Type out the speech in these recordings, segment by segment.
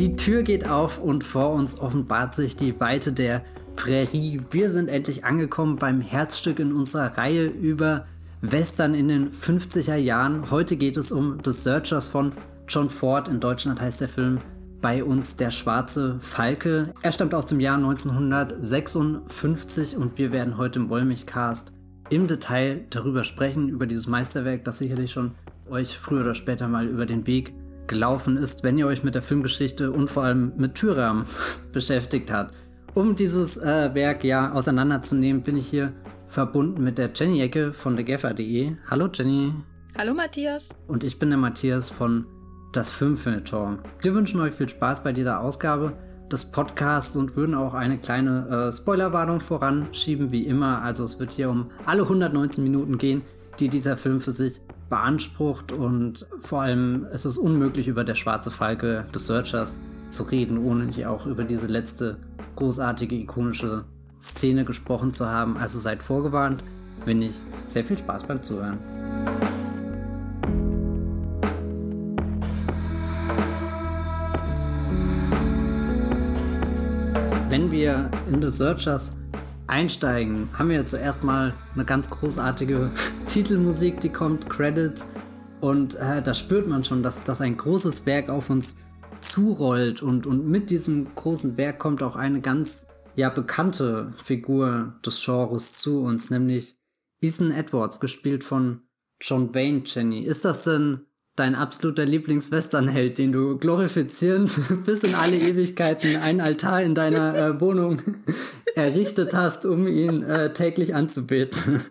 Die Tür geht auf und vor uns offenbart sich die Weite der Prärie. Wir sind endlich angekommen beim Herzstück in unserer Reihe über Western in den 50er Jahren. Heute geht es um The Searchers von John Ford. In Deutschland heißt der Film bei uns Der schwarze Falke. Er stammt aus dem Jahr 1956 und wir werden heute im Wollmilchcast im Detail darüber sprechen, über dieses Meisterwerk, das sicherlich schon euch früher oder später mal über den Weg gelaufen ist, wenn ihr euch mit der Filmgeschichte und vor allem mit Türrahmen beschäftigt habt. Um dieses äh, Werk ja auseinanderzunehmen, bin ich hier verbunden mit der Jenny Ecke von thegaffer.de. Hallo Jenny. Hallo Matthias. Und ich bin der Matthias von Das Filmfilmtor. Wir wünschen euch viel Spaß bei dieser Ausgabe des Podcasts und würden auch eine kleine äh, Spoilerwarnung voranschieben, wie immer. Also es wird hier um alle 119 Minuten gehen, die dieser Film für sich beansprucht und vor allem ist es unmöglich, über der schwarze Falke des Searchers zu reden, ohne nicht auch über diese letzte großartige, ikonische Szene gesprochen zu haben. Also seid vorgewarnt, wenn nicht sehr viel Spaß beim Zuhören. Wenn wir in The Searchers einsteigen, haben wir zuerst mal eine ganz großartige Titelmusik, die kommt, Credits. Und äh, da spürt man schon, dass, dass ein großes Werk auf uns zurollt. Und, und mit diesem großen Werk kommt auch eine ganz ja, bekannte Figur des Genres zu uns, nämlich Ethan Edwards, gespielt von John Bain, Jenny. Ist das denn dein absoluter Lieblingswesternheld, den du glorifizierend bis in alle Ewigkeiten einen Altar in deiner äh, Wohnung errichtet hast, um ihn äh, täglich anzubeten.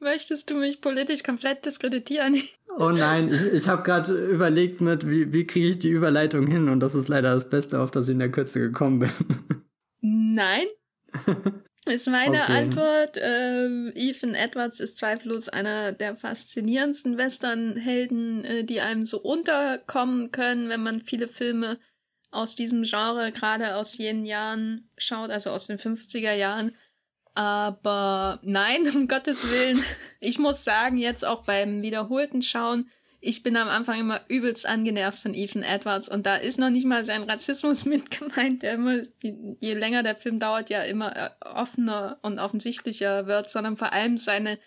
Möchtest du mich politisch komplett diskreditieren? Oh nein, ich, ich habe gerade überlegt mit, wie, wie kriege ich die Überleitung hin und das ist leider das Beste, auf das ich in der Kürze gekommen bin. Nein. Ist meine okay. Antwort. Äh, Ethan Edwards ist zweifellos einer der faszinierendsten Westernhelden, äh, die einem so unterkommen können, wenn man viele Filme aus diesem Genre, gerade aus jenen Jahren schaut, also aus den 50er Jahren. Aber nein, um Gottes Willen. Ich muss sagen, jetzt auch beim wiederholten Schauen, ich bin am Anfang immer übelst angenervt von Ethan Edwards und da ist noch nicht mal sein Rassismus mit gemeint, der immer, je länger der Film dauert, ja immer äh, offener und offensichtlicher wird, sondern vor allem seine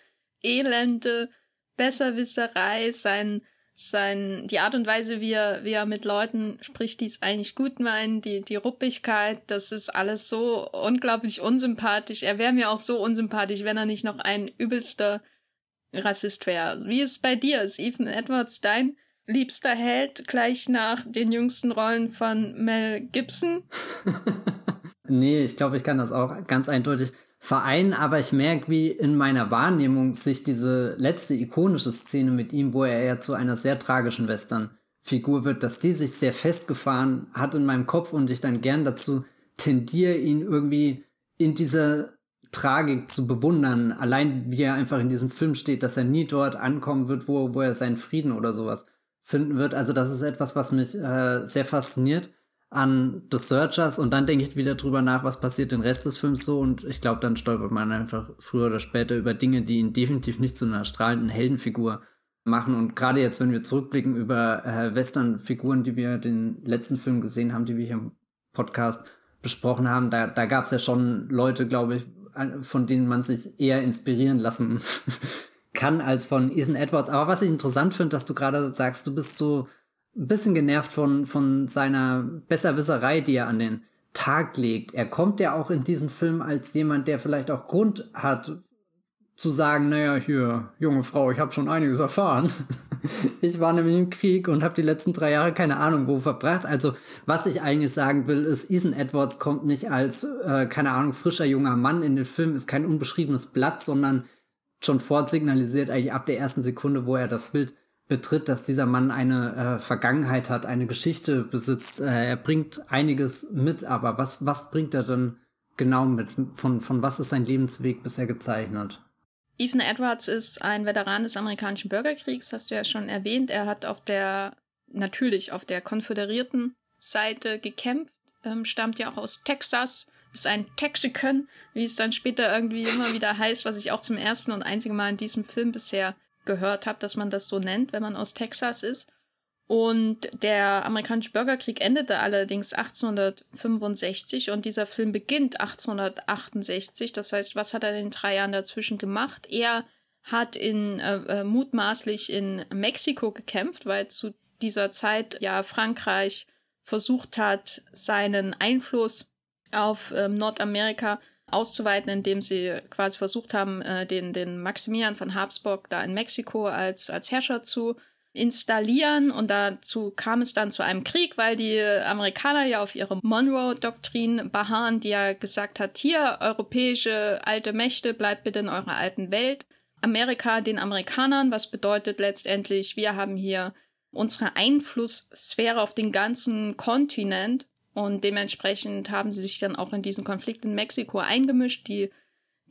elende Besserwisserei, sein, sein, die Art und Weise, wie er, wie er mit Leuten spricht, die es eigentlich gut meinen, die, die Ruppigkeit, das ist alles so unglaublich unsympathisch. Er wäre mir auch so unsympathisch, wenn er nicht noch ein übelster Rassist wäre. Wie ist es bei dir? Ist Ethan Edwards dein liebster Held gleich nach den jüngsten Rollen von Mel Gibson? nee, ich glaube, ich kann das auch ganz eindeutig vereinen, aber ich merke, wie in meiner Wahrnehmung sich diese letzte ikonische Szene mit ihm, wo er ja zu einer sehr tragischen Western-Figur wird, dass die sich sehr festgefahren hat in meinem Kopf und ich dann gern dazu tendiere, ihn irgendwie in dieser Tragik zu bewundern, allein wie er einfach in diesem Film steht, dass er nie dort ankommen wird, wo, wo er seinen Frieden oder sowas finden wird. Also das ist etwas, was mich äh, sehr fasziniert an The Searchers. Und dann denke ich wieder drüber nach, was passiert den Rest des Films so. Und ich glaube, dann stolpert man einfach früher oder später über Dinge, die ihn definitiv nicht zu einer strahlenden Heldenfigur machen. Und gerade jetzt, wenn wir zurückblicken über äh, Western-Figuren, die wir den letzten Film gesehen haben, die wir hier im Podcast besprochen haben, da, da gab es ja schon Leute, glaube ich, von denen man sich eher inspirieren lassen kann als von Ethan Edwards. Aber was ich interessant finde, dass du gerade sagst, du bist so ein bisschen genervt von, von seiner Besserwisserei, die er an den Tag legt. Er kommt ja auch in diesen Film als jemand, der vielleicht auch Grund hat zu sagen, naja, hier, junge Frau, ich habe schon einiges erfahren. ich war nämlich im Krieg und habe die letzten drei Jahre keine Ahnung wo verbracht. Also was ich eigentlich sagen will, ist, Ethan Edwards kommt nicht als, äh, keine Ahnung, frischer junger Mann in den Film, ist kein unbeschriebenes Blatt, sondern schon fortsignalisiert eigentlich ab der ersten Sekunde, wo er das Bild betritt, dass dieser Mann eine äh, Vergangenheit hat, eine Geschichte besitzt. Äh, er bringt einiges mit, aber was, was bringt er denn genau mit? Von, von was ist sein Lebensweg bisher gezeichnet? Ethan Edwards ist ein Veteran des amerikanischen Bürgerkriegs, hast du ja schon erwähnt. Er hat auf der, natürlich auf der konföderierten Seite gekämpft, ähm, stammt ja auch aus Texas, ist ein Texican, wie es dann später irgendwie immer wieder heißt, was ich auch zum ersten und einzigen Mal in diesem Film bisher gehört habe, dass man das so nennt, wenn man aus Texas ist. Und der amerikanische Bürgerkrieg endete allerdings 1865 und dieser Film beginnt 1868. Das heißt, was hat er in den drei Jahren dazwischen gemacht? Er hat in äh, äh, mutmaßlich in Mexiko gekämpft, weil zu dieser Zeit ja Frankreich versucht hat, seinen Einfluss auf ähm, Nordamerika auszuweiten, indem sie quasi versucht haben, äh, den, den Maximilian von Habsburg da in Mexiko als, als Herrscher zu installieren und dazu kam es dann zu einem Krieg, weil die Amerikaner ja auf ihre Monroe-Doktrin beharren, die ja gesagt hat, hier europäische alte Mächte, bleibt bitte in eurer alten Welt. Amerika den Amerikanern, was bedeutet letztendlich, wir haben hier unsere Einflusssphäre auf den ganzen Kontinent und dementsprechend haben sie sich dann auch in diesen Konflikt in Mexiko eingemischt, die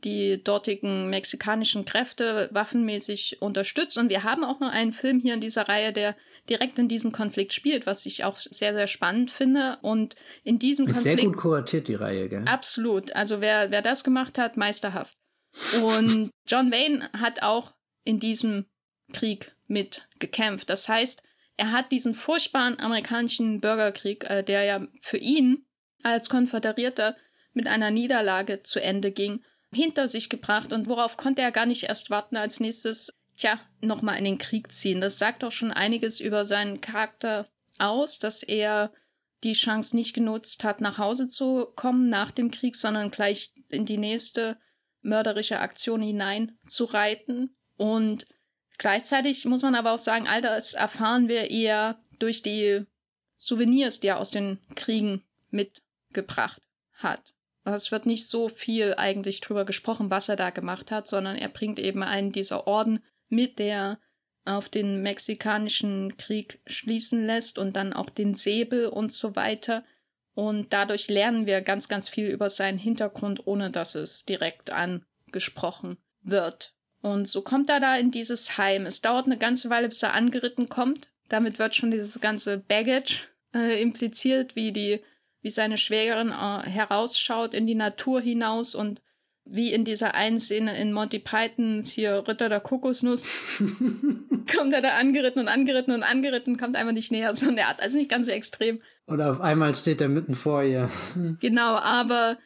die dortigen mexikanischen Kräfte waffenmäßig unterstützt. Und wir haben auch noch einen Film hier in dieser Reihe, der direkt in diesem Konflikt spielt, was ich auch sehr, sehr spannend finde. Und in diesem Ist Konflikt. Sehr gut kuratiert, die Reihe, gell? Absolut. Also wer, wer das gemacht hat, meisterhaft. Und John Wayne hat auch in diesem Krieg mit gekämpft. Das heißt, er hat diesen furchtbaren amerikanischen Bürgerkrieg, äh, der ja für ihn als Konföderierter mit einer Niederlage zu Ende ging, hinter sich gebracht und worauf konnte er gar nicht erst warten als nächstes, tja, nochmal in den Krieg ziehen. Das sagt doch schon einiges über seinen Charakter aus, dass er die Chance nicht genutzt hat, nach Hause zu kommen nach dem Krieg, sondern gleich in die nächste mörderische Aktion hinein zu reiten. Und gleichzeitig muss man aber auch sagen, all das erfahren wir eher durch die Souvenirs, die er aus den Kriegen mitgebracht hat. Es wird nicht so viel eigentlich drüber gesprochen, was er da gemacht hat, sondern er bringt eben einen dieser Orden mit, der auf den mexikanischen Krieg schließen lässt und dann auch den Säbel und so weiter. Und dadurch lernen wir ganz, ganz viel über seinen Hintergrund, ohne dass es direkt angesprochen wird. Und so kommt er da in dieses Heim. Es dauert eine ganze Weile, bis er angeritten kommt. Damit wird schon dieses ganze Baggage äh, impliziert, wie die wie seine Schwägerin äh, herausschaut in die Natur hinaus und wie in dieser einen Szene in Monty Python, hier Ritter der Kokosnuss, kommt er da angeritten und angeritten und angeritten, kommt einfach nicht näher, sondern der hat also nicht ganz so extrem. Oder auf einmal steht er mitten vor ihr. genau, aber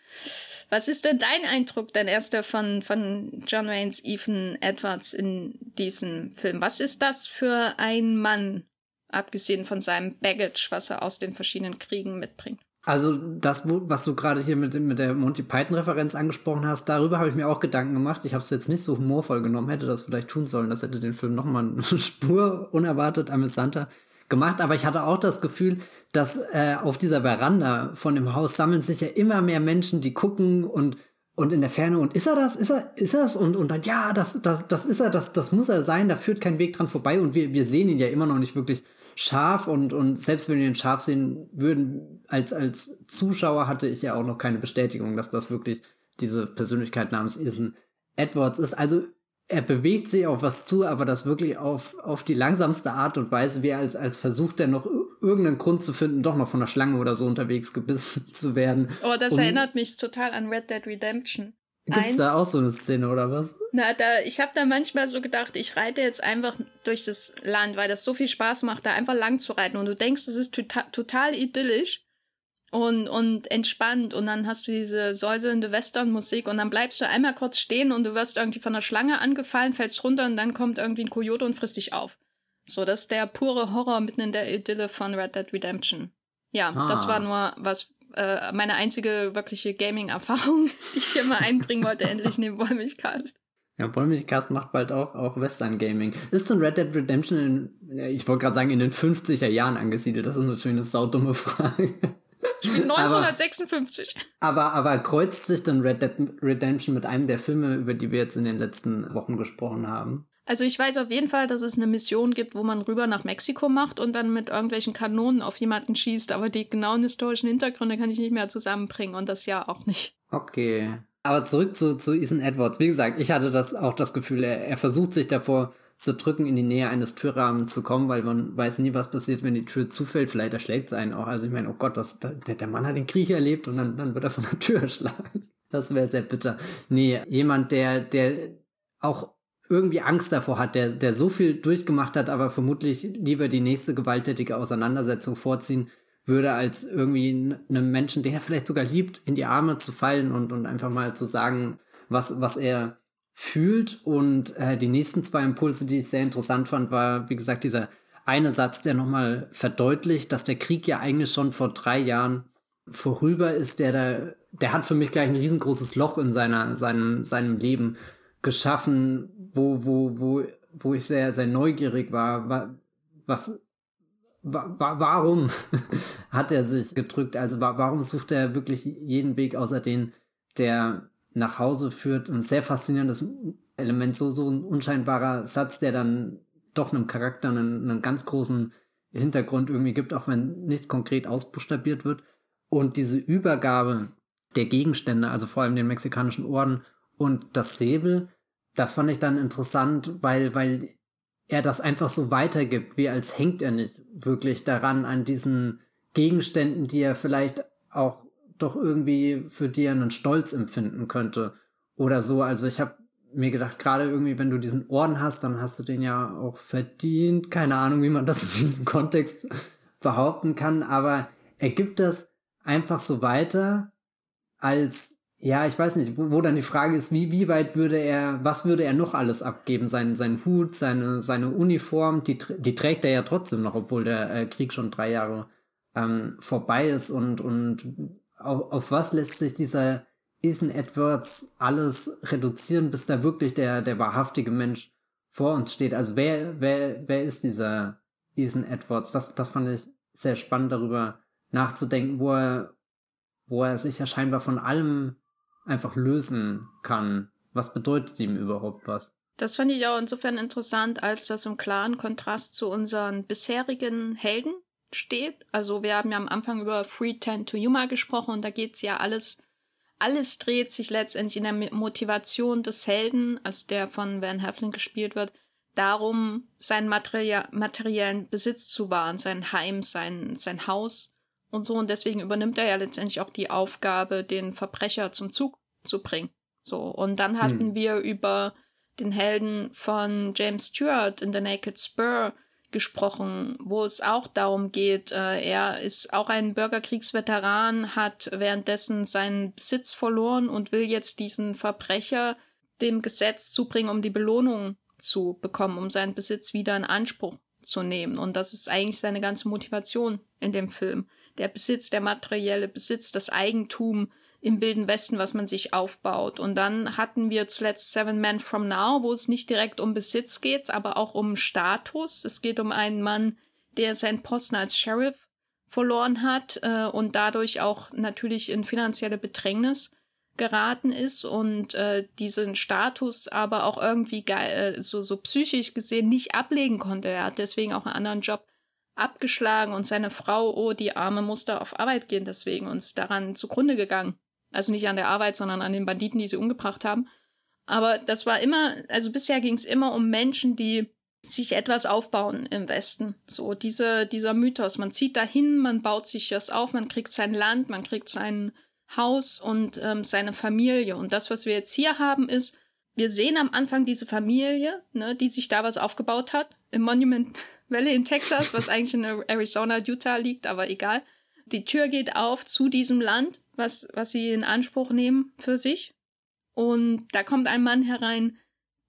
was ist denn dein Eindruck, dein erster von, von John Waynes Ethan Edwards in diesem Film? Was ist das für ein Mann, abgesehen von seinem Baggage, was er aus den verschiedenen Kriegen mitbringt? Also das, was du gerade hier mit, mit der Monty Python-Referenz angesprochen hast, darüber habe ich mir auch Gedanken gemacht. Ich habe es jetzt nicht so humorvoll genommen, hätte das vielleicht tun sollen. Das hätte den Film nochmal eine Spur unerwartet amüsanter gemacht. Aber ich hatte auch das Gefühl, dass äh, auf dieser Veranda von dem Haus sammeln sich ja immer mehr Menschen, die gucken und und in der Ferne und ist er das? Ist er ist er das? Und und dann ja, das das das ist er, das das muss er sein. Da führt kein Weg dran vorbei und wir wir sehen ihn ja immer noch nicht wirklich scharf und, und selbst wenn wir ihn scharf sehen würden, als, als Zuschauer hatte ich ja auch noch keine Bestätigung, dass das wirklich diese Persönlichkeit namens Ethan Edwards ist. Also er bewegt sich auf was zu, aber das wirklich auf, auf die langsamste Art und Weise, wie als, als versucht er noch irgendeinen Grund zu finden, doch noch von einer Schlange oder so unterwegs gebissen zu werden. Oh, das und erinnert mich total an Red Dead Redemption. Gibt es da auch so eine Szene oder was? Na, da, ich habe da manchmal so gedacht, ich reite jetzt einfach durch das Land, weil das so viel Spaß macht, da einfach lang zu reiten. Und du denkst, es ist total, total idyllisch und, und entspannt. Und dann hast du diese säuselnde Westernmusik und dann bleibst du einmal kurz stehen und du wirst irgendwie von einer Schlange angefallen, fällst runter und dann kommt irgendwie ein Kojote und frisst dich auf. So, das ist der pure Horror mitten in der Idylle von Red Dead Redemption. Ja, ah. das war nur was, äh, meine einzige wirkliche Gaming-Erfahrung, die ich hier mal einbringen wollte, endlich neben Wollmilchcast. Ja, Wollmilchcast macht bald auch, auch Western Gaming. Ist denn Red Dead Redemption in, ich wollte gerade sagen, in den 50er Jahren angesiedelt? Das ist natürlich eine saudumme Frage. Spielt 1956. Aber, aber, aber kreuzt sich dann Red Dead Redemption mit einem der Filme, über die wir jetzt in den letzten Wochen gesprochen haben? Also ich weiß auf jeden Fall, dass es eine Mission gibt, wo man rüber nach Mexiko macht und dann mit irgendwelchen Kanonen auf jemanden schießt, aber die genauen historischen Hintergründe kann ich nicht mehr zusammenbringen und das ja auch nicht. Okay. Aber zurück zu, zu Ethan Edwards. Wie gesagt, ich hatte das auch das Gefühl, er, er versucht sich davor zu drücken, in die Nähe eines Türrahmens zu kommen, weil man weiß nie, was passiert, wenn die Tür zufällt. Vielleicht erschlägt es einen auch. Also ich meine, oh Gott, das, der, der Mann hat den Krieg erlebt und dann, dann wird er von der Tür erschlagen. Das wäre sehr bitter. Nee, jemand, der, der auch irgendwie Angst davor hat, der, der so viel durchgemacht hat, aber vermutlich lieber die nächste gewalttätige Auseinandersetzung vorziehen würde, als irgendwie einem Menschen, den er vielleicht sogar liebt, in die Arme zu fallen und, und einfach mal zu sagen, was, was er fühlt. Und äh, die nächsten zwei Impulse, die ich sehr interessant fand, war, wie gesagt, dieser eine Satz, der nochmal verdeutlicht, dass der Krieg ja eigentlich schon vor drei Jahren vorüber ist, der da, der hat für mich gleich ein riesengroßes Loch in seiner, seinem, seinem Leben geschaffen, wo, wo, wo, wo ich sehr, sehr neugierig war, was, wa, warum hat er sich gedrückt? Also warum sucht er wirklich jeden Weg außer den, der nach Hause führt? Ein sehr faszinierendes Element, so, so ein unscheinbarer Satz, der dann doch einem Charakter einen, einen ganz großen Hintergrund irgendwie gibt, auch wenn nichts konkret ausbuchstabiert wird. Und diese Übergabe der Gegenstände, also vor allem den mexikanischen Orden und das Säbel, das fand ich dann interessant, weil, weil er das einfach so weitergibt, wie als hängt er nicht wirklich daran an diesen Gegenständen, die er vielleicht auch doch irgendwie für die er einen Stolz empfinden könnte oder so. Also ich habe mir gedacht, gerade irgendwie, wenn du diesen Orden hast, dann hast du den ja auch verdient. Keine Ahnung, wie man das in diesem Kontext behaupten kann, aber er gibt das einfach so weiter, als ja, ich weiß nicht, wo, wo, dann die Frage ist, wie, wie weit würde er, was würde er noch alles abgeben? Sein, sein Hut, seine, seine Uniform, die, die trägt er ja trotzdem noch, obwohl der äh, Krieg schon drei Jahre ähm, vorbei ist. Und, und auf, auf was lässt sich dieser Ethan Edwards alles reduzieren, bis da wirklich der, der wahrhaftige Mensch vor uns steht? Also wer, wer, wer ist dieser Ethan Edwards? Das, das fand ich sehr spannend darüber nachzudenken, wo er, wo er sich ja scheinbar von allem einfach lösen kann. Was bedeutet ihm überhaupt was? Das fand ich auch insofern interessant, als das im klaren Kontrast zu unseren bisherigen Helden steht. Also wir haben ja am Anfang über Free Ten to Yuma gesprochen und da geht's ja alles, alles dreht sich letztendlich in der Motivation des Helden, also der von Van Heflin gespielt wird, darum, seinen Materie materiellen Besitz zu wahren, sein Heim, sein, sein Haus und so. Und deswegen übernimmt er ja letztendlich auch die Aufgabe, den Verbrecher zum Zug zu bringen. So. Und dann hatten hm. wir über den Helden von James Stewart in The Naked Spur gesprochen, wo es auch darum geht, äh, er ist auch ein Bürgerkriegsveteran, hat währenddessen seinen Besitz verloren und will jetzt diesen Verbrecher dem Gesetz zubringen, um die Belohnung zu bekommen, um seinen Besitz wieder in Anspruch zu nehmen. Und das ist eigentlich seine ganze Motivation in dem Film der Besitz, der materielle Besitz, das Eigentum im Wilden Westen, was man sich aufbaut. Und dann hatten wir zuletzt Seven Men from Now, wo es nicht direkt um Besitz geht, aber auch um Status. Es geht um einen Mann, der seinen Posten als Sheriff verloren hat äh, und dadurch auch natürlich in finanzielle Bedrängnis geraten ist und äh, diesen Status aber auch irgendwie geil, äh, so, so psychisch gesehen nicht ablegen konnte. Er hat deswegen auch einen anderen Job abgeschlagen und seine Frau, oh, die Arme musste auf Arbeit gehen deswegen uns daran zugrunde gegangen. Also nicht an der Arbeit, sondern an den Banditen, die sie umgebracht haben. Aber das war immer, also bisher ging es immer um Menschen, die sich etwas aufbauen im Westen. So diese, dieser Mythos. Man zieht dahin, man baut sich das auf, man kriegt sein Land, man kriegt sein Haus und ähm, seine Familie. Und das, was wir jetzt hier haben, ist, wir sehen am Anfang diese Familie, ne, die sich da was aufgebaut hat, im Monument Valley in Texas, was eigentlich in Arizona, Utah liegt, aber egal. Die Tür geht auf zu diesem Land, was, was sie in Anspruch nehmen für sich. Und da kommt ein Mann herein,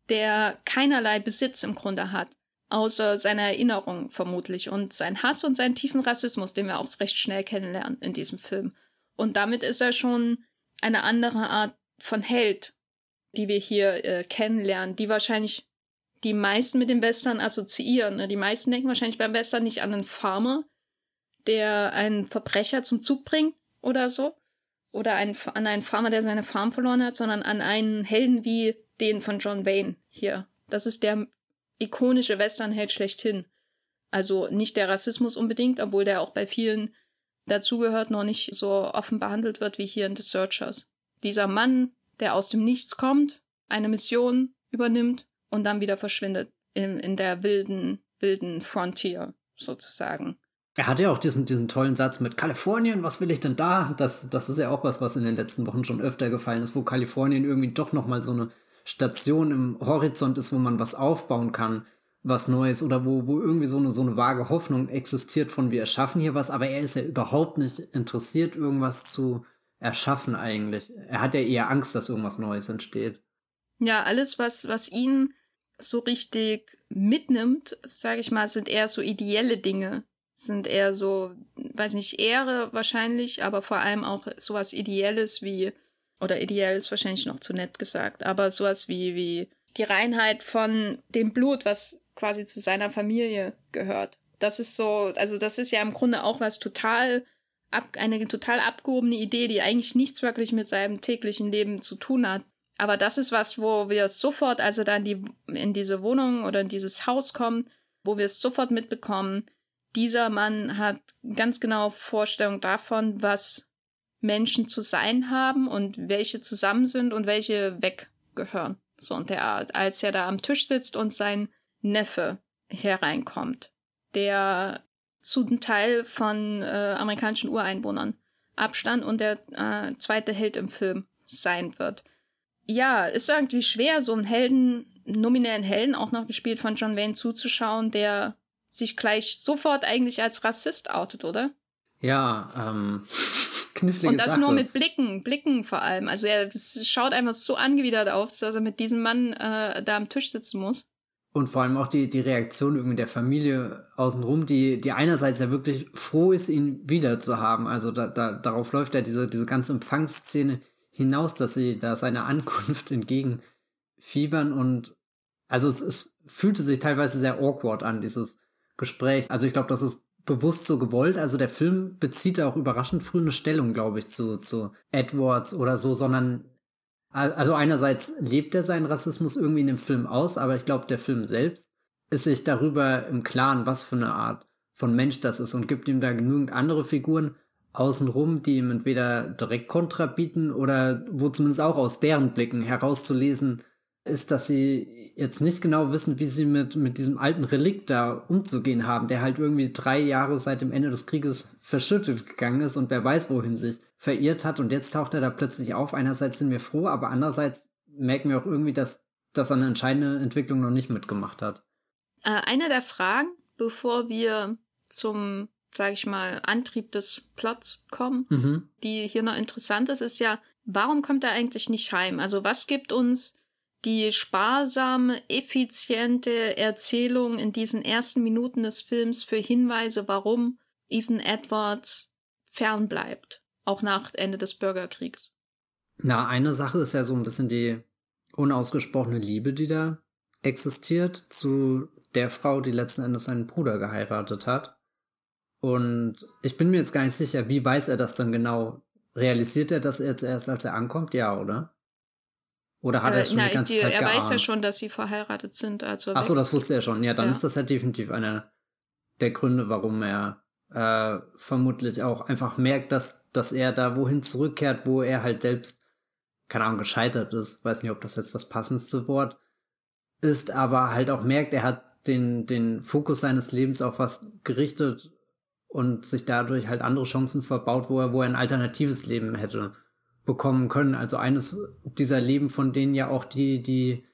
der keinerlei Besitz im Grunde hat, außer seiner Erinnerung vermutlich und sein Hass und seinen tiefen Rassismus, den wir auch recht schnell kennenlernen in diesem Film. Und damit ist er schon eine andere Art von Held, die wir hier äh, kennenlernen, die wahrscheinlich die meisten mit dem Western assoziieren. Ne? Die meisten denken wahrscheinlich beim Western nicht an einen Farmer, der einen Verbrecher zum Zug bringt oder so. Oder einen, an einen Farmer, der seine Farm verloren hat, sondern an einen Helden wie den von John Wayne hier. Das ist der ikonische Westernheld schlechthin. Also nicht der Rassismus unbedingt, obwohl der auch bei vielen dazugehört, noch nicht so offen behandelt wird wie hier in The Searchers. Dieser Mann, der aus dem Nichts kommt, eine Mission übernimmt und dann wieder verschwindet in, in der wilden, wilden Frontier sozusagen. Er hatte ja auch diesen, diesen tollen Satz mit Kalifornien, was will ich denn da? Das, das ist ja auch was, was in den letzten Wochen schon öfter gefallen ist, wo Kalifornien irgendwie doch nochmal so eine Station im Horizont ist, wo man was aufbauen kann, was Neues oder wo, wo irgendwie so eine, so eine vage Hoffnung existiert von wir erschaffen hier was, aber er ist ja überhaupt nicht interessiert, irgendwas zu erschaffen eigentlich. Er hat ja eher Angst, dass irgendwas Neues entsteht. Ja, alles, was, was ihn so richtig mitnimmt, sage ich mal, sind eher so ideelle Dinge. Sind eher so, weiß nicht, Ehre wahrscheinlich, aber vor allem auch sowas Ideelles wie, oder ideell ist wahrscheinlich noch zu nett gesagt, aber sowas wie, wie die Reinheit von dem Blut, was quasi zu seiner Familie gehört. Das ist so, also das ist ja im Grunde auch was total ab, eine total abgehobene Idee, die eigentlich nichts wirklich mit seinem täglichen Leben zu tun hat. Aber das ist was, wo wir sofort, also dann die, in diese Wohnung oder in dieses Haus kommen, wo wir es sofort mitbekommen, dieser Mann hat ganz genau Vorstellung davon, was Menschen zu sein haben und welche zusammen sind und welche weggehören. So und der, als er da am Tisch sitzt und sein Neffe hereinkommt, der zum Teil von äh, amerikanischen Ureinwohnern abstand und der äh, zweite Held im Film sein wird ja, ist irgendwie schwer, so einen Helden, nominellen Helden, auch noch gespielt von John Wayne, zuzuschauen, der sich gleich sofort eigentlich als Rassist outet, oder? Ja, ähm, knifflige Und das Sache. nur mit Blicken, Blicken vor allem. Also er schaut einfach so angewidert auf, dass er mit diesem Mann äh, da am Tisch sitzen muss. Und vor allem auch die, die Reaktion irgendwie der Familie außenrum, die, die einerseits ja wirklich froh ist, ihn wieder zu haben. Also da, da, darauf läuft ja diese, diese ganze Empfangsszene hinaus, dass sie da seiner Ankunft entgegenfiebern und also es, es fühlte sich teilweise sehr awkward an, dieses Gespräch. Also ich glaube, das ist bewusst so gewollt. Also der Film bezieht auch überraschend früh eine Stellung, glaube ich, zu, zu Edwards oder so, sondern also einerseits lebt er seinen Rassismus irgendwie in dem Film aus, aber ich glaube, der Film selbst ist sich darüber im Klaren, was für eine Art von Mensch das ist und gibt ihm da genügend andere Figuren, außenrum, die ihm entweder direkt Kontra bieten oder wo zumindest auch aus deren Blicken herauszulesen ist, dass sie jetzt nicht genau wissen, wie sie mit, mit diesem alten Relikt da umzugehen haben, der halt irgendwie drei Jahre seit dem Ende des Krieges verschüttet gegangen ist und wer weiß, wohin sich verirrt hat und jetzt taucht er da plötzlich auf. Einerseits sind wir froh, aber andererseits merken wir auch irgendwie, dass das eine entscheidende Entwicklung noch nicht mitgemacht hat. Äh, eine der Fragen, bevor wir zum sage ich mal, Antrieb des Plots kommen, mhm. die hier noch interessant ist, ist ja, warum kommt er eigentlich nicht heim? Also was gibt uns die sparsame, effiziente Erzählung in diesen ersten Minuten des Films für Hinweise, warum Ethan Edwards fernbleibt, auch nach Ende des Bürgerkriegs? Na, eine Sache ist ja so ein bisschen die unausgesprochene Liebe, die da existiert zu der Frau, die letzten Endes seinen Bruder geheiratet hat. Und ich bin mir jetzt gar nicht sicher, wie weiß er das dann genau? Realisiert er das jetzt erst, als er ankommt? Ja, oder? Oder hat äh, er schon nein, die ganze die, Zeit Er geahnt? weiß ja schon, dass sie verheiratet sind. Also Ach so, das wusste er schon. Ja, dann ja. ist das ja definitiv einer der Gründe, warum er äh, vermutlich auch einfach merkt, dass, dass er da wohin zurückkehrt, wo er halt selbst, keine Ahnung, gescheitert ist. Weiß nicht, ob das jetzt das passendste Wort ist, aber halt auch merkt, er hat den, den Fokus seines Lebens auf was gerichtet, und sich dadurch halt andere Chancen verbaut, wo er, wo er ein alternatives Leben hätte bekommen können. Also eines dieser Leben, von denen ja auch die, die,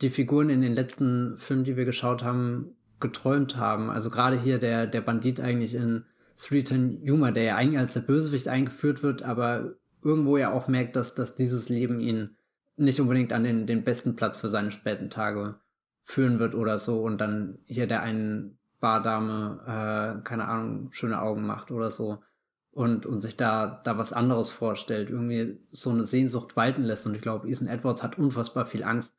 die Figuren in den letzten Filmen, die wir geschaut haben, geträumt haben. Also gerade hier der, der Bandit eigentlich in Three Ten Humor, der ja eigentlich als der Bösewicht eingeführt wird, aber irgendwo ja auch merkt, dass, dass dieses Leben ihn nicht unbedingt an den, den besten Platz für seine späten Tage führen wird oder so. Und dann hier der einen Bardame, äh, keine Ahnung, schöne Augen macht oder so und, und sich da, da was anderes vorstellt, irgendwie so eine Sehnsucht walten lässt. Und ich glaube, Ethan Edwards hat unfassbar viel Angst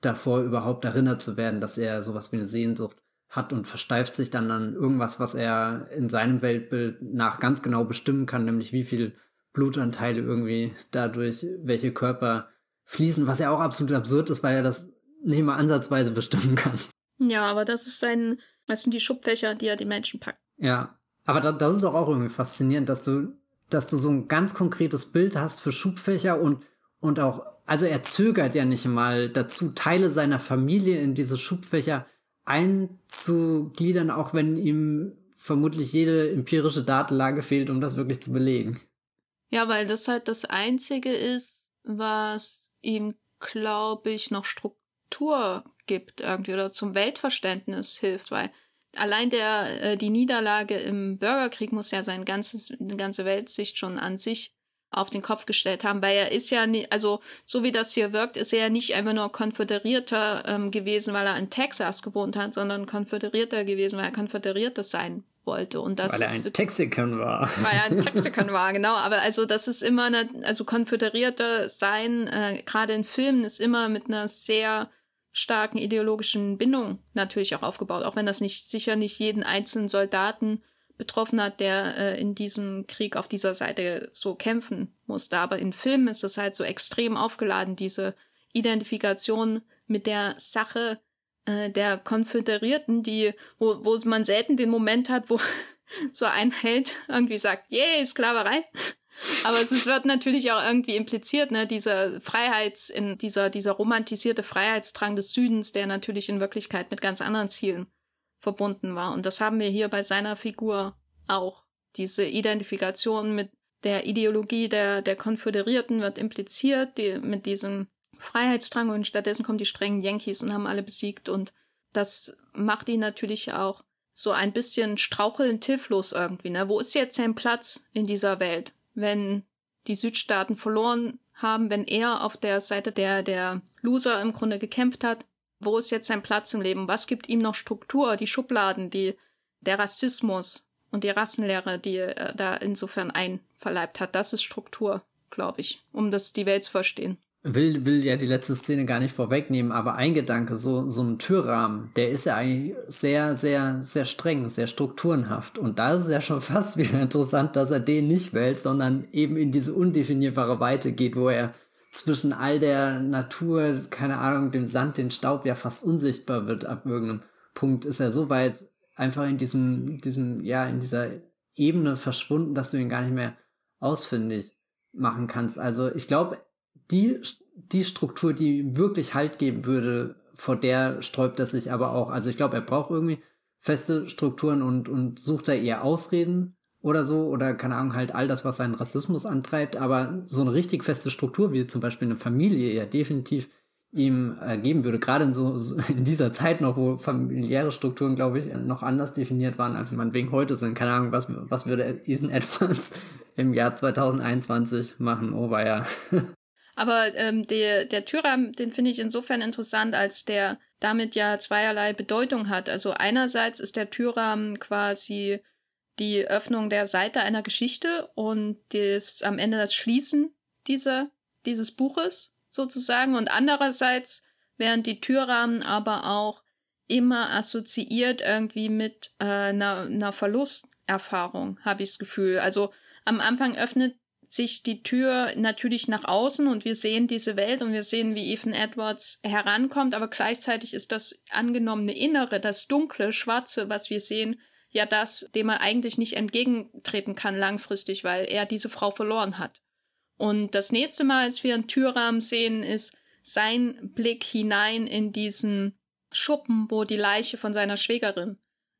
davor, überhaupt erinnert zu werden, dass er sowas wie eine Sehnsucht hat und versteift sich dann an irgendwas, was er in seinem Weltbild nach ganz genau bestimmen kann, nämlich wie viel Blutanteile irgendwie dadurch welche Körper fließen, was ja auch absolut absurd ist, weil er das nicht mal ansatzweise bestimmen kann. Ja, aber das ist sein, das sind die Schubfächer, die er die Menschen packt. Ja, aber da, das ist doch auch irgendwie faszinierend, dass du, dass du so ein ganz konkretes Bild hast für Schubfächer und, und auch, also er zögert ja nicht mal dazu, Teile seiner Familie in diese Schubfächer einzugliedern, auch wenn ihm vermutlich jede empirische Datenlage fehlt, um das wirklich zu belegen. Ja, weil das halt das Einzige ist, was ihm glaube ich, noch Struktur gibt irgendwie oder zum Weltverständnis hilft, weil allein der äh, die Niederlage im Bürgerkrieg muss ja sein ganzes eine ganze Weltsicht schon an sich auf den Kopf gestellt haben, weil er ist ja nie, also so wie das hier wirkt, ist er ja nicht einfach nur Konföderierter ähm, gewesen, weil er in Texas gewohnt hat, sondern Konföderierter gewesen, weil er Konföderierter sein wollte. Und das weil er ein Texican war. Weil er ein Texican war, genau. Aber also das ist immer eine, also Konföderierter sein, äh, gerade in Filmen, ist immer mit einer sehr starken ideologischen Bindung natürlich auch aufgebaut, auch wenn das nicht sicher nicht jeden einzelnen Soldaten betroffen hat, der äh, in diesem Krieg auf dieser Seite so kämpfen musste. Aber in Filmen ist das halt so extrem aufgeladen, diese Identifikation mit der Sache äh, der Konföderierten, die, wo, wo man selten den Moment hat, wo so ein Held irgendwie sagt, yay, Sklaverei. Aber es wird natürlich auch irgendwie impliziert, ne, dieser Freiheits, in dieser, dieser romantisierte Freiheitsdrang des Südens, der natürlich in Wirklichkeit mit ganz anderen Zielen verbunden war. Und das haben wir hier bei seiner Figur auch. Diese Identifikation mit der Ideologie der, der Konföderierten wird impliziert, die, mit diesem Freiheitsdrang und stattdessen kommen die strengen Yankees und haben alle besiegt und das macht ihn natürlich auch so ein bisschen strauchelnd hilflos irgendwie. Ne? Wo ist jetzt sein Platz in dieser Welt, wenn die Südstaaten verloren haben, wenn er auf der Seite der, der Loser im Grunde gekämpft hat? Wo ist jetzt sein Platz im Leben? Was gibt ihm noch Struktur? Die Schubladen, die, der Rassismus und die Rassenlehre, die er da insofern einverleibt hat. Das ist Struktur, glaube ich, um das die Welt zu verstehen. Will, will ja die letzte Szene gar nicht vorwegnehmen, aber ein Gedanke, so, so ein Türrahmen, der ist ja eigentlich sehr, sehr, sehr streng, sehr strukturenhaft. Und da ist es ja schon fast wieder interessant, dass er den nicht wählt, sondern eben in diese undefinierbare Weite geht, wo er zwischen all der Natur, keine Ahnung, dem Sand, den Staub ja fast unsichtbar wird ab irgendeinem Punkt, ist er so weit einfach in diesem, diesem, ja, in dieser Ebene verschwunden, dass du ihn gar nicht mehr ausfindig machen kannst. Also ich glaube, die, die Struktur, die wirklich Halt geben würde, vor der sträubt er sich aber auch. Also ich glaube, er braucht irgendwie feste Strukturen und, und sucht da eher Ausreden oder so, oder keine Ahnung, halt all das, was seinen Rassismus antreibt, aber so eine richtig feste Struktur, wie zum Beispiel eine Familie, ja definitiv ihm äh, geben würde, gerade in so, in dieser Zeit noch, wo familiäre Strukturen, glaube ich, noch anders definiert waren, als man wegen heute sind. Keine Ahnung, was, was würde Ethan Edwards im Jahr 2021 machen? Oh, war ja. Aber ähm, der, der Türrahmen, den finde ich insofern interessant, als der damit ja zweierlei Bedeutung hat. Also einerseits ist der Türrahmen quasi die Öffnung der Seite einer Geschichte und das, am Ende das Schließen dieser, dieses Buches sozusagen. Und andererseits während die Türrahmen aber auch immer assoziiert irgendwie mit äh, einer, einer Verlusterfahrung, habe ich das Gefühl. Also am Anfang öffnet sich die Tür natürlich nach außen und wir sehen diese Welt und wir sehen, wie Ethan Edwards herankommt, aber gleichzeitig ist das angenommene Innere, das dunkle, schwarze, was wir sehen, ja das, dem er eigentlich nicht entgegentreten kann langfristig, weil er diese Frau verloren hat. Und das nächste Mal, als wir einen Türrahmen sehen, ist sein Blick hinein in diesen Schuppen, wo die Leiche von seiner Schwägerin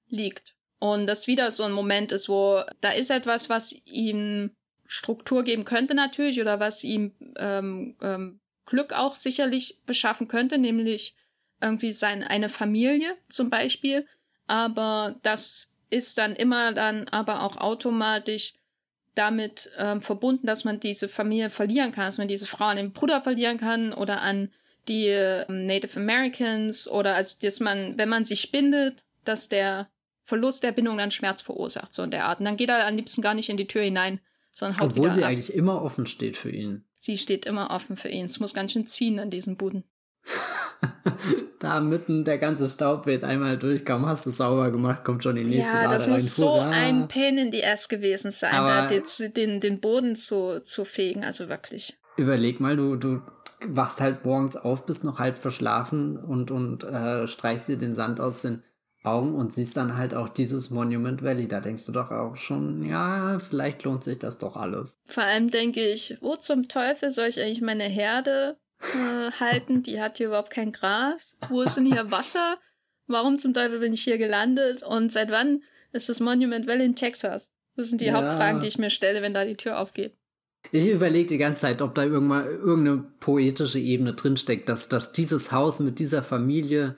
liegt. Und das wieder so ein Moment ist, wo da ist etwas, was ihm Struktur geben könnte natürlich oder was ihm ähm, ähm, Glück auch sicherlich beschaffen könnte, nämlich irgendwie sein, eine Familie zum Beispiel. Aber das ist dann immer dann aber auch automatisch damit ähm, verbunden, dass man diese Familie verlieren kann, dass man diese Frau an den Bruder verlieren kann oder an die ähm, Native Americans oder also dass man, wenn man sich bindet, dass der Verlust der Bindung dann Schmerz verursacht, so in der Art. Und dann geht er am liebsten gar nicht in die Tür hinein, sondern haut Obwohl sie ab. eigentlich immer offen steht für ihn. Sie steht immer offen für ihn. Es muss ganz schön ziehen an diesen Buden. da mitten der ganze Staub wird einmal durchkommen, hast du sauber gemacht, kommt schon die nächste Ja, Lade das rein. muss so ein Pain in the Ass gewesen sein, Aber da den, den Boden zu, zu fegen, also wirklich. Überleg mal, du, du wachst halt morgens auf, bist noch halb verschlafen und, und äh, streichst dir den Sand aus den Augen und siehst dann halt auch dieses Monument Valley. Da denkst du doch auch schon, ja, vielleicht lohnt sich das doch alles. Vor allem denke ich, wo zum Teufel soll ich eigentlich meine Herde äh, halten? Die hat hier überhaupt kein Gras. Wo ist denn hier Wasser? Warum zum Teufel bin ich hier gelandet? Und seit wann ist das Monument Valley in Texas? Das sind die ja. Hauptfragen, die ich mir stelle, wenn da die Tür aufgeht. Ich überlege die ganze Zeit, ob da irgendwann irgendeine poetische Ebene drinsteckt, dass, dass dieses Haus mit dieser Familie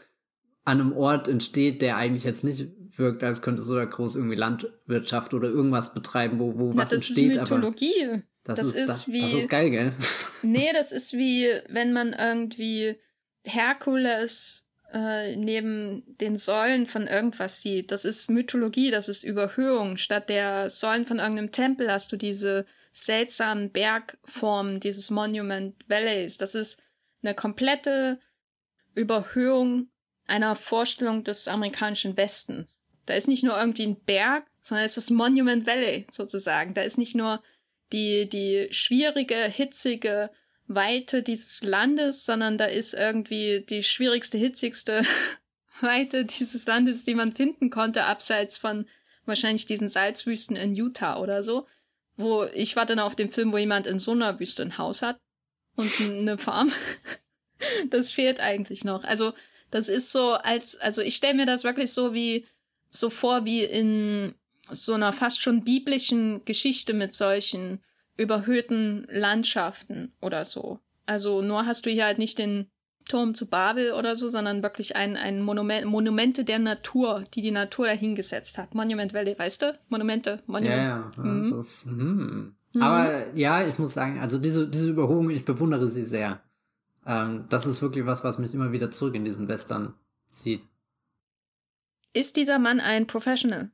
an einem Ort entsteht, der eigentlich jetzt nicht wirkt, als könnte so da groß irgendwie Landwirtschaft oder irgendwas betreiben, wo, wo ja, was das entsteht. Das ist Mythologie. Das, das ist, ist das, wie. Das ist geil, gell? Nee, das ist wie, wenn man irgendwie Herkules äh, neben den Säulen von irgendwas sieht. Das ist Mythologie, das ist Überhöhung. Statt der Säulen von irgendeinem Tempel hast du diese seltsamen Bergformen, dieses Monument Valleys. Das ist eine komplette Überhöhung einer Vorstellung des amerikanischen Westens. Da ist nicht nur irgendwie ein Berg, sondern es ist Monument Valley sozusagen. Da ist nicht nur die, die schwierige, hitzige Weite dieses Landes, sondern da ist irgendwie die schwierigste, hitzigste Weite dieses Landes, die man finden konnte, abseits von wahrscheinlich diesen Salzwüsten in Utah oder so. Wo ich war dann auf dem Film, wo jemand in so einer Wüste ein Haus hat und eine Farm. das fehlt eigentlich noch. Also das ist so als, also ich stelle mir das wirklich so wie, so vor wie in so einer fast schon biblischen Geschichte mit solchen überhöhten Landschaften oder so. Also nur hast du hier halt nicht den Turm zu Babel oder so, sondern wirklich ein, ein Monument, Monumente der Natur, die die Natur dahingesetzt hat. Monument Valley, weißt du? Monumente, Monument. Ja, ja. Mhm. Ist, hm. mhm. Aber ja, ich muss sagen, also diese, diese Überholung, ich bewundere sie sehr. Ähm, das ist wirklich was, was mich immer wieder zurück in diesen Western zieht. Ist dieser Mann ein Professional?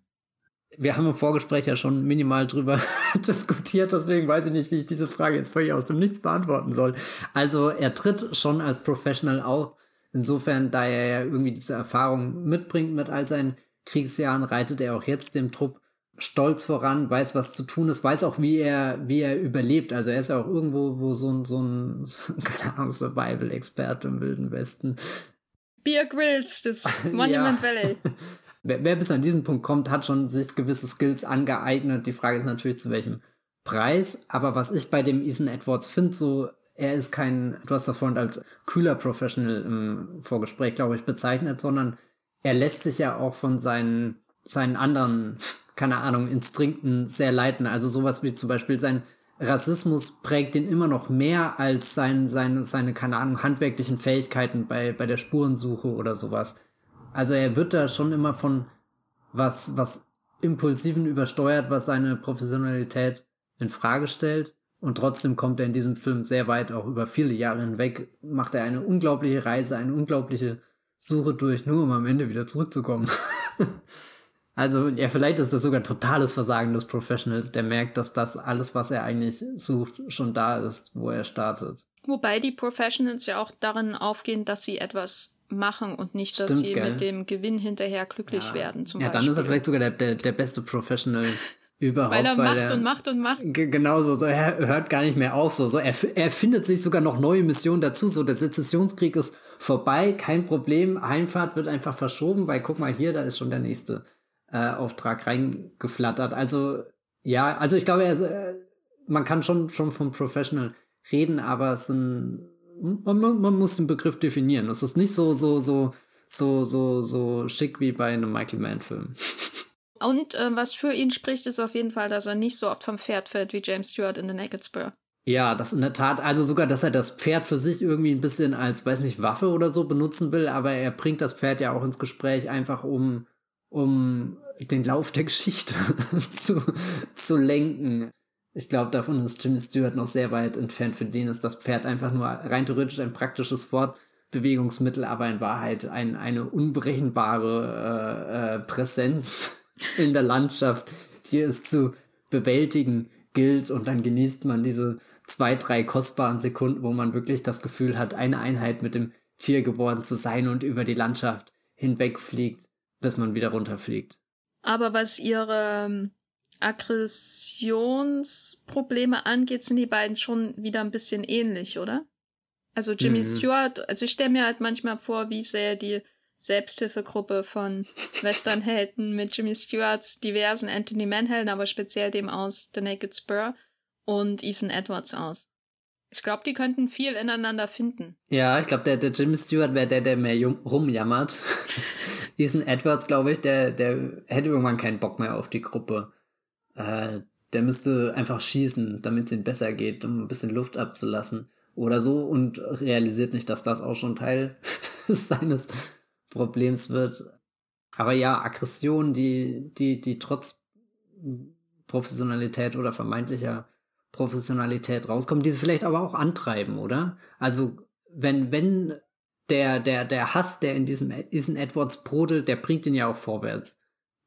Wir haben im Vorgespräch ja schon minimal drüber diskutiert, deswegen weiß ich nicht, wie ich diese Frage jetzt völlig aus dem Nichts beantworten soll. Also er tritt schon als Professional auf. Insofern, da er ja irgendwie diese Erfahrung mitbringt mit all seinen Kriegsjahren, reitet er auch jetzt dem Trupp stolz voran, weiß, was zu tun ist, weiß auch, wie er, wie er überlebt. Also er ist ja auch irgendwo wo so ein, so ein, keine Ahnung, Survival-Experte im Wilden Westen. Beer Grills, das Monument Valley. Wer, wer, bis an diesen Punkt kommt, hat schon sich gewisse Skills angeeignet. Die Frage ist natürlich, zu welchem Preis. Aber was ich bei dem Ethan Edwards finde, so, er ist kein, du hast das vorhin als kühler Professional im Vorgespräch, glaube ich, bezeichnet, sondern er lässt sich ja auch von seinen, seinen anderen keine Ahnung, Instinkten sehr leiten. Also sowas wie zum Beispiel sein Rassismus prägt ihn immer noch mehr als sein, seine, seine, keine Ahnung, handwerklichen Fähigkeiten bei, bei der Spurensuche oder sowas. Also er wird da schon immer von was, was Impulsiven übersteuert, was seine Professionalität in Frage stellt. Und trotzdem kommt er in diesem Film sehr weit, auch über viele Jahre hinweg, macht er eine unglaubliche Reise, eine unglaubliche Suche durch, nur um am Ende wieder zurückzukommen. Also, ja, vielleicht ist das sogar totales Versagen des Professionals, der merkt, dass das alles, was er eigentlich sucht, schon da ist, wo er startet. Wobei die Professionals ja auch darin aufgehen, dass sie etwas machen und nicht, dass Stimmt, sie gell? mit dem Gewinn hinterher glücklich ja. werden. Zum ja, Beispiel. dann ist er vielleicht sogar der, der, der beste Professional überhaupt. Weil er weil macht er, und macht und macht. Genau so, so, er hört gar nicht mehr auf. So, so er, er findet sich sogar noch neue Missionen dazu. So, der Sezessionskrieg ist vorbei, kein Problem. Heimfahrt wird einfach verschoben, weil guck mal hier, da ist schon der nächste äh, Auftrag reingeflattert. Also ja, also ich glaube, er, äh, man kann schon, schon vom Professional reden, aber es sind, man, man muss den Begriff definieren. Es ist nicht so, so, so, so, so, so schick wie bei einem Michael Mann-Film. Und äh, was für ihn spricht, ist auf jeden Fall, dass er nicht so oft vom Pferd fällt wie James Stewart in The Naked Spur. Ja, das in der Tat. Also sogar, dass er das Pferd für sich irgendwie ein bisschen als, weiß nicht, Waffe oder so benutzen will, aber er bringt das Pferd ja auch ins Gespräch einfach um um den Lauf der Geschichte zu, zu lenken. Ich glaube, davon ist Jimmy Stewart noch sehr weit entfernt. Für den ist das Pferd einfach nur rein theoretisch ein praktisches Fortbewegungsmittel, aber in Wahrheit ein, eine unberechenbare äh, äh, Präsenz in der Landschaft, die es zu bewältigen gilt. Und dann genießt man diese zwei, drei kostbaren Sekunden, wo man wirklich das Gefühl hat, eine Einheit mit dem Tier geworden zu sein und über die Landschaft hinwegfliegt bis man wieder runterfliegt. Aber was ihre ähm, Aggressionsprobleme angeht, sind die beiden schon wieder ein bisschen ähnlich, oder? Also Jimmy mhm. Stewart, also ich stelle mir halt manchmal vor, wie sehr die Selbsthilfegruppe von Westernhelden mit Jimmy Stewarts diversen Anthony Mann-Helden, aber speziell dem aus The Naked Spur und Ethan Edwards aus. Ich glaube, die könnten viel ineinander finden. Ja, ich glaube, der, der Jimmy Stewart wäre der, der mehr rumjammert. Ethan Edwards, glaube ich, der, der hätte irgendwann keinen Bock mehr auf die Gruppe. Äh, der müsste einfach schießen, damit es ihm besser geht, um ein bisschen Luft abzulassen oder so und realisiert nicht, dass das auch schon Teil seines Problems wird. Aber ja, Aggression, die, die, die trotz Professionalität oder vermeintlicher Professionalität rauskommen, die sie vielleicht aber auch antreiben, oder? Also, wenn, wenn der, der, der Hass, der in diesem Ethan Edwards brodelt, der bringt ihn ja auch vorwärts.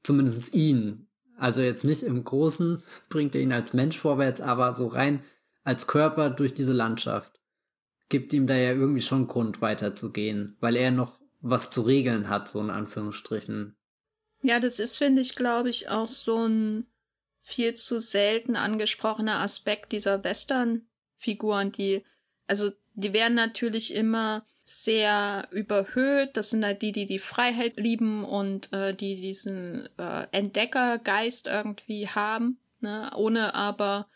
Zumindest ihn. Also jetzt nicht im Großen bringt er ihn als Mensch vorwärts, aber so rein als Körper durch diese Landschaft gibt ihm da ja irgendwie schon Grund weiterzugehen, weil er noch was zu regeln hat, so in Anführungsstrichen. Ja, das ist, finde ich, glaube ich, auch so ein viel zu selten angesprochener Aspekt dieser Western-Figuren, die, also die werden natürlich immer sehr überhöht. Das sind halt die, die die Freiheit lieben und äh, die diesen äh, Entdeckergeist irgendwie haben, ne? ohne aber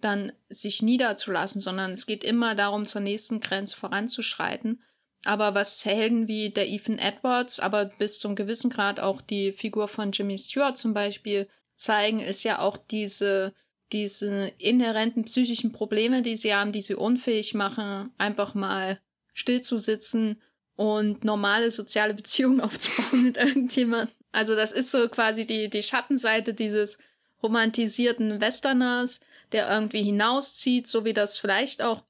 dann sich niederzulassen, sondern es geht immer darum, zur nächsten Grenze voranzuschreiten. Aber was Helden wie der Ethan Edwards, aber bis zum gewissen Grad auch die Figur von Jimmy Stewart zum Beispiel zeigen, ist ja auch diese, diese inhärenten psychischen Probleme, die sie haben, die sie unfähig machen, einfach mal still zu sitzen und normale soziale Beziehungen aufzubauen mit irgendjemandem. Also das ist so quasi die, die Schattenseite dieses romantisierten Westerners, der irgendwie hinauszieht, so wie das vielleicht auch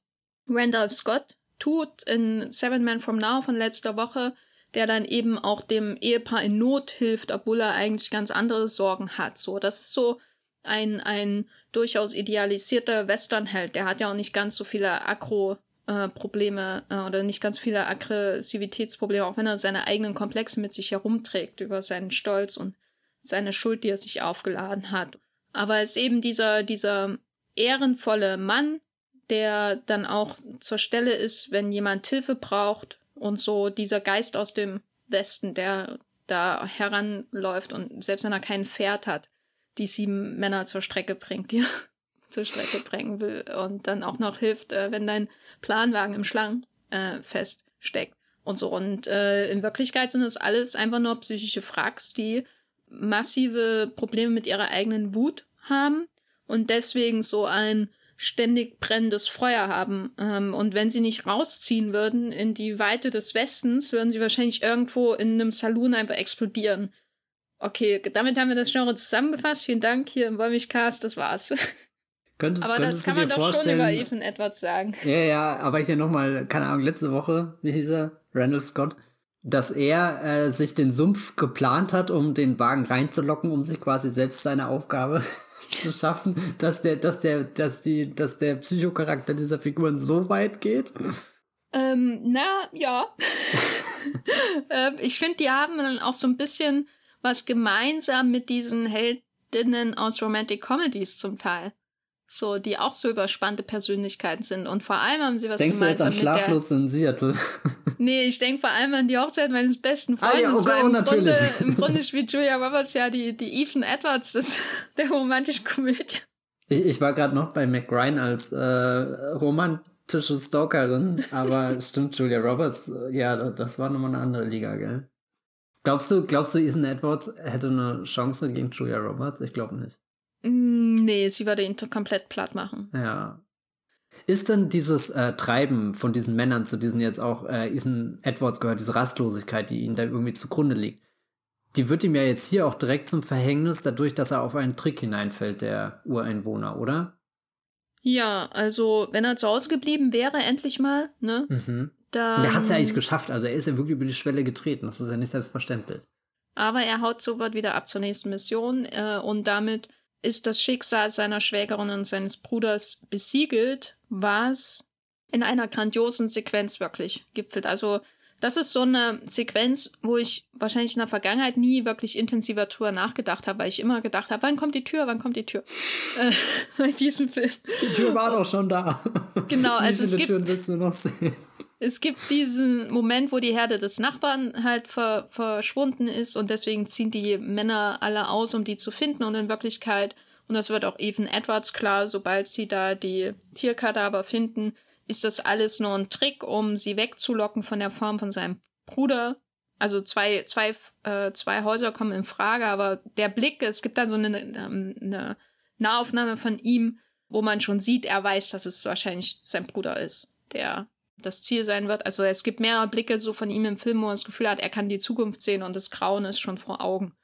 Randall Scott tut in Seven Men From Now von letzter Woche, der dann eben auch dem Ehepaar in Not hilft, obwohl er eigentlich ganz andere Sorgen hat. So, das ist so ein, ein durchaus idealisierter Westernheld. Der hat ja auch nicht ganz so viele Akro äh, Probleme äh, oder nicht ganz viele Aggressivitätsprobleme, auch wenn er seine eigenen Komplexe mit sich herumträgt über seinen Stolz und seine Schuld, die er sich aufgeladen hat. Aber es ist eben dieser, dieser ehrenvolle Mann, der dann auch zur Stelle ist, wenn jemand Hilfe braucht und so dieser Geist aus dem Westen, der da heranläuft und selbst wenn er kein Pferd hat, die sieben Männer zur Strecke bringt, die zur Strecke bringen will und dann auch noch hilft, äh, wenn dein Planwagen im Schlang äh, feststeckt und so. Und äh, in Wirklichkeit sind das alles einfach nur psychische Fracks, die massive Probleme mit ihrer eigenen Wut haben und deswegen so ein ständig brennendes Feuer haben. Ähm, und wenn sie nicht rausziehen würden in die Weite des Westens, würden sie wahrscheinlich irgendwo in einem Saloon einfach explodieren. Okay, damit haben wir das Genre zusammengefasst. Vielen Dank hier im Wollmilchcast. Das war's. Könntest, aber könntest das kann man doch schon über Ethan Edwards sagen. Ja, ja, aber ich ja nochmal, keine Ahnung, letzte Woche, wie hieß er? Randall Scott, dass er äh, sich den Sumpf geplant hat, um den Wagen reinzulocken, um sich quasi selbst seine Aufgabe zu schaffen, dass der, dass der, dass die, dass der Psychocharakter dieser Figuren so weit geht. Ähm, na, ja. ähm, ich finde, die haben dann auch so ein bisschen was gemeinsam mit diesen Heldinnen aus Romantic Comedies zum Teil so, die auch so überspannte Persönlichkeiten sind. Und vor allem haben sie was Denkst gemeinsam du jetzt an Schlaflos in Seattle? nee, ich denke vor allem an die Hochzeit meines besten Freundes. Ah, ja, oh, im, natürlich. Grunde, Im Grunde spielt Julia Roberts ja die, die Ethan Edwards des, der romantischen Komödie. Ich, ich war gerade noch bei McRyan als äh, romantische Stalkerin, aber stimmt, Julia Roberts, äh, ja, das war nochmal eine andere Liga, gell? Glaubst du, glaubst du, Ethan Edwards hätte eine Chance gegen Julia Roberts? Ich glaube nicht. Mm, nee, sie würde ihn komplett platt machen. Ja. Ist denn dieses äh, Treiben von diesen Männern, zu diesen jetzt auch äh, Ethan Edwards gehört, diese Rastlosigkeit, die ihnen da irgendwie zugrunde liegt, die wird ihm ja jetzt hier auch direkt zum Verhängnis, dadurch, dass er auf einen Trick hineinfällt, der Ureinwohner, oder? Ja, also wenn er zu Hause geblieben wäre, endlich mal, ne? Mhm. Dann... Und er hat es ja eigentlich geschafft, also er ist ja wirklich über die Schwelle getreten, das ist ja nicht selbstverständlich. Aber er haut sofort wieder ab zur nächsten Mission äh, und damit ist das Schicksal seiner Schwägerin und seines Bruders besiegelt, was in einer grandiosen Sequenz wirklich gipfelt. Also das ist so eine Sequenz, wo ich wahrscheinlich in der Vergangenheit nie wirklich intensiver drüber nachgedacht habe, weil ich immer gedacht habe, wann kommt die Tür, wann kommt die Tür? Äh, bei diesem Film. Die Tür war doch schon da. Genau, also es gibt, Türen willst du noch sehen? es gibt diesen Moment, wo die Herde des Nachbarn halt ver verschwunden ist und deswegen ziehen die Männer alle aus, um die zu finden und in Wirklichkeit, und das wird auch Ethan Edwards klar, sobald sie da die Tierkadaver finden, ist das alles nur ein Trick, um sie wegzulocken von der Form von seinem Bruder. Also zwei, zwei, äh, zwei Häuser kommen in Frage, aber der Blick, es gibt da so eine, eine Nahaufnahme von ihm, wo man schon sieht, er weiß, dass es wahrscheinlich sein Bruder ist, der das Ziel sein wird. Also es gibt mehrere Blicke so von ihm im Film, wo man das Gefühl hat, er kann die Zukunft sehen und das Grauen ist schon vor Augen.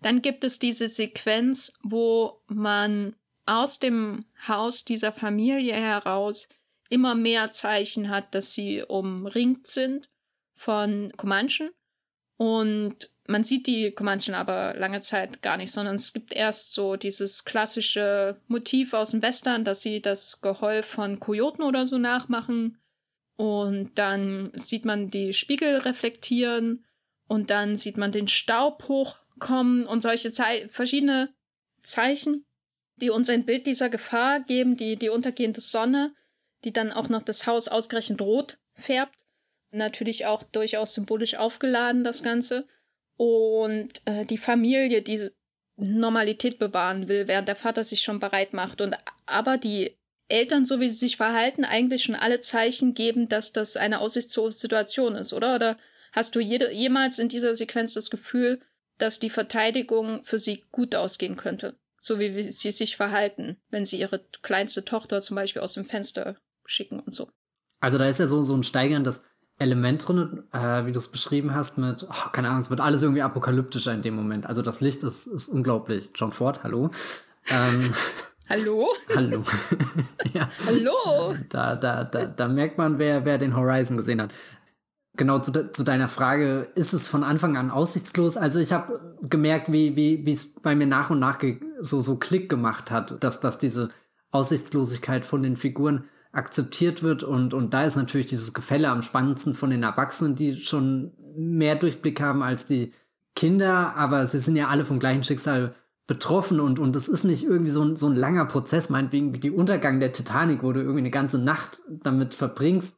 Dann gibt es diese Sequenz, wo man aus dem Haus dieser Familie heraus immer mehr Zeichen hat, dass sie umringt sind von Comanchen. Und man sieht die Comanchen aber lange Zeit gar nicht, sondern es gibt erst so dieses klassische Motiv aus dem Western, dass sie das Geheul von Kojoten oder so nachmachen. Und dann sieht man die Spiegel reflektieren und dann sieht man den Staub hochkommen und solche Ze verschiedene Zeichen, die uns ein Bild dieser Gefahr geben, die, die untergehende Sonne, die dann auch noch das Haus ausgerechnet rot färbt. Natürlich auch durchaus symbolisch aufgeladen, das Ganze. Und äh, die Familie, die Normalität bewahren will, während der Vater sich schon bereit macht. Und aber die Eltern, so wie sie sich verhalten, eigentlich schon alle Zeichen geben, dass das eine aussichtslose Situation ist, oder? Oder hast du jede, jemals in dieser Sequenz das Gefühl, dass die Verteidigung für sie gut ausgehen könnte? So wie sie sich verhalten, wenn sie ihre kleinste Tochter zum Beispiel aus dem Fenster schicken und so. Also da ist ja so, so ein steigerndes Element drin, äh, wie du es beschrieben hast, mit, oh, keine Ahnung, es wird alles irgendwie apokalyptischer in dem Moment. Also das Licht ist, ist unglaublich. John Ford, hallo. Ähm, hallo? hallo. ja. Hallo? Da, da, da, da merkt man, wer, wer den Horizon gesehen hat. Genau, zu, de zu deiner Frage, ist es von Anfang an aussichtslos? Also ich habe gemerkt, wie wie wie, es bei mir nach und nach so, so Klick gemacht hat, dass, dass diese Aussichtslosigkeit von den Figuren akzeptiert wird. Und, und da ist natürlich dieses Gefälle am spannendsten von den Erwachsenen, die schon mehr Durchblick haben als die Kinder, aber sie sind ja alle vom gleichen Schicksal betroffen und, und es ist nicht irgendwie so ein, so ein langer Prozess, meinetwegen wie die Untergang der Titanic, wo du irgendwie eine ganze Nacht damit verbringst,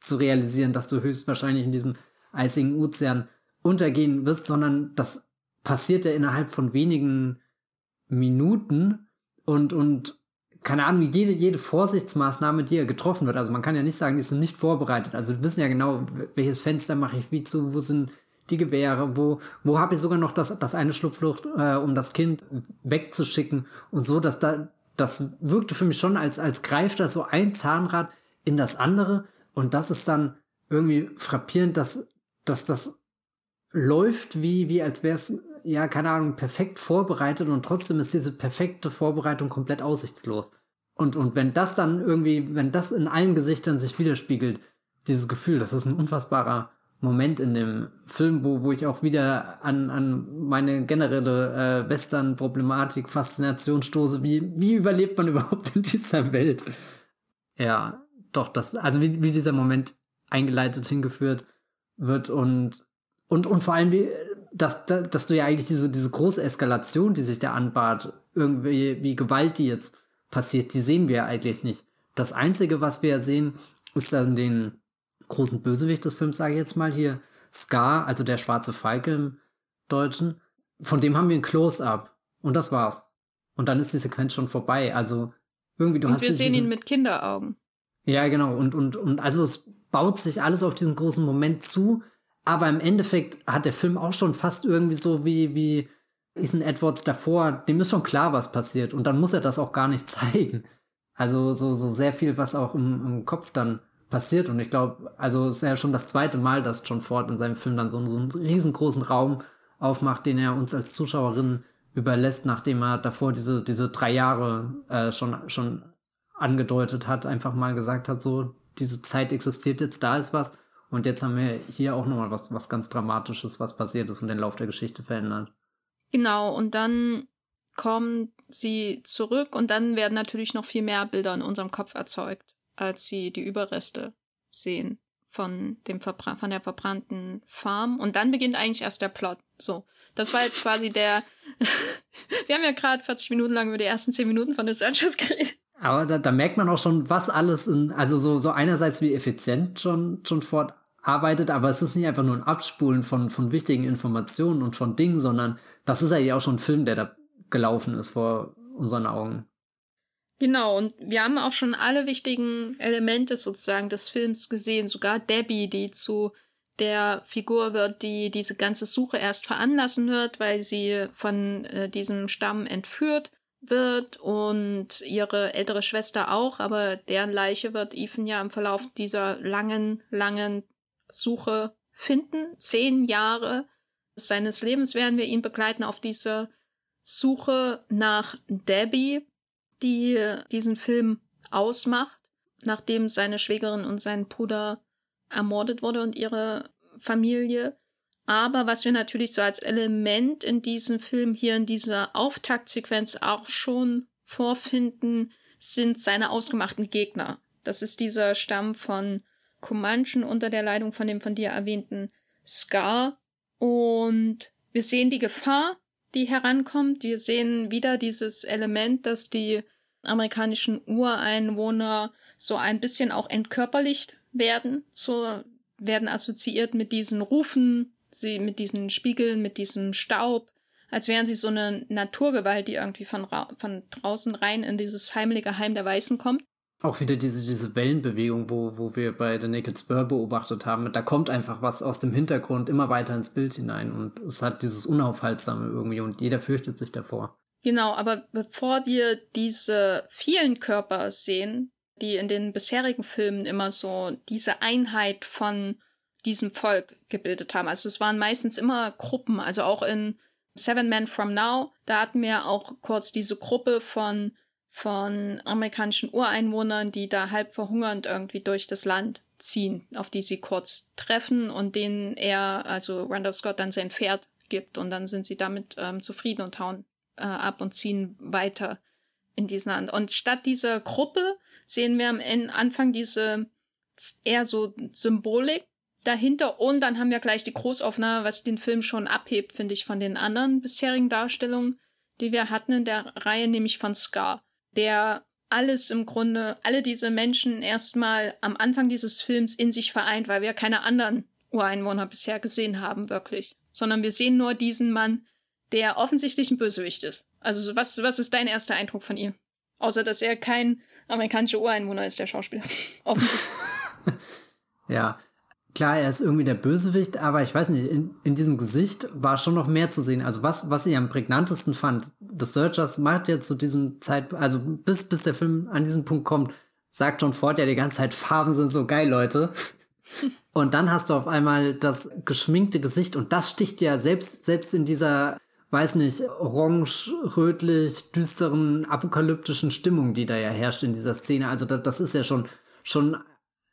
zu realisieren, dass du höchstwahrscheinlich in diesem eisigen Ozean untergehen wirst, sondern das passiert ja innerhalb von wenigen Minuten und, und keine Ahnung, jede, jede Vorsichtsmaßnahme, die ja getroffen wird, also man kann ja nicht sagen, die sind nicht vorbereitet. Also wir wissen ja genau, welches Fenster mache ich wie zu, wo sind die Gewehre, wo, wo habe ich sogar noch das, das eine Schlupflucht, äh, um das Kind wegzuschicken und so, dass da, das wirkte für mich schon, als, als greift da so ein Zahnrad in das andere und das ist dann irgendwie frappierend, dass, dass das läuft wie, wie als wäre es ja, keine Ahnung, perfekt vorbereitet und trotzdem ist diese perfekte Vorbereitung komplett aussichtslos. Und, und wenn das dann irgendwie, wenn das in allen Gesichtern sich widerspiegelt, dieses Gefühl, das ist ein unfassbarer Moment in dem Film, wo, wo ich auch wieder an, an meine generelle äh, Western-Problematik, Faszination stoße. Wie, wie überlebt man überhaupt in dieser Welt? Ja, doch, das, also wie, wie dieser Moment eingeleitet hingeführt wird und, und, und vor allem, wie, dass, dass du ja eigentlich diese, diese große Eskalation, die sich da anbahnt, irgendwie, wie Gewalt, die jetzt passiert, die sehen wir ja eigentlich nicht. Das Einzige, was wir sehen, ist dann den großen Bösewicht des Films, sage ich jetzt mal hier, Scar, also der schwarze Falke im Deutschen. Von dem haben wir ein Close-Up. Und das war's. Und dann ist die Sequenz schon vorbei. Also irgendwie, du und hast. Wir sehen diesen... ihn mit Kinderaugen. Ja, genau. Und, und, und also es baut sich alles auf diesen großen Moment zu, aber im Endeffekt hat der Film auch schon fast irgendwie so wie, wie Ethan Edwards davor, dem ist schon klar, was passiert. Und dann muss er das auch gar nicht zeigen. Also so, so sehr viel, was auch im, im Kopf dann passiert. Und ich glaube, also es ist ja schon das zweite Mal, dass John Ford in seinem Film dann so, so einen riesengroßen Raum aufmacht, den er uns als Zuschauerinnen überlässt, nachdem er davor diese, diese drei Jahre äh, schon, schon angedeutet hat, einfach mal gesagt hat, so, diese Zeit existiert jetzt, da ist was. Und jetzt haben wir hier auch nochmal was, was ganz Dramatisches, was passiert ist und den Lauf der Geschichte verändert. Genau, und dann kommen sie zurück und dann werden natürlich noch viel mehr Bilder in unserem Kopf erzeugt, als sie die Überreste sehen von dem Verbra von der verbrannten Farm. Und dann beginnt eigentlich erst der Plot. So, das war jetzt quasi der. wir haben ja gerade 40 Minuten lang über die ersten 10 Minuten von The Searchers geredet. Aber da, da, merkt man auch schon, was alles in, also so, so einerseits wie effizient schon, schon fort arbeitet, aber es ist nicht einfach nur ein Abspulen von, von wichtigen Informationen und von Dingen, sondern das ist ja auch schon ein Film, der da gelaufen ist vor unseren Augen. Genau, und wir haben auch schon alle wichtigen Elemente sozusagen des Films gesehen, sogar Debbie, die zu der Figur wird, die diese ganze Suche erst veranlassen wird, weil sie von äh, diesem Stamm entführt wird und ihre ältere Schwester auch, aber deren Leiche wird Ethan ja im Verlauf dieser langen, langen Suche finden. Zehn Jahre seines Lebens werden wir ihn begleiten auf dieser Suche nach Debbie, die diesen Film ausmacht, nachdem seine Schwägerin und sein Bruder ermordet wurde und ihre Familie. Aber was wir natürlich so als Element in diesem Film hier in dieser Auftaktsequenz auch schon vorfinden, sind seine ausgemachten Gegner. Das ist dieser Stamm von Comanchen unter der Leitung von dem von dir erwähnten Scar. Und wir sehen die Gefahr, die herankommt. Wir sehen wieder dieses Element, dass die amerikanischen Ureinwohner so ein bisschen auch entkörperlicht werden, so werden assoziiert mit diesen Rufen, sie mit diesen Spiegeln, mit diesem Staub, als wären sie so eine Naturgewalt, die irgendwie von, von draußen rein in dieses heimliche Heim der Weißen kommt. Auch wieder diese, diese Wellenbewegung, wo, wo wir bei The Naked Spur beobachtet haben. Da kommt einfach was aus dem Hintergrund immer weiter ins Bild hinein und es hat dieses Unaufhaltsame irgendwie und jeder fürchtet sich davor. Genau, aber bevor wir diese vielen Körper sehen, die in den bisherigen Filmen immer so diese Einheit von diesem Volk gebildet haben. Also es waren meistens immer Gruppen, also auch in Seven Men From Now, da hatten wir auch kurz diese Gruppe von, von amerikanischen Ureinwohnern, die da halb verhungernd irgendwie durch das Land ziehen, auf die sie kurz treffen und denen er, also Randolph Scott, dann sein Pferd gibt und dann sind sie damit ähm, zufrieden und hauen äh, ab und ziehen weiter in diesen Land. Und statt dieser Gruppe sehen wir am Anfang diese eher so Symbolik dahinter und dann haben wir gleich die Großaufnahme, was den Film schon abhebt, finde ich, von den anderen bisherigen Darstellungen, die wir hatten in der Reihe, nämlich von Scar, der alles im Grunde, alle diese Menschen erstmal am Anfang dieses Films in sich vereint, weil wir keine anderen Ureinwohner bisher gesehen haben, wirklich. Sondern wir sehen nur diesen Mann, der offensichtlich ein Bösewicht ist. Also was, was ist dein erster Eindruck von ihm? Außer, dass er kein amerikanischer Ureinwohner ist, der Schauspieler. Offensichtlich. ja, klar, er ist irgendwie der Bösewicht, aber ich weiß nicht, in, in diesem Gesicht war schon noch mehr zu sehen. Also was, was ich am prägnantesten fand, The Searchers macht ja zu diesem Zeitpunkt, also bis, bis der Film an diesen Punkt kommt, sagt John Ford ja die ganze Zeit, Farben sind so geil, Leute. Und dann hast du auf einmal das geschminkte Gesicht und das sticht ja selbst, selbst in dieser weiß nicht, orange, rötlich, düsteren, apokalyptischen Stimmung, die da ja herrscht in dieser Szene. Also das, das ist ja schon, schon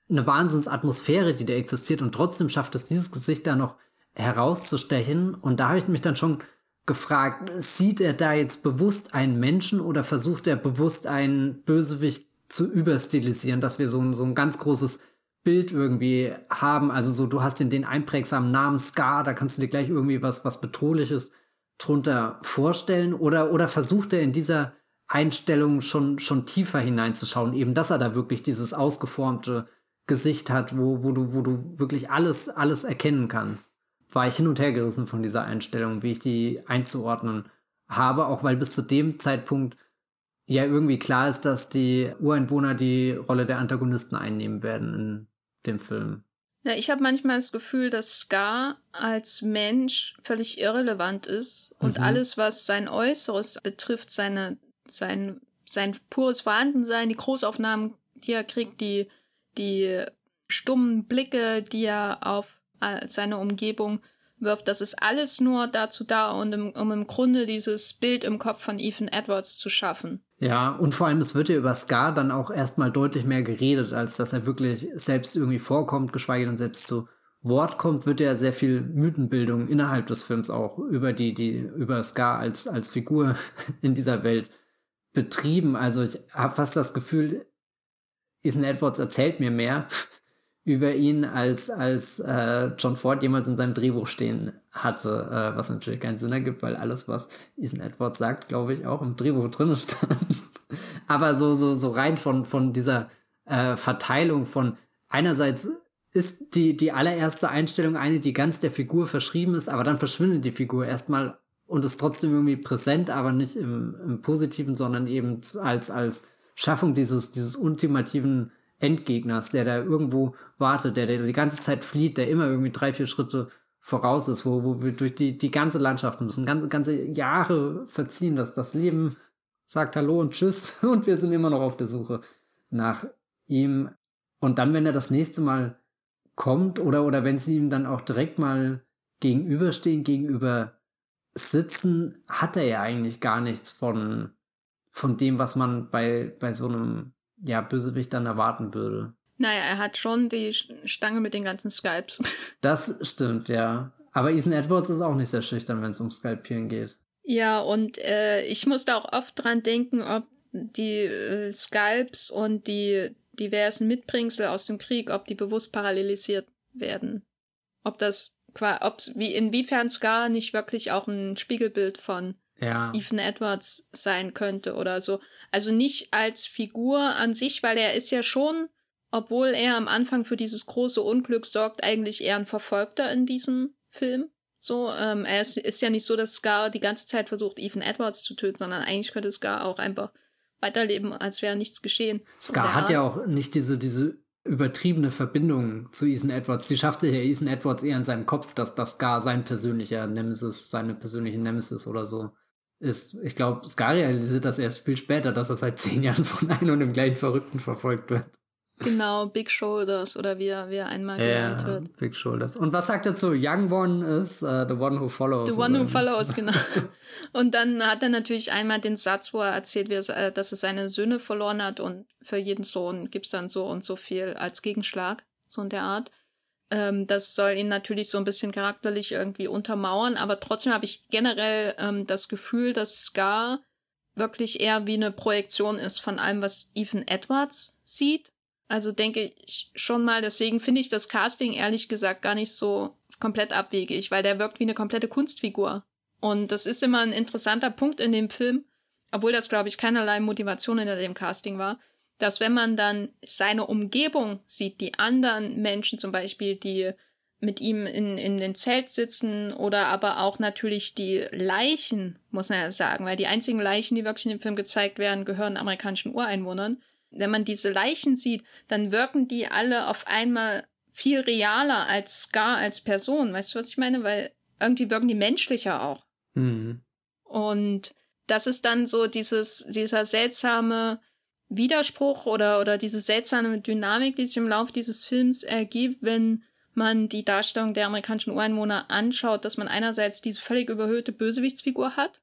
eine Wahnsinnsatmosphäre, die da existiert und trotzdem schafft es dieses Gesicht da noch herauszustechen. Und da habe ich mich dann schon gefragt, sieht er da jetzt bewusst einen Menschen oder versucht er bewusst einen Bösewicht zu überstilisieren, dass wir so ein, so ein ganz großes Bild irgendwie haben. Also so, du hast den, den einprägsamen Namen Scar, da kannst du dir gleich irgendwie was, was Bedrohliches drunter vorstellen oder, oder versucht er in dieser Einstellung schon, schon tiefer hineinzuschauen, eben, dass er da wirklich dieses ausgeformte Gesicht hat, wo, wo du, wo du wirklich alles, alles erkennen kannst. War ich hin und her gerissen von dieser Einstellung, wie ich die einzuordnen habe, auch weil bis zu dem Zeitpunkt ja irgendwie klar ist, dass die Ureinwohner die Rolle der Antagonisten einnehmen werden in dem Film. Ja, ich habe manchmal das Gefühl, dass Scar als Mensch völlig irrelevant ist und mhm. alles, was sein Äußeres betrifft, seine, sein, sein pures Vorhandensein, die Großaufnahmen, die er kriegt, die, die stummen Blicke, die er auf äh, seine Umgebung wirft, das ist alles nur dazu da, um, um im Grunde dieses Bild im Kopf von Ethan Edwards zu schaffen. Ja, und vor allem, es wird ja über Scar dann auch erstmal deutlich mehr geredet, als dass er wirklich selbst irgendwie vorkommt, geschweige denn selbst zu Wort kommt, wird ja sehr viel Mythenbildung innerhalb des Films auch über die, die, über Scar als, als Figur in dieser Welt betrieben. Also ich habe fast das Gefühl, Ethan Edwards erzählt mir mehr über ihn, als, als äh, John Ford jemals in seinem Drehbuch stehen hatte, äh, was natürlich keinen Sinn ergibt, weil alles, was Ethan Edwards sagt, glaube ich, auch im Drehbuch drin stand. Aber so, so, so rein von, von dieser äh, Verteilung von einerseits ist die, die allererste Einstellung eine, die ganz der Figur verschrieben ist, aber dann verschwindet die Figur erstmal und ist trotzdem irgendwie präsent, aber nicht im, im Positiven, sondern eben als, als Schaffung dieses, dieses ultimativen Endgegners, der da irgendwo wartet, der, der die ganze Zeit flieht, der immer irgendwie drei, vier Schritte voraus ist, wo, wo wir durch die, die ganze Landschaft müssen, ganze, ganze Jahre verziehen, dass das Leben sagt Hallo und Tschüss und wir sind immer noch auf der Suche nach ihm. Und dann, wenn er das nächste Mal kommt oder, oder wenn sie ihm dann auch direkt mal gegenüberstehen, gegenüber sitzen, hat er ja eigentlich gar nichts von, von dem, was man bei, bei so einem ja, Bösewicht dann erwarten würde. Naja, er hat schon die Stange mit den ganzen Skypes. Das stimmt, ja. Aber Ethan Edwards ist auch nicht sehr schüchtern, wenn es um Skypieren geht. Ja, und äh, ich musste auch oft dran denken, ob die äh, Skalps und die diversen Mitbringsel aus dem Krieg, ob die bewusst parallelisiert werden. Ob das ob's, wie, inwiefern Scar nicht wirklich auch ein Spiegelbild von ja. Ethan Edwards sein könnte oder so. Also nicht als Figur an sich, weil er ist ja schon, obwohl er am Anfang für dieses große Unglück sorgt, eigentlich eher ein Verfolgter in diesem Film. So, ähm, er ist, ist ja nicht so, dass Scar die ganze Zeit versucht, Ethan Edwards zu töten, sondern eigentlich könnte Scar auch einfach weiterleben, als wäre nichts geschehen. Scar hat ja auch nicht diese, diese übertriebene Verbindung zu Ethan Edwards. Die schafft sich ja Ethan Edwards eher in seinem Kopf, dass das Scar sein persönlicher Nemesis, seine persönliche Nemesis oder so ist. Ich glaube, Scar realisiert das erst viel später, dass er seit zehn Jahren von einem und dem gleichen Verrückten verfolgt wird. Genau, Big Shoulders oder wie er, wie er einmal genannt wird. Big Shoulders. Und was sagt er zu Young One is uh, the one who follows? The one who follows, genau. und dann hat er natürlich einmal den Satz, wo er erzählt, er, äh, dass er seine Söhne verloren hat und für jeden Sohn gibt es dann so und so viel als Gegenschlag, so in der Art. Ähm, das soll ihn natürlich so ein bisschen charakterlich irgendwie untermauern, aber trotzdem habe ich generell ähm, das Gefühl, dass Scar wirklich eher wie eine Projektion ist von allem, was Ethan Edwards sieht also denke ich schon mal, deswegen finde ich das Casting ehrlich gesagt gar nicht so komplett abwegig, weil der wirkt wie eine komplette Kunstfigur. Und das ist immer ein interessanter Punkt in dem Film, obwohl das, glaube ich, keinerlei Motivation hinter dem Casting war, dass wenn man dann seine Umgebung sieht, die anderen Menschen zum Beispiel, die mit ihm in, in den Zelt sitzen oder aber auch natürlich die Leichen, muss man ja sagen, weil die einzigen Leichen, die wirklich in dem Film gezeigt werden, gehören amerikanischen Ureinwohnern wenn man diese Leichen sieht, dann wirken die alle auf einmal viel realer als Scar als Person. Weißt du, was ich meine? Weil irgendwie wirken die menschlicher auch. Mhm. Und das ist dann so dieses, dieser seltsame Widerspruch oder, oder diese seltsame Dynamik, die sich im Laufe dieses Films ergibt, wenn man die Darstellung der amerikanischen Ureinwohner anschaut, dass man einerseits diese völlig überhöhte Bösewichtsfigur hat,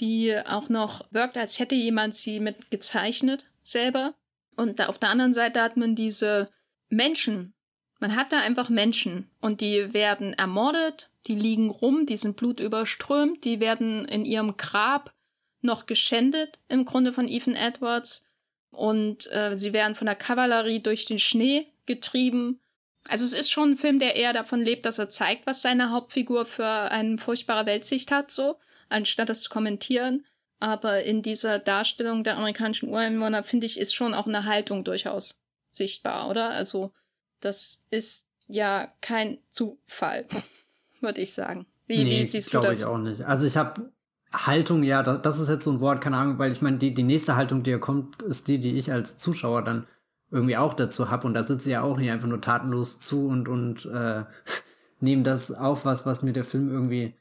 die auch noch wirkt, als hätte jemand sie mit gezeichnet selber. Und da auf der anderen Seite hat man diese Menschen. Man hat da einfach Menschen und die werden ermordet, die liegen rum, die sind blutüberströmt, die werden in ihrem Grab noch geschändet im Grunde von Ethan Edwards und äh, sie werden von der Kavallerie durch den Schnee getrieben. Also es ist schon ein Film, der eher davon lebt, dass er zeigt, was seine Hauptfigur für eine furchtbare Weltsicht hat, so, anstatt das zu kommentieren. Aber in dieser Darstellung der amerikanischen Ureinwohner, finde ich, ist schon auch eine Haltung durchaus sichtbar, oder? Also, das ist ja kein Zufall, würde ich sagen. Wie, nee, wie siehst du das? ich auch nicht. Also, ich habe Haltung, ja, das ist jetzt so ein Wort, keine Ahnung, weil ich meine, die, die nächste Haltung, die ja kommt, ist die, die ich als Zuschauer dann irgendwie auch dazu habe. Und da sitze ich ja auch nicht einfach nur tatenlos zu und, und äh, nehme das auf, was, was mir der Film irgendwie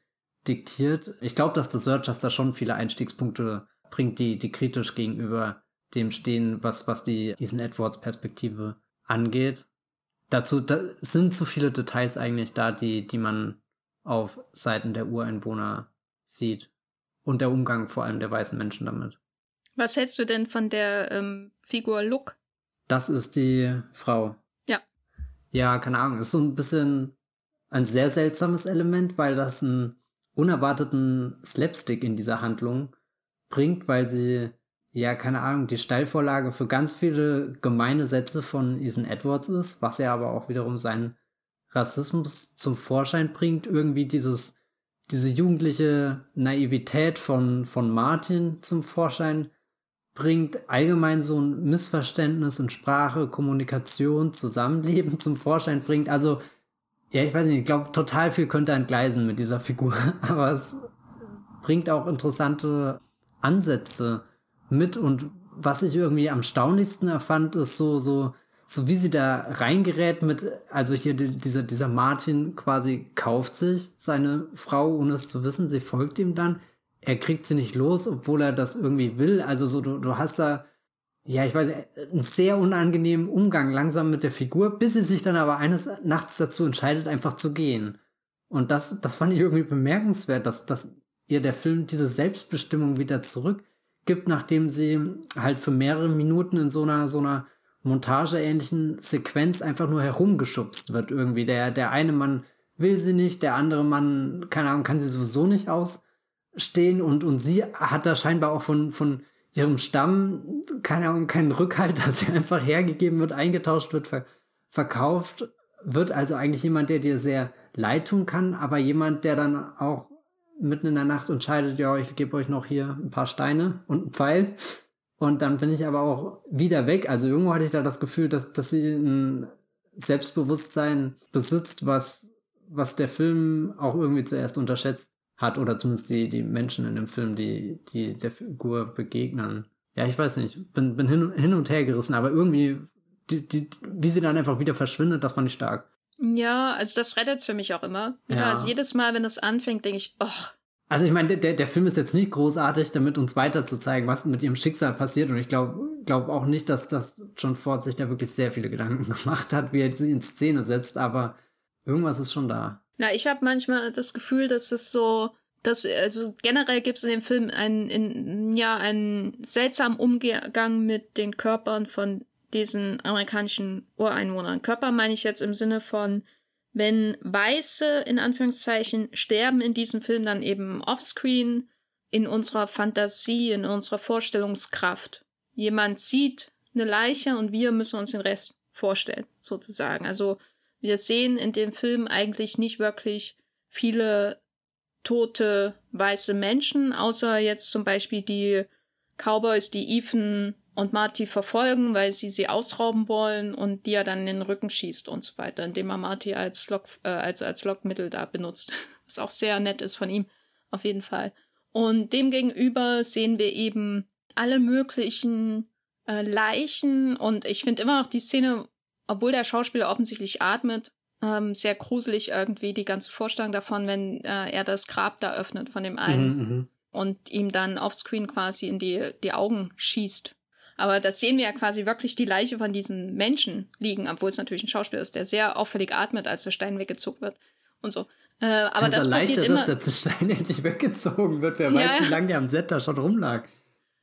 diktiert. Ich glaube, dass The Searchers da schon viele Einstiegspunkte bringt, die, die kritisch gegenüber dem stehen, was, was die Ethan Edwards Perspektive angeht. Dazu da sind zu viele Details eigentlich da, die, die man auf Seiten der Ureinwohner sieht. Und der Umgang vor allem der weißen Menschen damit. Was hältst du denn von der ähm, Figur Look? Das ist die Frau. Ja. Ja, keine Ahnung. Ist so ein bisschen ein sehr seltsames Element, weil das ein unerwarteten Slapstick in dieser Handlung bringt, weil sie, ja, keine Ahnung, die Steilvorlage für ganz viele gemeine Sätze von Ethan Edwards ist, was er aber auch wiederum seinen Rassismus zum Vorschein bringt, irgendwie dieses, diese jugendliche Naivität von, von Martin zum Vorschein bringt, allgemein so ein Missverständnis in Sprache, Kommunikation, Zusammenleben zum Vorschein bringt. Also ja, ich weiß nicht, ich glaube, total viel könnte entgleisen mit dieser Figur, aber es bringt auch interessante Ansätze mit und was ich irgendwie am staunlichsten erfand, ist so, so, so wie sie da reingerät mit, also hier die, dieser, dieser Martin quasi kauft sich seine Frau, ohne es zu wissen, sie folgt ihm dann. er kriegt sie nicht los, obwohl er das irgendwie will. Also so, du, du hast da, ja, ich weiß, einen sehr unangenehmen Umgang langsam mit der Figur, bis sie sich dann aber eines Nachts dazu entscheidet, einfach zu gehen. Und das, das fand ich irgendwie bemerkenswert, dass, dass ihr der Film diese Selbstbestimmung wieder zurückgibt, nachdem sie halt für mehrere Minuten in so einer, so einer montageähnlichen Sequenz einfach nur herumgeschubst wird irgendwie. Der, der eine Mann will sie nicht, der andere Mann, keine Ahnung, kann sie sowieso nicht ausstehen und, und sie hat da scheinbar auch von, von ihrem Stamm, keine Ahnung, keinen Rückhalt, dass sie einfach hergegeben wird, eingetauscht wird, ver verkauft wird. Also eigentlich jemand, der dir sehr leid tun kann, aber jemand, der dann auch mitten in der Nacht entscheidet, ja, ich gebe euch noch hier ein paar Steine und einen Pfeil. Und dann bin ich aber auch wieder weg. Also irgendwo hatte ich da das Gefühl, dass, dass sie ein Selbstbewusstsein besitzt, was, was der Film auch irgendwie zuerst unterschätzt hat. Oder zumindest die, die Menschen in dem Film, die, die der Figur begegnen. Ja, ich weiß nicht. Bin, bin hin, hin und her gerissen, aber irgendwie, die, die, wie sie dann einfach wieder verschwindet, das fand ich stark. Ja, also das rettet für mich auch immer. Ja. Also jedes Mal, wenn es anfängt, denke ich, oh, also ich meine, der, der Film ist jetzt nicht großartig, damit uns weiter zu zeigen, was mit ihrem Schicksal passiert. Und ich glaube glaub auch nicht, dass das John Ford sich da wirklich sehr viele Gedanken gemacht hat, wie er sie in Szene setzt. Aber irgendwas ist schon da. Na, ich habe manchmal das Gefühl, dass es so, dass also generell gibt es in dem Film einen, in, ja, einen seltsamen Umgang mit den Körpern von diesen amerikanischen Ureinwohnern. Körper meine ich jetzt im Sinne von wenn Weiße in Anführungszeichen sterben in diesem Film dann eben offscreen, in unserer Fantasie, in unserer Vorstellungskraft. Jemand sieht eine Leiche und wir müssen uns den Rest vorstellen, sozusagen. Also wir sehen in dem Film eigentlich nicht wirklich viele tote weiße Menschen, außer jetzt zum Beispiel die Cowboys, die Ethan und Marty verfolgen, weil sie sie ausrauben wollen und die er dann in den Rücken schießt und so weiter, indem er Marty als, Lock, äh, als, als Lockmittel da benutzt. Was auch sehr nett ist von ihm, auf jeden Fall. Und demgegenüber sehen wir eben alle möglichen äh, Leichen und ich finde immer noch die Szene, obwohl der Schauspieler offensichtlich atmet, ähm, sehr gruselig irgendwie, die ganze Vorstellung davon, wenn äh, er das Grab da öffnet von dem einen mhm, mhm. und ihm dann offscreen quasi in die, die Augen schießt aber da sehen wir ja quasi wirklich die Leiche von diesen Menschen liegen, obwohl es natürlich ein Schauspieler ist, der sehr auffällig atmet, als der Stein weggezogen wird und so. Äh, aber das, das passiert immer. dass der Stein endlich weggezogen wird. Wer ja, weiß, wie lange der am Set da schon rumlag.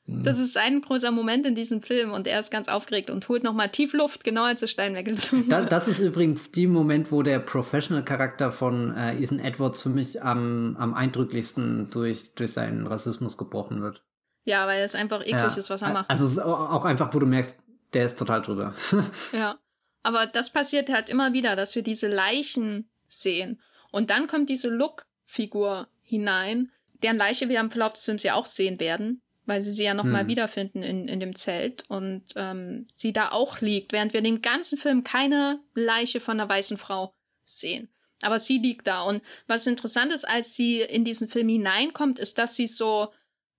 Hm. Das ist ein großer Moment in diesem Film und er ist ganz aufgeregt und holt nochmal tief Luft, genau als der Stein weggezogen wird. das ist übrigens die Moment, wo der Professional-Charakter von äh, Ethan Edwards für mich am, am eindrücklichsten durch, durch seinen Rassismus gebrochen wird. Ja, weil es einfach eklig ja. ist, was er macht. Also es ist auch einfach, wo du merkst, der ist total drüber. ja. Aber das passiert halt immer wieder, dass wir diese Leichen sehen. Und dann kommt diese Look-Figur hinein, deren Leiche wir im Verlauf des Films ja auch sehen werden, weil sie sie ja nochmal hm. wiederfinden in, in dem Zelt und ähm, sie da auch liegt, während wir den ganzen Film keine Leiche von einer weißen Frau sehen. Aber sie liegt da. Und was interessant ist, als sie in diesen Film hineinkommt, ist, dass sie so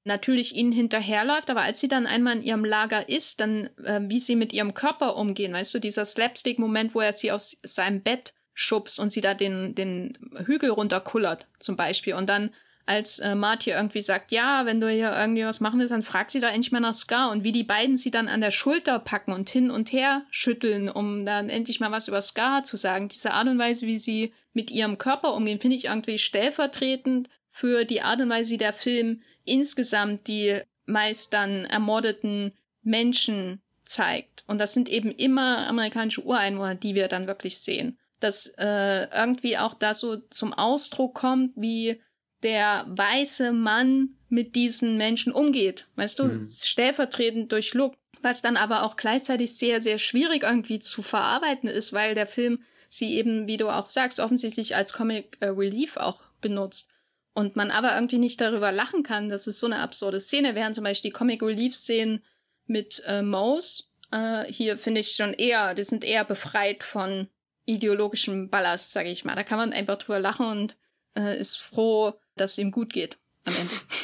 natürlich ihnen hinterherläuft, aber als sie dann einmal in ihrem Lager ist, dann äh, wie sie mit ihrem Körper umgehen, weißt du, dieser Slapstick-Moment, wo er sie aus seinem Bett schubst und sie da den, den Hügel runterkullert, zum Beispiel. Und dann, als äh, Marty irgendwie sagt, ja, wenn du hier irgendwie was machen willst, dann fragt sie da endlich mal nach Scar und wie die beiden sie dann an der Schulter packen und hin und her schütteln, um dann endlich mal was über Scar zu sagen. Diese Art und Weise, wie sie mit ihrem Körper umgehen, finde ich irgendwie stellvertretend für die Art und Weise, wie der Film insgesamt die meist dann ermordeten Menschen zeigt. Und das sind eben immer amerikanische Ureinwohner, die wir dann wirklich sehen. Dass äh, irgendwie auch da so zum Ausdruck kommt, wie der weiße Mann mit diesen Menschen umgeht. Weißt du, mhm. stellvertretend durch Look. Was dann aber auch gleichzeitig sehr, sehr schwierig irgendwie zu verarbeiten ist, weil der Film sie eben, wie du auch sagst, offensichtlich als Comic äh, Relief auch benutzt. Und man aber irgendwie nicht darüber lachen kann, das ist so eine absurde Szene, während zum Beispiel die Comic Relief-Szenen mit äh, Mouse, äh, hier finde ich schon eher, die sind eher befreit von ideologischem Ballast, sage ich mal. Da kann man einfach drüber lachen und äh, ist froh, dass es ihm gut geht am Ende.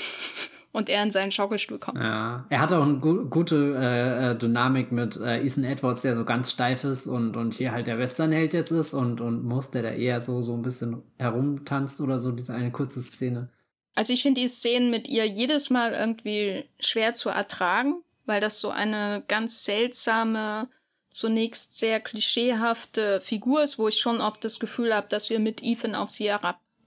und er in seinen Schaukelstuhl kommt. Ja, er hat auch eine gu gute äh, äh, Dynamik mit äh, Ethan Edwards, der so ganz steif ist und, und hier halt der Westernheld jetzt ist und, und Moss, der da eher so, so ein bisschen herumtanzt oder so, diese eine kurze Szene. Also ich finde die Szenen mit ihr jedes Mal irgendwie schwer zu ertragen, weil das so eine ganz seltsame, zunächst sehr klischeehafte Figur ist, wo ich schon oft das Gefühl habe, dass wir mit Ethan auf sie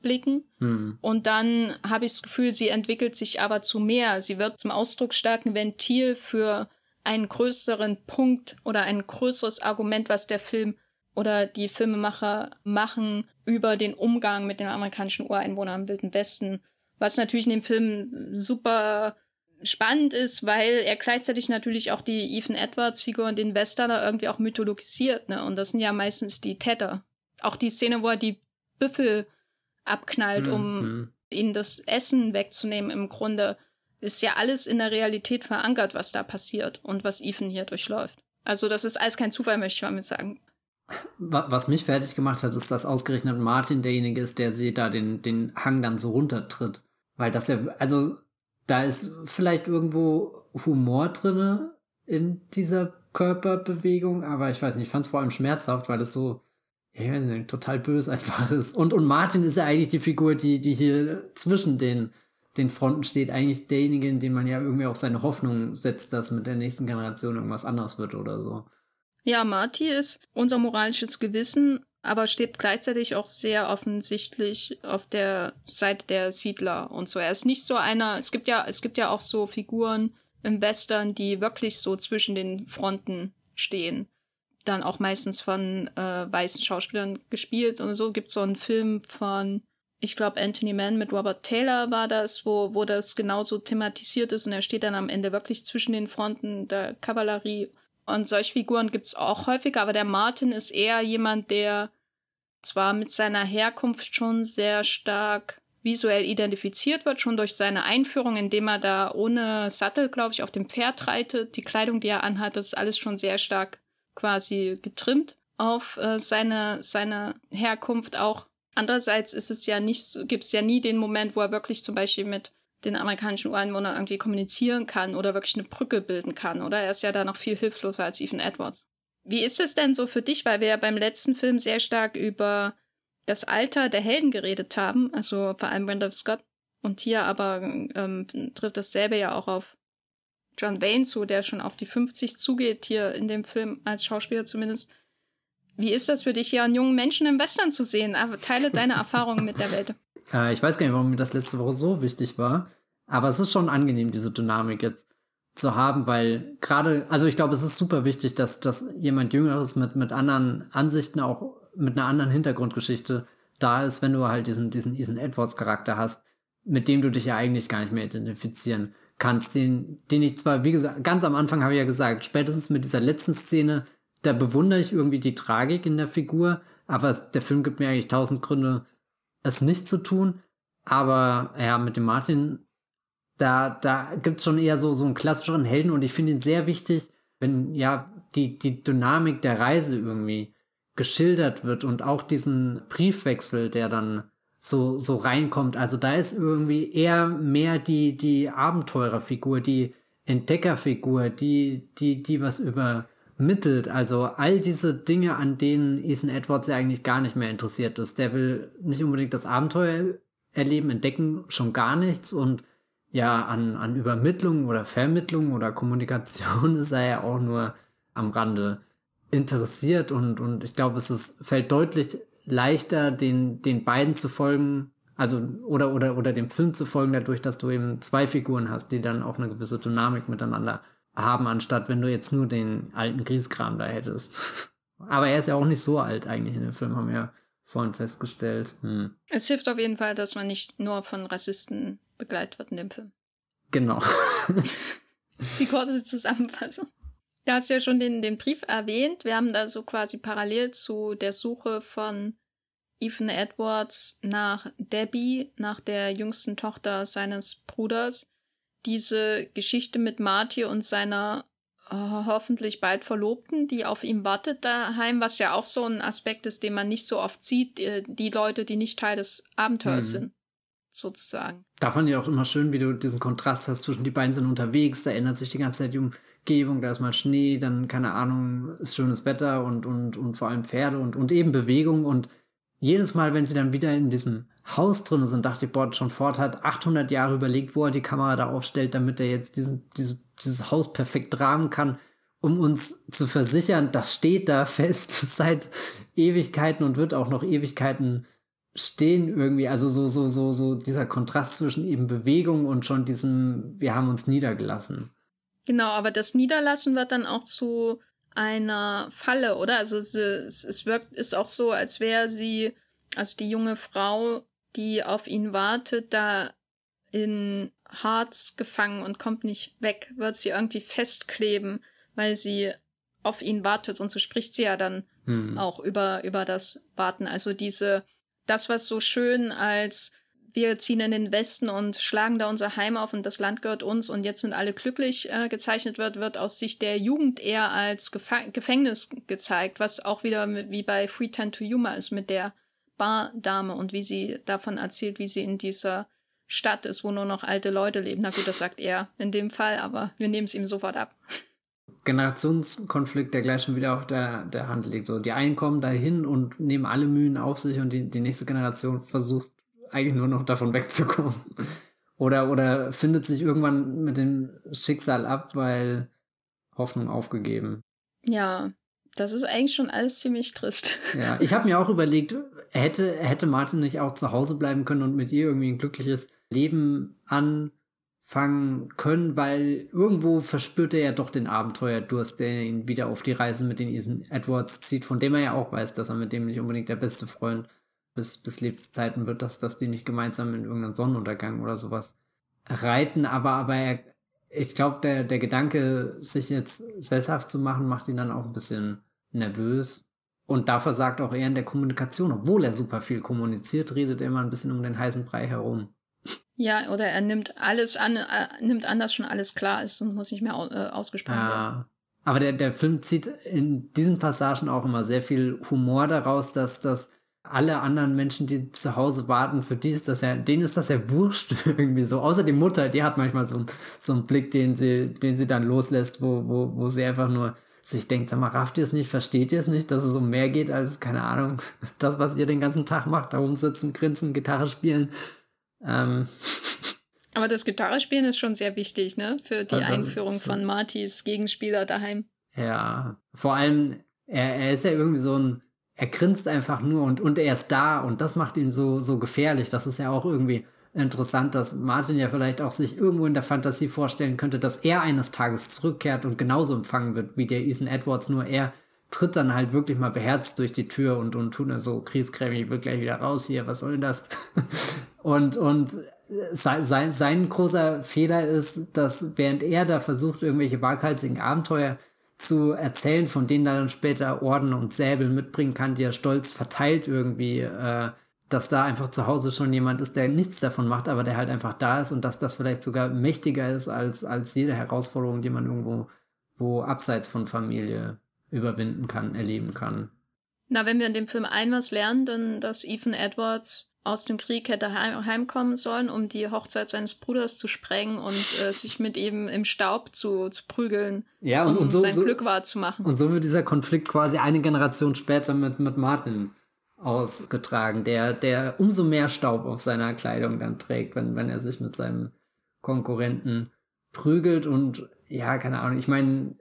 herabblicken. Hm. Und dann habe ich das Gefühl, sie entwickelt sich aber zu mehr. Sie wird zum ausdrucksstarken Ventil für einen größeren Punkt oder ein größeres Argument, was der Film oder die Filmemacher machen über den Umgang mit den amerikanischen Ureinwohnern im Wilden Westen. Was natürlich in dem Film super spannend ist, weil er gleichzeitig natürlich auch die Ethan Edwards-Figur und den Westerner irgendwie auch mythologisiert, ne? Und das sind ja meistens die Täter. Auch die Szene, wo er die Büffel abknallt, mhm. um ihnen das Essen wegzunehmen, im Grunde ist ja alles in der Realität verankert, was da passiert und was Ethan hier durchläuft. Also das ist alles kein Zufall, möchte ich mal mit sagen. Was mich fertig gemacht hat, ist, dass ausgerechnet Martin derjenige ist, der sie da den, den Hang dann so runtertritt. Weil das ja, also da ist vielleicht irgendwo Humor drinne in dieser Körperbewegung, aber ich weiß nicht, ich fand es vor allem schmerzhaft, weil es so, nicht, total böse einfach ist. Und, und Martin ist ja eigentlich die Figur, die, die hier zwischen den, den Fronten steht, eigentlich derjenige, in dem man ja irgendwie auch seine Hoffnung setzt, dass mit der nächsten Generation irgendwas anders wird oder so. Ja, Marty ist unser moralisches Gewissen aber steht gleichzeitig auch sehr offensichtlich auf der Seite der Siedler und so. Er ist nicht so einer, es gibt ja, es gibt ja auch so Figuren im Western, die wirklich so zwischen den Fronten stehen. Dann auch meistens von äh, weißen Schauspielern gespielt und so. Gibt so einen Film von, ich glaube, Anthony Mann mit Robert Taylor war das, wo, wo das genauso thematisiert ist und er steht dann am Ende wirklich zwischen den Fronten der Kavallerie und solche Figuren gibt's auch häufiger, aber der Martin ist eher jemand, der zwar mit seiner Herkunft schon sehr stark visuell identifiziert wird, schon durch seine Einführung, indem er da ohne Sattel, glaube ich, auf dem Pferd reitet. Die Kleidung, die er anhat, das ist alles schon sehr stark quasi getrimmt auf äh, seine, seine Herkunft auch. Andererseits ist es ja nicht, gibt es ja nie den Moment, wo er wirklich zum Beispiel mit den amerikanischen Ureinwohnern irgendwie kommunizieren kann oder wirklich eine Brücke bilden kann, oder? Er ist ja da noch viel hilfloser als Ethan Edwards. Wie ist es denn so für dich, weil wir ja beim letzten Film sehr stark über das Alter der Helden geredet haben, also vor allem Randolph Scott und hier aber ähm, trifft dasselbe ja auch auf John Wayne zu, der schon auf die 50 zugeht, hier in dem Film als Schauspieler zumindest. Wie ist das für dich, hier einen jungen Menschen im Western zu sehen? Teile deine Erfahrungen mit der Welt. Äh, ich weiß gar nicht, warum mir das letzte Woche so wichtig war. Aber es ist schon angenehm, diese Dynamik jetzt zu haben, weil gerade, also ich glaube, es ist super wichtig, dass, dass jemand Jüngeres mit, mit anderen Ansichten, auch mit einer anderen Hintergrundgeschichte da ist, wenn du halt diesen, diesen Ethan Edwards-Charakter hast, mit dem du dich ja eigentlich gar nicht mehr identifizieren kannst, den, den ich zwar, wie gesagt, ganz am Anfang habe ich ja gesagt, spätestens mit dieser letzten Szene, da bewundere ich irgendwie die Tragik in der Figur, aber der Film gibt mir eigentlich tausend Gründe, es nicht zu tun. Aber ja, mit dem Martin, da, da gibt es schon eher so, so einen klassischeren Helden und ich finde ihn sehr wichtig, wenn ja die, die Dynamik der Reise irgendwie geschildert wird und auch diesen Briefwechsel, der dann so, so reinkommt. Also da ist irgendwie eher mehr die, die Abenteurerfigur, die Entdeckerfigur, die, die, die was über mittelt. Also all diese Dinge, an denen Ethan Edwards ja eigentlich gar nicht mehr interessiert ist. Der will nicht unbedingt das Abenteuer erleben, entdecken, schon gar nichts. Und ja, an, an Übermittlung oder Vermittlung oder Kommunikation ist er ja auch nur am Rande interessiert. Und, und ich glaube, es ist, fällt deutlich leichter, den, den beiden zu folgen, also oder, oder, oder dem Film zu folgen, dadurch, dass du eben zwei Figuren hast, die dann auch eine gewisse Dynamik miteinander haben, anstatt wenn du jetzt nur den alten Grieskram da hättest. Aber er ist ja auch nicht so alt eigentlich in dem Film, haben wir ja vorhin festgestellt. Hm. Es hilft auf jeden Fall, dass man nicht nur von Rassisten begleitet wird in dem Film. Genau. Die kurze Zusammenfassung. Du hast ja schon den, den Brief erwähnt. Wir haben da so quasi parallel zu der Suche von Ethan Edwards nach Debbie, nach der jüngsten Tochter seines Bruders, diese Geschichte mit Marty und seiner äh, hoffentlich bald Verlobten, die auf ihm wartet daheim, was ja auch so ein Aspekt ist, den man nicht so oft sieht, äh, die Leute, die nicht Teil des Abenteuers mhm. sind, sozusagen. Da fand ich auch immer schön, wie du diesen Kontrast hast zwischen die beiden sind unterwegs, da ändert sich die ganze Zeit die Umgebung, da ist mal Schnee, dann, keine Ahnung, ist schönes Wetter und, und, und vor allem Pferde und, und eben Bewegung und jedes Mal, wenn sie dann wieder in diesem Haus drin sind, dachte ich, boah, John Ford hat 800 Jahre überlegt, wo er die Kamera da aufstellt, damit er jetzt diesen, dieses, dieses Haus perfekt rahmen kann, um uns zu versichern, das steht da fest seit Ewigkeiten und wird auch noch Ewigkeiten stehen irgendwie. Also so, so, so, so dieser Kontrast zwischen eben Bewegung und schon diesem, wir haben uns niedergelassen. Genau, aber das Niederlassen wird dann auch zu einer Falle, oder? Also es, es wirkt, ist auch so, als wäre sie, also die junge Frau, die auf ihn wartet, da in Harz gefangen und kommt nicht weg, wird sie irgendwie festkleben, weil sie auf ihn wartet und so spricht sie ja dann hm. auch über, über das Warten. Also diese, das, was so schön als wir ziehen in den Westen und schlagen da unser Heim auf und das Land gehört uns und jetzt sind alle glücklich äh, gezeichnet wird, wird aus Sicht der Jugend eher als Gefa Gefängnis gezeigt, was auch wieder wie bei Free Time to Humor ist mit der Bardame und wie sie davon erzählt, wie sie in dieser Stadt ist, wo nur noch alte Leute leben. Na gut, das sagt er in dem Fall, aber wir nehmen es ihm sofort ab. Generationskonflikt, der gleich schon wieder auf der, der Hand liegt. So, die einen kommen dahin und nehmen alle Mühen auf sich und die, die nächste Generation versucht eigentlich nur noch davon wegzukommen. Oder, oder findet sich irgendwann mit dem Schicksal ab, weil Hoffnung aufgegeben. Ja, das ist eigentlich schon alles ziemlich trist. Ja, ich habe mir auch überlegt, hätte, hätte Martin nicht auch zu Hause bleiben können und mit ihr irgendwie ein glückliches Leben anfangen können, weil irgendwo verspürt er ja doch den Abenteuerdurst, der ihn wieder auf die Reise mit den Ethan Edwards zieht, von dem er ja auch weiß, dass er mit dem nicht unbedingt der beste Freund ist bis, bis Lebenszeiten wird, dass, dass die nicht gemeinsam in irgendeinen Sonnenuntergang oder sowas reiten. Aber, aber er, ich glaube, der, der Gedanke, sich jetzt sesshaft zu machen, macht ihn dann auch ein bisschen nervös. Und da versagt auch er in der Kommunikation. Obwohl er super viel kommuniziert, redet er immer ein bisschen um den heißen Brei herum. Ja, oder er nimmt alles an, äh, nimmt an, dass schon alles klar ist und muss nicht mehr äh, ausgesprochen ja. werden. Aber der, der Film zieht in diesen Passagen auch immer sehr viel Humor daraus, dass das alle anderen Menschen, die zu Hause warten, für die ist das ja, denen ist das ja wurscht irgendwie so. Außer die Mutter, die hat manchmal so, so einen Blick, den sie, den sie dann loslässt, wo, wo, wo sie einfach nur sich denkt, sag mal, rafft ihr es nicht, versteht ihr es nicht, dass es um mehr geht als, keine Ahnung, das, was ihr den ganzen Tag macht, da rumsitzen, grinsen, Gitarre spielen. Ähm. Aber das Gitarrespielen ist schon sehr wichtig, ne? Für die Einführung ist, von Martys Gegenspieler daheim. Ja, vor allem, er, er ist ja irgendwie so ein, er grinst einfach nur und, und er ist da und das macht ihn so, so gefährlich. Das ist ja auch irgendwie interessant, dass Martin ja vielleicht auch sich irgendwo in der Fantasie vorstellen könnte, dass er eines Tages zurückkehrt und genauso empfangen wird wie der Ethan Edwards, nur er tritt dann halt wirklich mal beherzt durch die Tür und, und tut er so, Kriegskrämig, ich will gleich wieder raus hier, was soll denn das? und, und sein, sein, sein großer Fehler ist, dass während er da versucht, irgendwelche waghalsigen Abenteuer zu erzählen, von denen er dann später Orden und Säbel mitbringen kann, die er stolz verteilt irgendwie, äh, dass da einfach zu Hause schon jemand ist, der nichts davon macht, aber der halt einfach da ist und dass das vielleicht sogar mächtiger ist als, als jede Herausforderung, die man irgendwo wo abseits von Familie überwinden kann, erleben kann. Na, wenn wir in dem Film ein was lernen, dann, dass Ethan Edwards aus dem Krieg hätte heim, heimkommen sollen, um die Hochzeit seines Bruders zu sprengen und äh, sich mit ihm im Staub zu, zu prügeln, ja, und, um und so, sein so, Glück wahrzumachen. Und so wird dieser Konflikt quasi eine Generation später mit, mit Martin ausgetragen, der, der umso mehr Staub auf seiner Kleidung dann trägt, wenn, wenn er sich mit seinem Konkurrenten prügelt und ja, keine Ahnung, ich meine,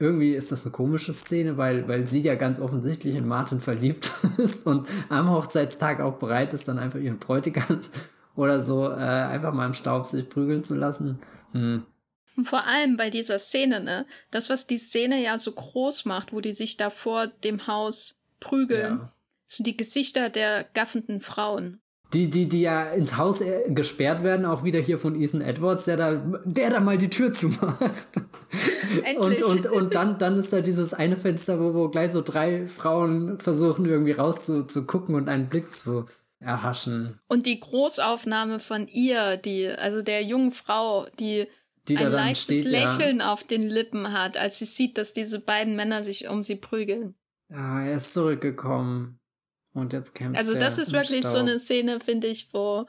irgendwie ist das eine komische Szene, weil, weil sie ja ganz offensichtlich in Martin verliebt ist und am Hochzeitstag auch bereit ist, dann einfach ihren Bräutigam oder so äh, einfach mal im Staub sich prügeln zu lassen. Hm. Vor allem bei dieser Szene, ne? Das, was die Szene ja so groß macht, wo die sich da vor dem Haus prügeln, ja. sind die Gesichter der gaffenden Frauen die, die, die ja ins Haus äh, gesperrt werden, auch wieder hier von Ethan Edwards, der da, der da mal die Tür zumacht. Endlich. Und, und, und dann, dann ist da dieses eine Fenster, wo, wo gleich so drei Frauen versuchen, irgendwie rauszugucken und einen Blick zu erhaschen. Und die Großaufnahme von ihr, die, also der jungen Frau, die, die ein leichtes steht, Lächeln ja. auf den Lippen hat, als sie sieht, dass diese beiden Männer sich um sie prügeln. Ja, er ist zurückgekommen. Und jetzt kämpft Also das ist wirklich Stau. so eine Szene, finde ich, wo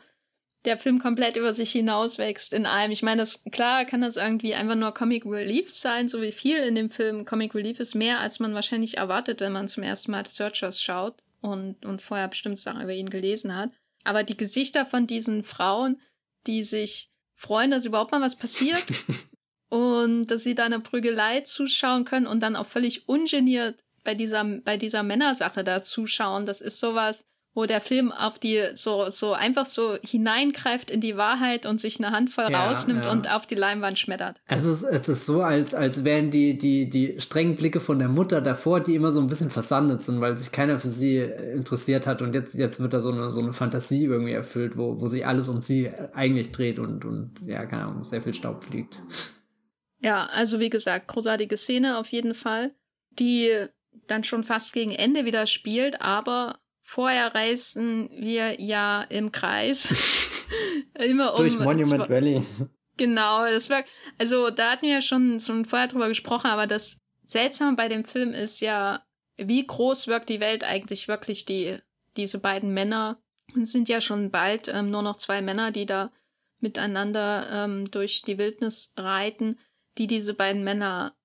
der Film komplett über sich hinauswächst in allem. Ich meine, das klar kann das irgendwie einfach nur Comic Relief sein, so wie viel in dem Film Comic Relief ist, mehr als man wahrscheinlich erwartet, wenn man zum ersten Mal The Searchers schaut und, und vorher bestimmt Sachen über ihn gelesen hat. Aber die Gesichter von diesen Frauen, die sich freuen, dass überhaupt mal was passiert und dass sie da einer Prügelei zuschauen können und dann auch völlig ungeniert bei dieser, bei dieser Männersache da zuschauen, das ist sowas, wo der Film auf die so, so einfach so hineingreift in die Wahrheit und sich eine Handvoll ja, rausnimmt ja. und auf die Leinwand schmettert. Es ist, es ist so, als, als wären die, die, die strengen Blicke von der Mutter davor, die immer so ein bisschen versandet sind, weil sich keiner für sie interessiert hat und jetzt, jetzt wird da so eine, so eine Fantasie irgendwie erfüllt, wo, wo sich alles um sie eigentlich dreht und, und ja, keine Ahnung, sehr viel Staub fliegt. Ja, also wie gesagt, großartige Szene auf jeden Fall, die dann schon fast gegen Ende wieder spielt, aber Vorher reisten wir ja im Kreis. Immer um. Durch Monument Valley. Genau, das war, also da hatten wir ja schon, schon vorher drüber gesprochen, aber das Seltsame bei dem Film ist ja, wie groß wirkt die Welt eigentlich wirklich, die, diese beiden Männer. Und es sind ja schon bald ähm, nur noch zwei Männer, die da miteinander ähm, durch die Wildnis reiten, die diese beiden Männer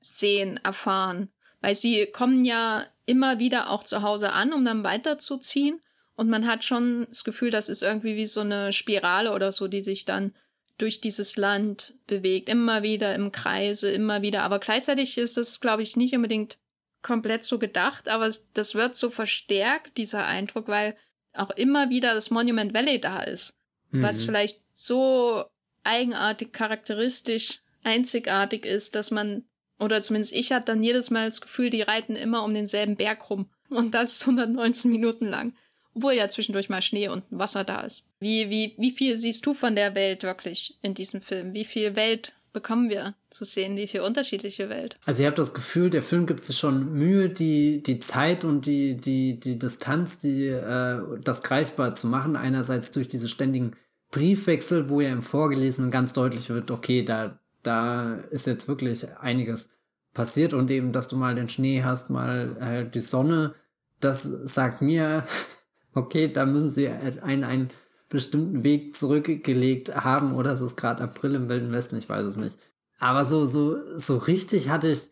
sehen, erfahren. Weil sie kommen ja immer wieder auch zu Hause an, um dann weiterzuziehen. Und man hat schon das Gefühl, das ist irgendwie wie so eine Spirale oder so, die sich dann durch dieses Land bewegt. Immer wieder im Kreise, immer wieder. Aber gleichzeitig ist es, glaube ich, nicht unbedingt komplett so gedacht, aber das wird so verstärkt, dieser Eindruck, weil auch immer wieder das Monument Valley da ist. Mhm. Was vielleicht so eigenartig, charakteristisch, einzigartig ist, dass man oder zumindest ich hatte dann jedes Mal das Gefühl, die reiten immer um denselben Berg rum. Und das ist 119 Minuten lang. Obwohl ja zwischendurch mal Schnee und Wasser da ist. Wie, wie, wie viel siehst du von der Welt wirklich in diesem Film? Wie viel Welt bekommen wir zu sehen? Wie viel unterschiedliche Welt? Also ich habe das Gefühl, der Film gibt sich schon Mühe, die, die Zeit und die, die, die Distanz, die, äh, das greifbar zu machen. Einerseits durch diese ständigen Briefwechsel, wo ja im Vorgelesenen ganz deutlich wird, okay, da, da ist jetzt wirklich einiges passiert und eben, dass du mal den Schnee hast, mal äh, die Sonne, das sagt mir, okay, da müssen sie einen, einen bestimmten Weg zurückgelegt haben oder es ist gerade April im Wilden Westen, ich weiß es nicht. Aber so, so, so richtig hatte ich,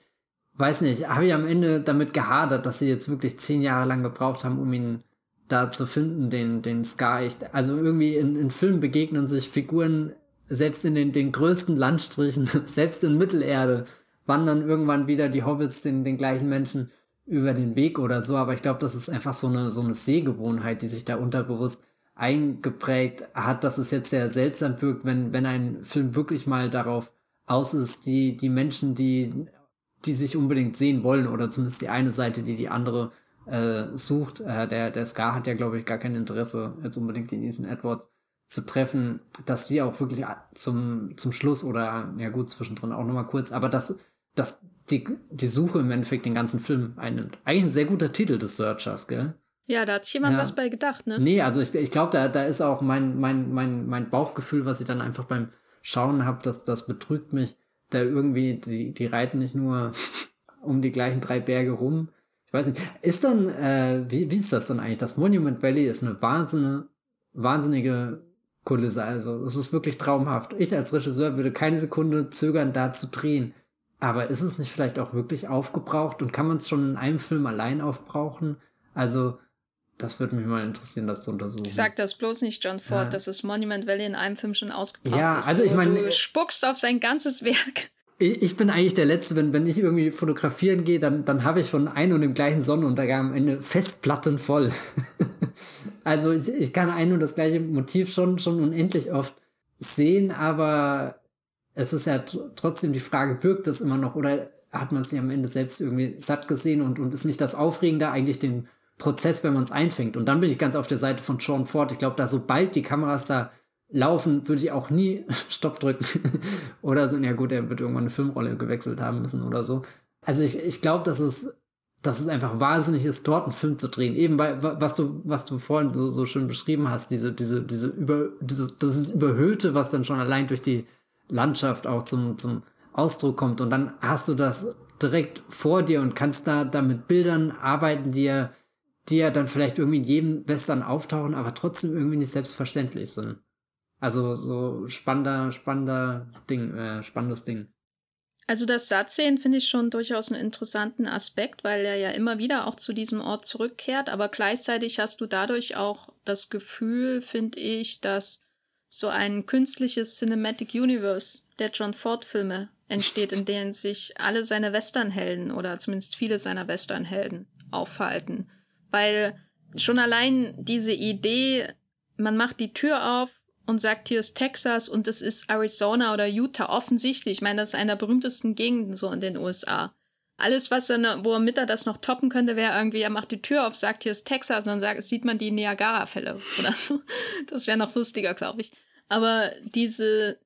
weiß nicht, habe ich am Ende damit gehadert, dass sie jetzt wirklich zehn Jahre lang gebraucht haben, um ihn da zu finden, den, den Sky. Also irgendwie in, in Filmen begegnen sich Figuren selbst in den, den größten Landstrichen, selbst in Mittelerde, wandern irgendwann wieder die Hobbits den, den gleichen Menschen über den Weg oder so. Aber ich glaube, das ist einfach so eine, so eine Sehgewohnheit, die sich da unterbewusst eingeprägt hat, dass es jetzt sehr seltsam wirkt, wenn, wenn ein Film wirklich mal darauf aus ist, die, die Menschen, die, die sich unbedingt sehen wollen, oder zumindest die eine Seite, die die andere äh, sucht. Äh, der, der Scar hat ja, glaube ich, gar kein Interesse, jetzt unbedingt in Ethan Edwards zu treffen, dass die auch wirklich zum, zum Schluss oder ja gut, zwischendrin auch nochmal kurz, aber dass, dass die, die Suche im Endeffekt den ganzen Film einnimmt. Eigentlich ein sehr guter Titel des Searchers, gell? Ja, da hat sich jemand ja. was bei gedacht, ne? Nee, also ich, ich glaube, da, da ist auch mein, mein, mein, mein Bauchgefühl, was ich dann einfach beim Schauen habe, dass das betrügt mich. Da irgendwie, die, die reiten nicht nur um die gleichen drei Berge rum. Ich weiß nicht. Ist dann, äh, wie, wie ist das dann eigentlich? Das Monument Valley ist eine wahnsinnige, wahnsinnige Kulisse. Also es ist wirklich traumhaft. Ich als Regisseur würde keine Sekunde zögern, da zu drehen. Aber ist es nicht vielleicht auch wirklich aufgebraucht und kann man es schon in einem Film allein aufbrauchen? Also das würde mich mal interessieren, das zu untersuchen. Ich sag das bloß nicht, John Ford, ja. dass das Monument Valley in einem Film schon ausgebraucht ja, ist. also ich meine, du spuckst auf sein ganzes Werk. Ich, bin eigentlich der Letzte, wenn, wenn ich irgendwie fotografieren gehe, dann, dann habe ich von einem und dem gleichen Sonnenuntergang am Ende Festplatten voll. Also ich, ich kann ein und das gleiche Motiv schon, schon unendlich oft sehen, aber es ist ja trotzdem die Frage, wirkt das immer noch oder hat man sich am Ende selbst irgendwie satt gesehen und, und ist nicht das Aufregende eigentlich den Prozess, wenn man es einfängt. Und dann bin ich ganz auf der Seite von Sean Ford. Ich glaube, da sobald die Kameras da laufen, würde ich auch nie Stopp drücken. oder so, ja gut, er wird irgendwann eine Filmrolle gewechselt haben müssen oder so. Also ich, ich glaube, dass es dass es einfach wahnsinnig ist, dort einen Film zu drehen. Eben weil, was du, was du vorhin so, so schön beschrieben hast, diese, diese, diese über, diese, das ist Überhöhte, was dann schon allein durch die Landschaft auch zum, zum Ausdruck kommt. Und dann hast du das direkt vor dir und kannst da, da mit Bildern arbeiten, die ja, die ja dann vielleicht irgendwie in jedem Western auftauchen, aber trotzdem irgendwie nicht selbstverständlich sind. Also so spannender, spannender Ding, äh, spannendes Ding. Also das Sattsehen finde ich schon durchaus einen interessanten Aspekt, weil er ja immer wieder auch zu diesem Ort zurückkehrt, aber gleichzeitig hast du dadurch auch das Gefühl, finde ich, dass so ein künstliches Cinematic Universe der John Ford-Filme entsteht, in denen sich alle seine Westernhelden oder zumindest viele seiner Westernhelden aufhalten. Weil schon allein diese Idee, man macht die Tür auf und sagt, hier ist Texas und es ist Arizona oder Utah, offensichtlich. Ich meine, das ist einer der berühmtesten Gegenden so in den USA. Alles, was er, wo er mit das noch toppen könnte, wäre irgendwie, er macht die Tür auf, sagt, hier ist Texas und dann sagt, sieht man die Niagara-Fälle oder so. Das wäre noch lustiger, glaube ich. Aber diese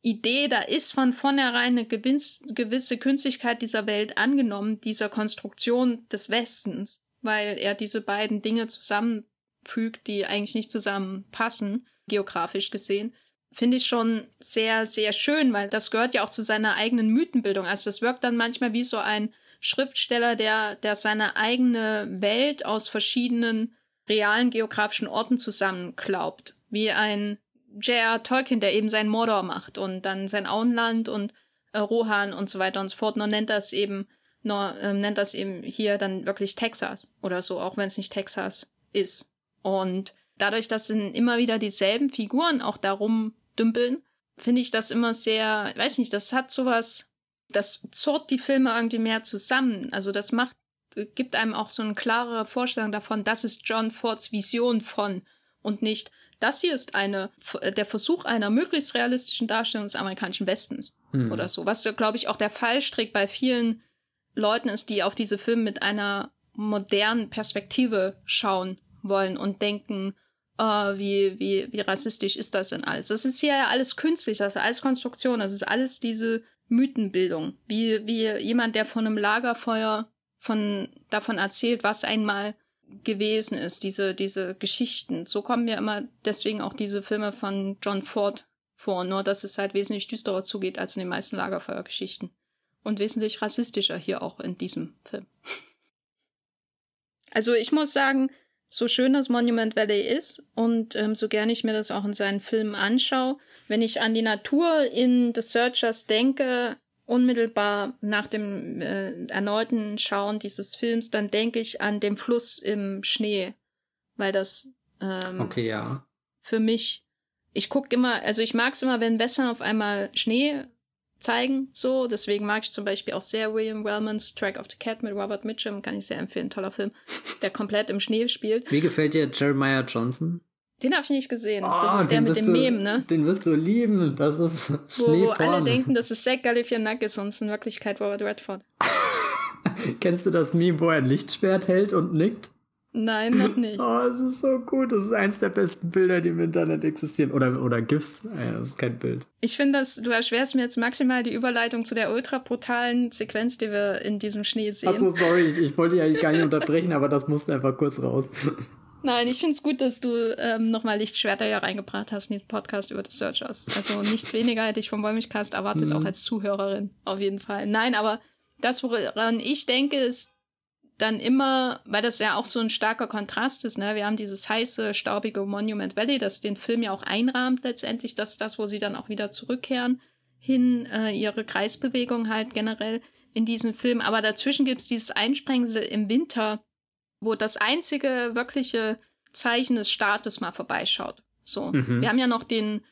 Idee, da ist von vornherein eine gewisse Künstlichkeit dieser Welt angenommen, dieser Konstruktion des Westens, weil er diese beiden Dinge zusammenfügt, die eigentlich nicht zusammenpassen, geografisch gesehen, finde ich schon sehr, sehr schön, weil das gehört ja auch zu seiner eigenen Mythenbildung. Also das wirkt dann manchmal wie so ein Schriftsteller, der, der seine eigene Welt aus verschiedenen realen geografischen Orten zusammenklaubt. Wie ein J.R. Tolkien, der eben sein Mordor macht und dann sein Auenland und äh, Rohan und so weiter und so fort. Nur nennt das eben, nur äh, nennt das eben hier dann wirklich Texas oder so, auch wenn es nicht Texas ist. Und dadurch, dass sind immer wieder dieselben Figuren auch darum dümpeln, finde ich das immer sehr, weiß nicht, das hat sowas, das zurrt die Filme irgendwie mehr zusammen. Also das macht, gibt einem auch so eine klare Vorstellung davon, das ist John Fords Vision von und nicht, das hier ist eine, der Versuch einer möglichst realistischen Darstellung des amerikanischen Westens hm. oder so. Was, glaube ich, auch der Fallstrick bei vielen Leuten ist, die auf diese Filme mit einer modernen Perspektive schauen wollen und denken, uh, wie, wie, wie rassistisch ist das denn alles? Das ist hier ja alles künstlich, das ist alles Konstruktion, das ist alles diese Mythenbildung. Wie, wie jemand, der von einem Lagerfeuer von, davon erzählt, was einmal gewesen ist, diese, diese Geschichten. So kommen mir immer deswegen auch diese Filme von John Ford vor, nur dass es halt wesentlich düsterer zugeht als in den meisten Lagerfeuergeschichten. Und wesentlich rassistischer hier auch in diesem Film. Also ich muss sagen, so schön das Monument Valley ist und ähm, so gerne ich mir das auch in seinen Filmen anschaue, wenn ich an die Natur in The Searchers denke, unmittelbar nach dem äh, erneuten Schauen dieses Films, dann denke ich an den Fluss im Schnee, weil das ähm, okay, ja. für mich, ich gucke immer, also ich mag es immer, wenn Western auf einmal Schnee zeigen, so. Deswegen mag ich zum Beispiel auch sehr William Wellmans Track of the Cat mit Robert Mitchum, kann ich sehr empfehlen, toller Film, der komplett im Schnee spielt. Wie gefällt dir Jeremiah Johnson? Den habe ich nicht gesehen. Oh, das ist der mit dem du, Mem, ne? Den wirst du lieben. Das ist Wo, wo alle denken, das ist Zach Galifianakis und es ist in Wirklichkeit Robert Redford. Kennst du das Meme, wo er ein Lichtschwert hält und nickt? Nein, noch nicht. Oh, es ist so gut. Das ist eins der besten Bilder, die im Internet existieren. Oder, oder GIFs. Ja, das ist kein Bild. Ich finde, dass du erschwerst mir jetzt maximal die Überleitung zu der ultra brutalen Sequenz, die wir in diesem Schnee sehen. Achso, sorry. Ich wollte ja gar nicht unterbrechen, aber das musste einfach kurz raus. Nein, ich finde es gut, dass du ähm, nochmal Lichtschwerter hier reingebracht hast in den Podcast über The Searchers. Also nichts weniger hätte ich vom Wollmilchcast erwartet, mhm. auch als Zuhörerin. Auf jeden Fall. Nein, aber das, woran ich denke, ist dann immer, weil das ja auch so ein starker Kontrast ist, ne? Wir haben dieses heiße, staubige Monument Valley, das den Film ja auch einrahmt letztendlich, das das, wo sie dann auch wieder zurückkehren, hin, äh, ihre Kreisbewegung halt generell in diesem Film. Aber dazwischen gibt es dieses Einsprengsel im Winter, wo das einzige wirkliche Zeichen des Staates mal vorbeischaut. So. Mhm. Wir haben ja noch den,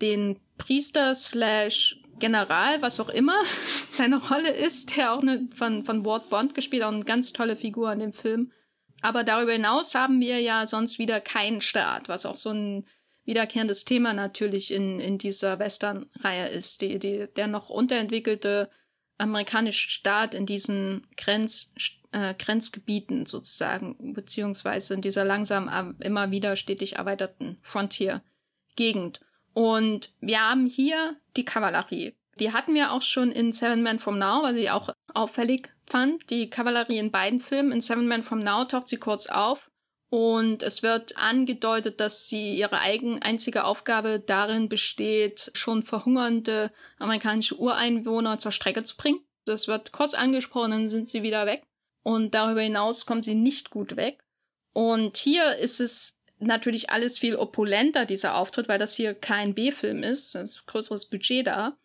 den Priester slash General, was auch immer seine Rolle ist, der auch eine, von, von Ward Bond gespielt, auch eine ganz tolle Figur in dem Film. Aber darüber hinaus haben wir ja sonst wieder keinen Staat, was auch so ein wiederkehrendes Thema natürlich in, in dieser Western-Reihe ist. Die, die, der noch unterentwickelte amerikanische Staat in diesen Grenz, äh, Grenzgebieten sozusagen, beziehungsweise in dieser langsam immer wieder stetig erweiterten Frontier-Gegend. Und wir haben hier die Kavallerie. Die hatten wir auch schon in Seven Men from Now, weil sie auch auffällig fand. Die Kavallerie in beiden Filmen. In Seven Men from Now taucht sie kurz auf. Und es wird angedeutet, dass sie ihre eigen, einzige Aufgabe darin besteht, schon verhungernde amerikanische Ureinwohner zur Strecke zu bringen. Das wird kurz angesprochen, dann sind sie wieder weg. Und darüber hinaus kommt sie nicht gut weg. Und hier ist es natürlich alles viel opulenter, dieser Auftritt, weil das hier kein B-Film ist. Es ist größeres Budget da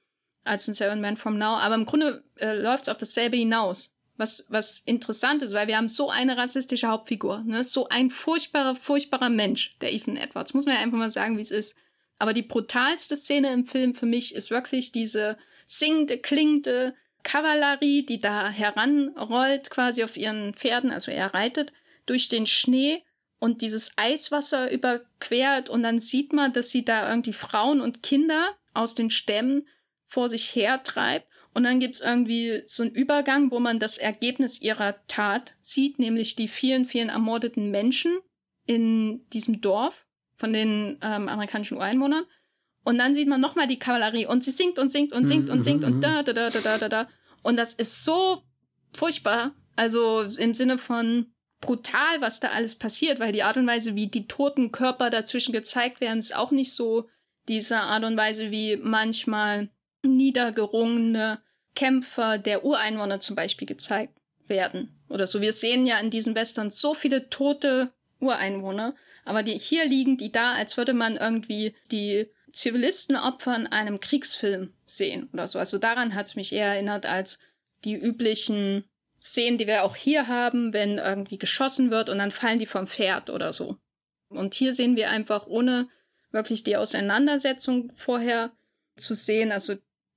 als in Seven Men From Now. Aber im Grunde äh, läuft es auf dasselbe hinaus. was, was interessant ist, weil wir haben so eine rassistische Hauptfigur, ne? so ein furchtbarer, furchtbarer Mensch, der Ethan Edwards. Muss man ja einfach mal sagen, wie es ist. Aber die brutalste Szene im Film für mich ist wirklich diese singende, klingende Kavallerie, die da heranrollt, quasi auf ihren Pferden, also er reitet, durch den Schnee und dieses Eiswasser überquert und dann sieht man, dass sie da irgendwie Frauen und Kinder aus den Stämmen vor sich her treibt und dann gibt's irgendwie so einen Übergang, wo man das Ergebnis ihrer Tat sieht, nämlich die vielen, vielen ermordeten Menschen in diesem Dorf von den ähm, amerikanischen Ureinwohnern. Und dann sieht man nochmal die Kavallerie und sie singt und singt und singt und singt und da, da, da, da, da, da, da. Und das ist so furchtbar. Also im Sinne von brutal, was da alles passiert, weil die Art und Weise, wie die toten Körper dazwischen gezeigt werden, ist auch nicht so dieser Art und Weise, wie manchmal niedergerungene Kämpfer der Ureinwohner zum Beispiel gezeigt werden. Oder so. Wir sehen ja in diesen Western so viele tote Ureinwohner, aber die hier liegen die da, als würde man irgendwie die Zivilistenopfer in einem Kriegsfilm sehen oder so. Also daran hat es mich eher erinnert als die üblichen Szenen, die wir auch hier haben, wenn irgendwie geschossen wird und dann fallen die vom Pferd oder so. Und hier sehen wir einfach ohne wirklich die Auseinandersetzung vorher zu sehen, also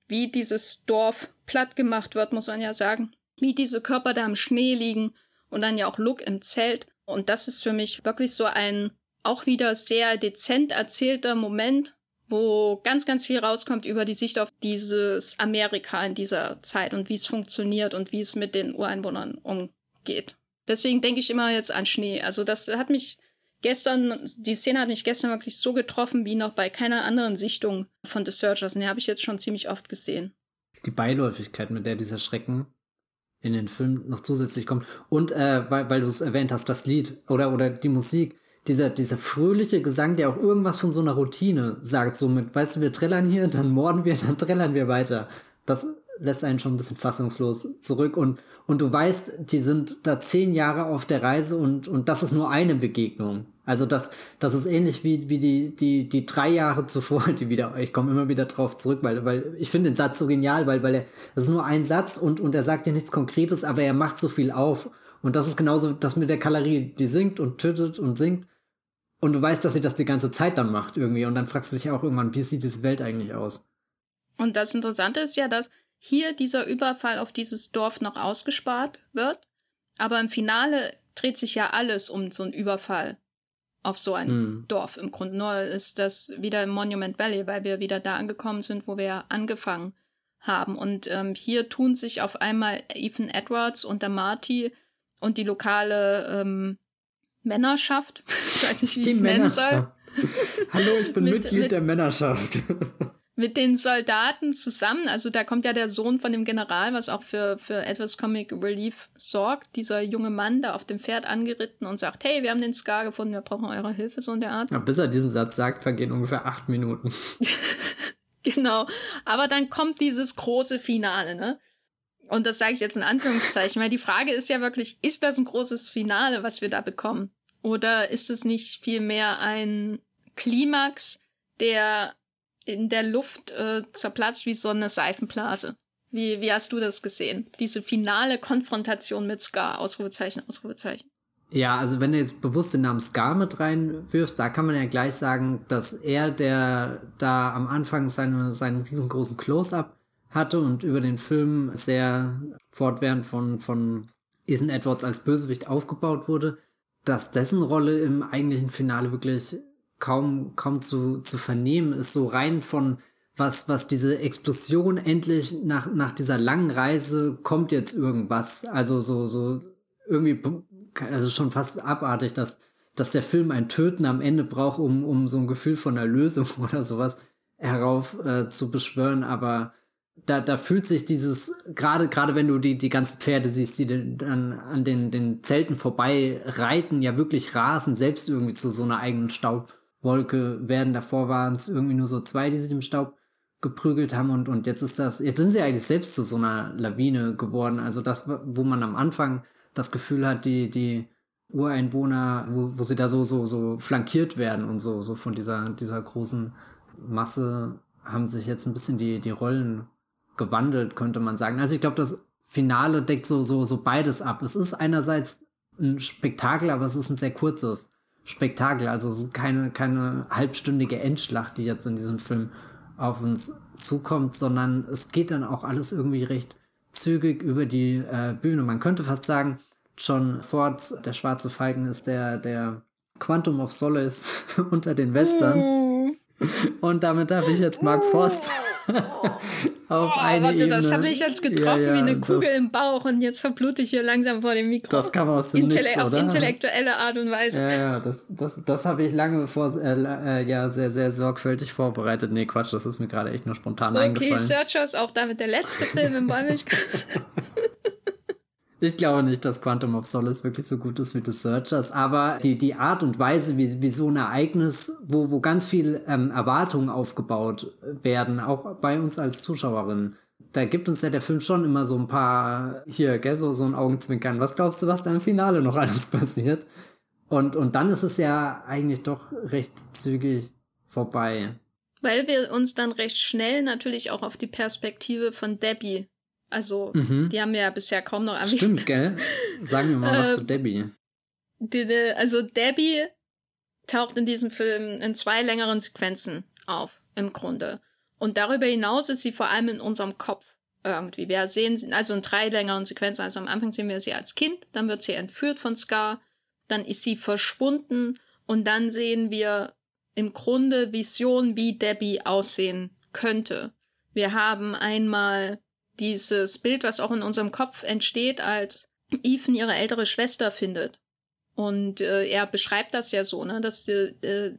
wie dieses Dorf platt gemacht wird, muss man ja sagen. Wie diese Körper da im Schnee liegen und dann ja auch Look im Zelt. Und das ist für mich wirklich so ein auch wieder sehr dezent erzählter Moment, wo ganz, ganz viel rauskommt über die Sicht auf dieses Amerika in dieser Zeit und wie es funktioniert und wie es mit den Ureinwohnern umgeht. Deswegen denke ich immer jetzt an Schnee. Also das hat mich gestern, die Szene hat mich gestern wirklich so getroffen wie noch bei keiner anderen Sichtung von The Searchers. Und die habe ich jetzt schon ziemlich oft gesehen. Die Beiläufigkeit, mit der dieser Schrecken in den Film noch zusätzlich kommt. Und äh, weil, weil du es erwähnt hast, das Lied oder, oder die Musik, dieser, dieser fröhliche Gesang, der auch irgendwas von so einer Routine sagt, so mit, weißt du, wir trällern hier, dann morden wir, dann trällern wir weiter. Das lässt einen schon ein bisschen fassungslos zurück und, und du weißt, die sind da zehn Jahre auf der Reise und, und das ist nur eine Begegnung. Also das, das ist ähnlich wie, wie die, die, die drei Jahre zuvor, die wieder, ich komme immer wieder drauf zurück, weil, weil ich finde den Satz so genial, weil, weil er, das ist nur ein Satz und, und er sagt ja nichts Konkretes, aber er macht so viel auf. Und das ist genauso das mit der Kalorie, die singt und tötet und singt. Und du weißt, dass sie das die ganze Zeit dann macht irgendwie. Und dann fragst du dich auch irgendwann, wie sieht diese Welt eigentlich aus? Und das Interessante ist ja, dass hier dieser Überfall auf dieses Dorf noch ausgespart wird. Aber im Finale dreht sich ja alles um so einen Überfall auf so ein hm. Dorf. Im Grunde nur ist das wieder im Monument Valley, weil wir wieder da angekommen sind, wo wir angefangen haben. Und ähm, hier tun sich auf einmal Ethan Edwards und der Marty und die lokale ähm, Männerschaft, ich weiß nicht, wie ich es nennen soll. Hallo, ich bin mit, Mitglied mit, der Männerschaft mit den Soldaten zusammen. Also da kommt ja der Sohn von dem General, was auch für, für etwas Comic Relief sorgt. Dieser junge Mann da auf dem Pferd angeritten und sagt, hey, wir haben den Scar gefunden, wir brauchen eure Hilfe, so in der Art. Ja, bis er diesen Satz sagt, vergehen ungefähr acht Minuten. genau. Aber dann kommt dieses große Finale, ne? Und das sage ich jetzt in Anführungszeichen, weil die Frage ist ja wirklich, ist das ein großes Finale, was wir da bekommen? Oder ist es nicht vielmehr ein Klimax, der in der Luft äh, zerplatzt wie so eine Seifenblase. Wie, wie hast du das gesehen? Diese finale Konfrontation mit Scar, Ausrufezeichen, Ausrufezeichen. Ja, also wenn du jetzt bewusst den Namen Scar mit reinwirfst, da kann man ja gleich sagen, dass er, der da am Anfang seine, seinen riesengroßen Close-Up hatte und über den Film sehr fortwährend von, von Ethan Edwards als Bösewicht aufgebaut wurde, dass dessen Rolle im eigentlichen Finale wirklich kaum, kaum zu, zu vernehmen ist, so rein von was, was diese Explosion endlich nach, nach dieser langen Reise kommt jetzt irgendwas. Also so, so irgendwie, also schon fast abartig, dass, dass der Film ein Töten am Ende braucht, um, um so ein Gefühl von Erlösung oder sowas herauf äh, zu beschwören, aber da, da fühlt sich dieses, gerade, gerade wenn du die, die ganzen Pferde siehst, die dann an den, den Zelten vorbei reiten, ja wirklich rasen, selbst irgendwie zu so einer eigenen Staub, Wolke werden. Davor waren es irgendwie nur so zwei, die sich im Staub geprügelt haben und, und jetzt ist das, jetzt sind sie eigentlich selbst zu so einer Lawine geworden. Also das, wo man am Anfang das Gefühl hat, die, die Ureinwohner, wo, wo sie da so, so, so flankiert werden und so, so von dieser, dieser großen Masse haben sich jetzt ein bisschen die, die Rollen gewandelt, könnte man sagen. Also ich glaube, das Finale deckt so, so, so beides ab. Es ist einerseits ein Spektakel, aber es ist ein sehr kurzes Spektakel. Also es ist keine, keine halbstündige Endschlacht, die jetzt in diesem Film auf uns zukommt, sondern es geht dann auch alles irgendwie recht zügig über die äh, Bühne. Man könnte fast sagen, John Ford, der schwarze Falken, ist der, der Quantum of Solace unter den Western. Mm. Und damit darf ich jetzt Mark Forst auf oh, eine warte, Ebene. das habe ich jetzt getroffen ja, ja, wie eine Kugel im Bauch und jetzt verblute ich hier langsam vor dem Mikro. Das kann man aus dem Intelle Nichts, Auf intellektuelle Art und Weise. Ja, ja, das, das, das habe ich lange vor, äh, äh, ja, sehr, sehr sorgfältig vorbereitet. Nee, Quatsch, das ist mir gerade echt nur spontan okay, eingefallen. Okay, Searchers, auch damit der letzte Film im Bäumlichkeit. Ich glaube nicht, dass Quantum of Solace wirklich so gut ist wie The Searchers, aber die, die Art und Weise, wie, wie so ein Ereignis, wo, wo ganz viel ähm, Erwartungen aufgebaut werden, auch bei uns als Zuschauerinnen, da gibt uns ja der Film schon immer so ein paar, hier, gell, so, so ein Augenzwinkern. Was glaubst du, was da im Finale noch alles passiert? Und, und dann ist es ja eigentlich doch recht zügig vorbei. Weil wir uns dann recht schnell natürlich auch auf die Perspektive von Debbie also, mhm. die haben wir ja bisher kaum noch erwähnt. Stimmt, gell? Sagen wir mal was zu ähm, Debbie. Die, also, Debbie taucht in diesem Film in zwei längeren Sequenzen auf, im Grunde. Und darüber hinaus ist sie vor allem in unserem Kopf irgendwie. Wir sehen sie, also in drei längeren Sequenzen. Also am Anfang sehen wir sie als Kind, dann wird sie entführt von Scar, dann ist sie verschwunden und dann sehen wir im Grunde Visionen, wie Debbie aussehen könnte. Wir haben einmal dieses Bild, was auch in unserem Kopf entsteht, als Ethan ihre ältere Schwester findet. Und äh, er beschreibt das ja so, ne, dass äh,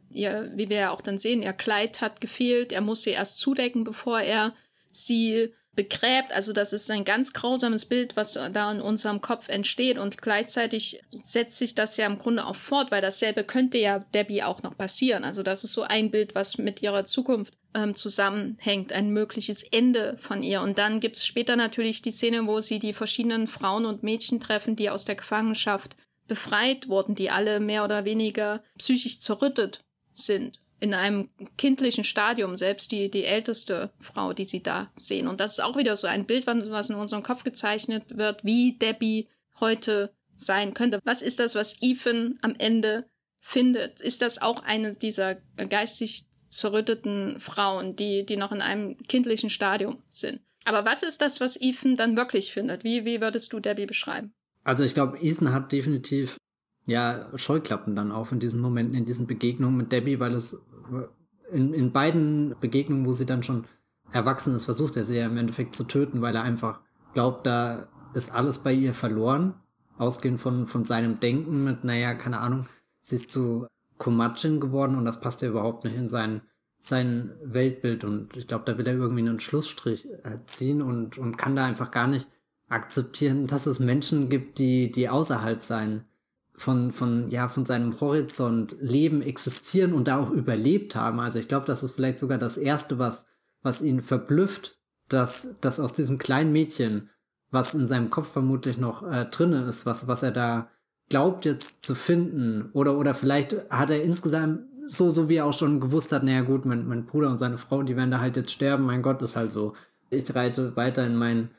ihr, wie wir ja auch dann sehen, ihr Kleid hat gefehlt, er muss sie erst zudecken, bevor er sie begräbt. Also das ist ein ganz grausames Bild, was da in unserem Kopf entsteht. Und gleichzeitig setzt sich das ja im Grunde auch fort, weil dasselbe könnte ja Debbie auch noch passieren. Also das ist so ein Bild, was mit ihrer Zukunft ähm, zusammenhängt, ein mögliches Ende von ihr. Und dann gibt's später natürlich die Szene, wo sie die verschiedenen Frauen und Mädchen treffen, die aus der Gefangenschaft befreit wurden, die alle mehr oder weniger psychisch zerrüttet sind. In einem kindlichen Stadium, selbst die, die älteste Frau, die sie da sehen. Und das ist auch wieder so ein Bild, was in unserem Kopf gezeichnet wird, wie Debbie heute sein könnte. Was ist das, was Ethan am Ende findet? Ist das auch eine dieser geistig zerrütteten Frauen, die, die noch in einem kindlichen Stadium sind. Aber was ist das, was Ethan dann wirklich findet? Wie, wie würdest du Debbie beschreiben? Also ich glaube, Ethan hat definitiv ja Scheuklappen dann auf in diesen Momenten, in diesen Begegnungen mit Debbie, weil es in, in beiden Begegnungen, wo sie dann schon erwachsen ist, versucht er sie ja im Endeffekt zu töten, weil er einfach glaubt, da ist alles bei ihr verloren. Ausgehend von, von seinem Denken mit, naja, keine Ahnung, sie ist zu Komatschin geworden und das passt ja überhaupt nicht in sein, sein Weltbild und ich glaube, da will er irgendwie einen Schlussstrich äh, ziehen und, und kann da einfach gar nicht akzeptieren, dass es Menschen gibt, die, die außerhalb sein von, von, ja, von seinem Horizont leben, existieren und da auch überlebt haben. Also ich glaube, das ist vielleicht sogar das erste, was, was ihn verblüfft, dass, dass aus diesem kleinen Mädchen, was in seinem Kopf vermutlich noch äh, drinne ist, was, was er da glaubt jetzt zu finden oder oder vielleicht hat er insgesamt so so wie er auch schon gewusst hat, naja gut, mein, mein Bruder und seine Frau, die werden da halt jetzt sterben, mein Gott, ist halt so. Ich reite weiter in meine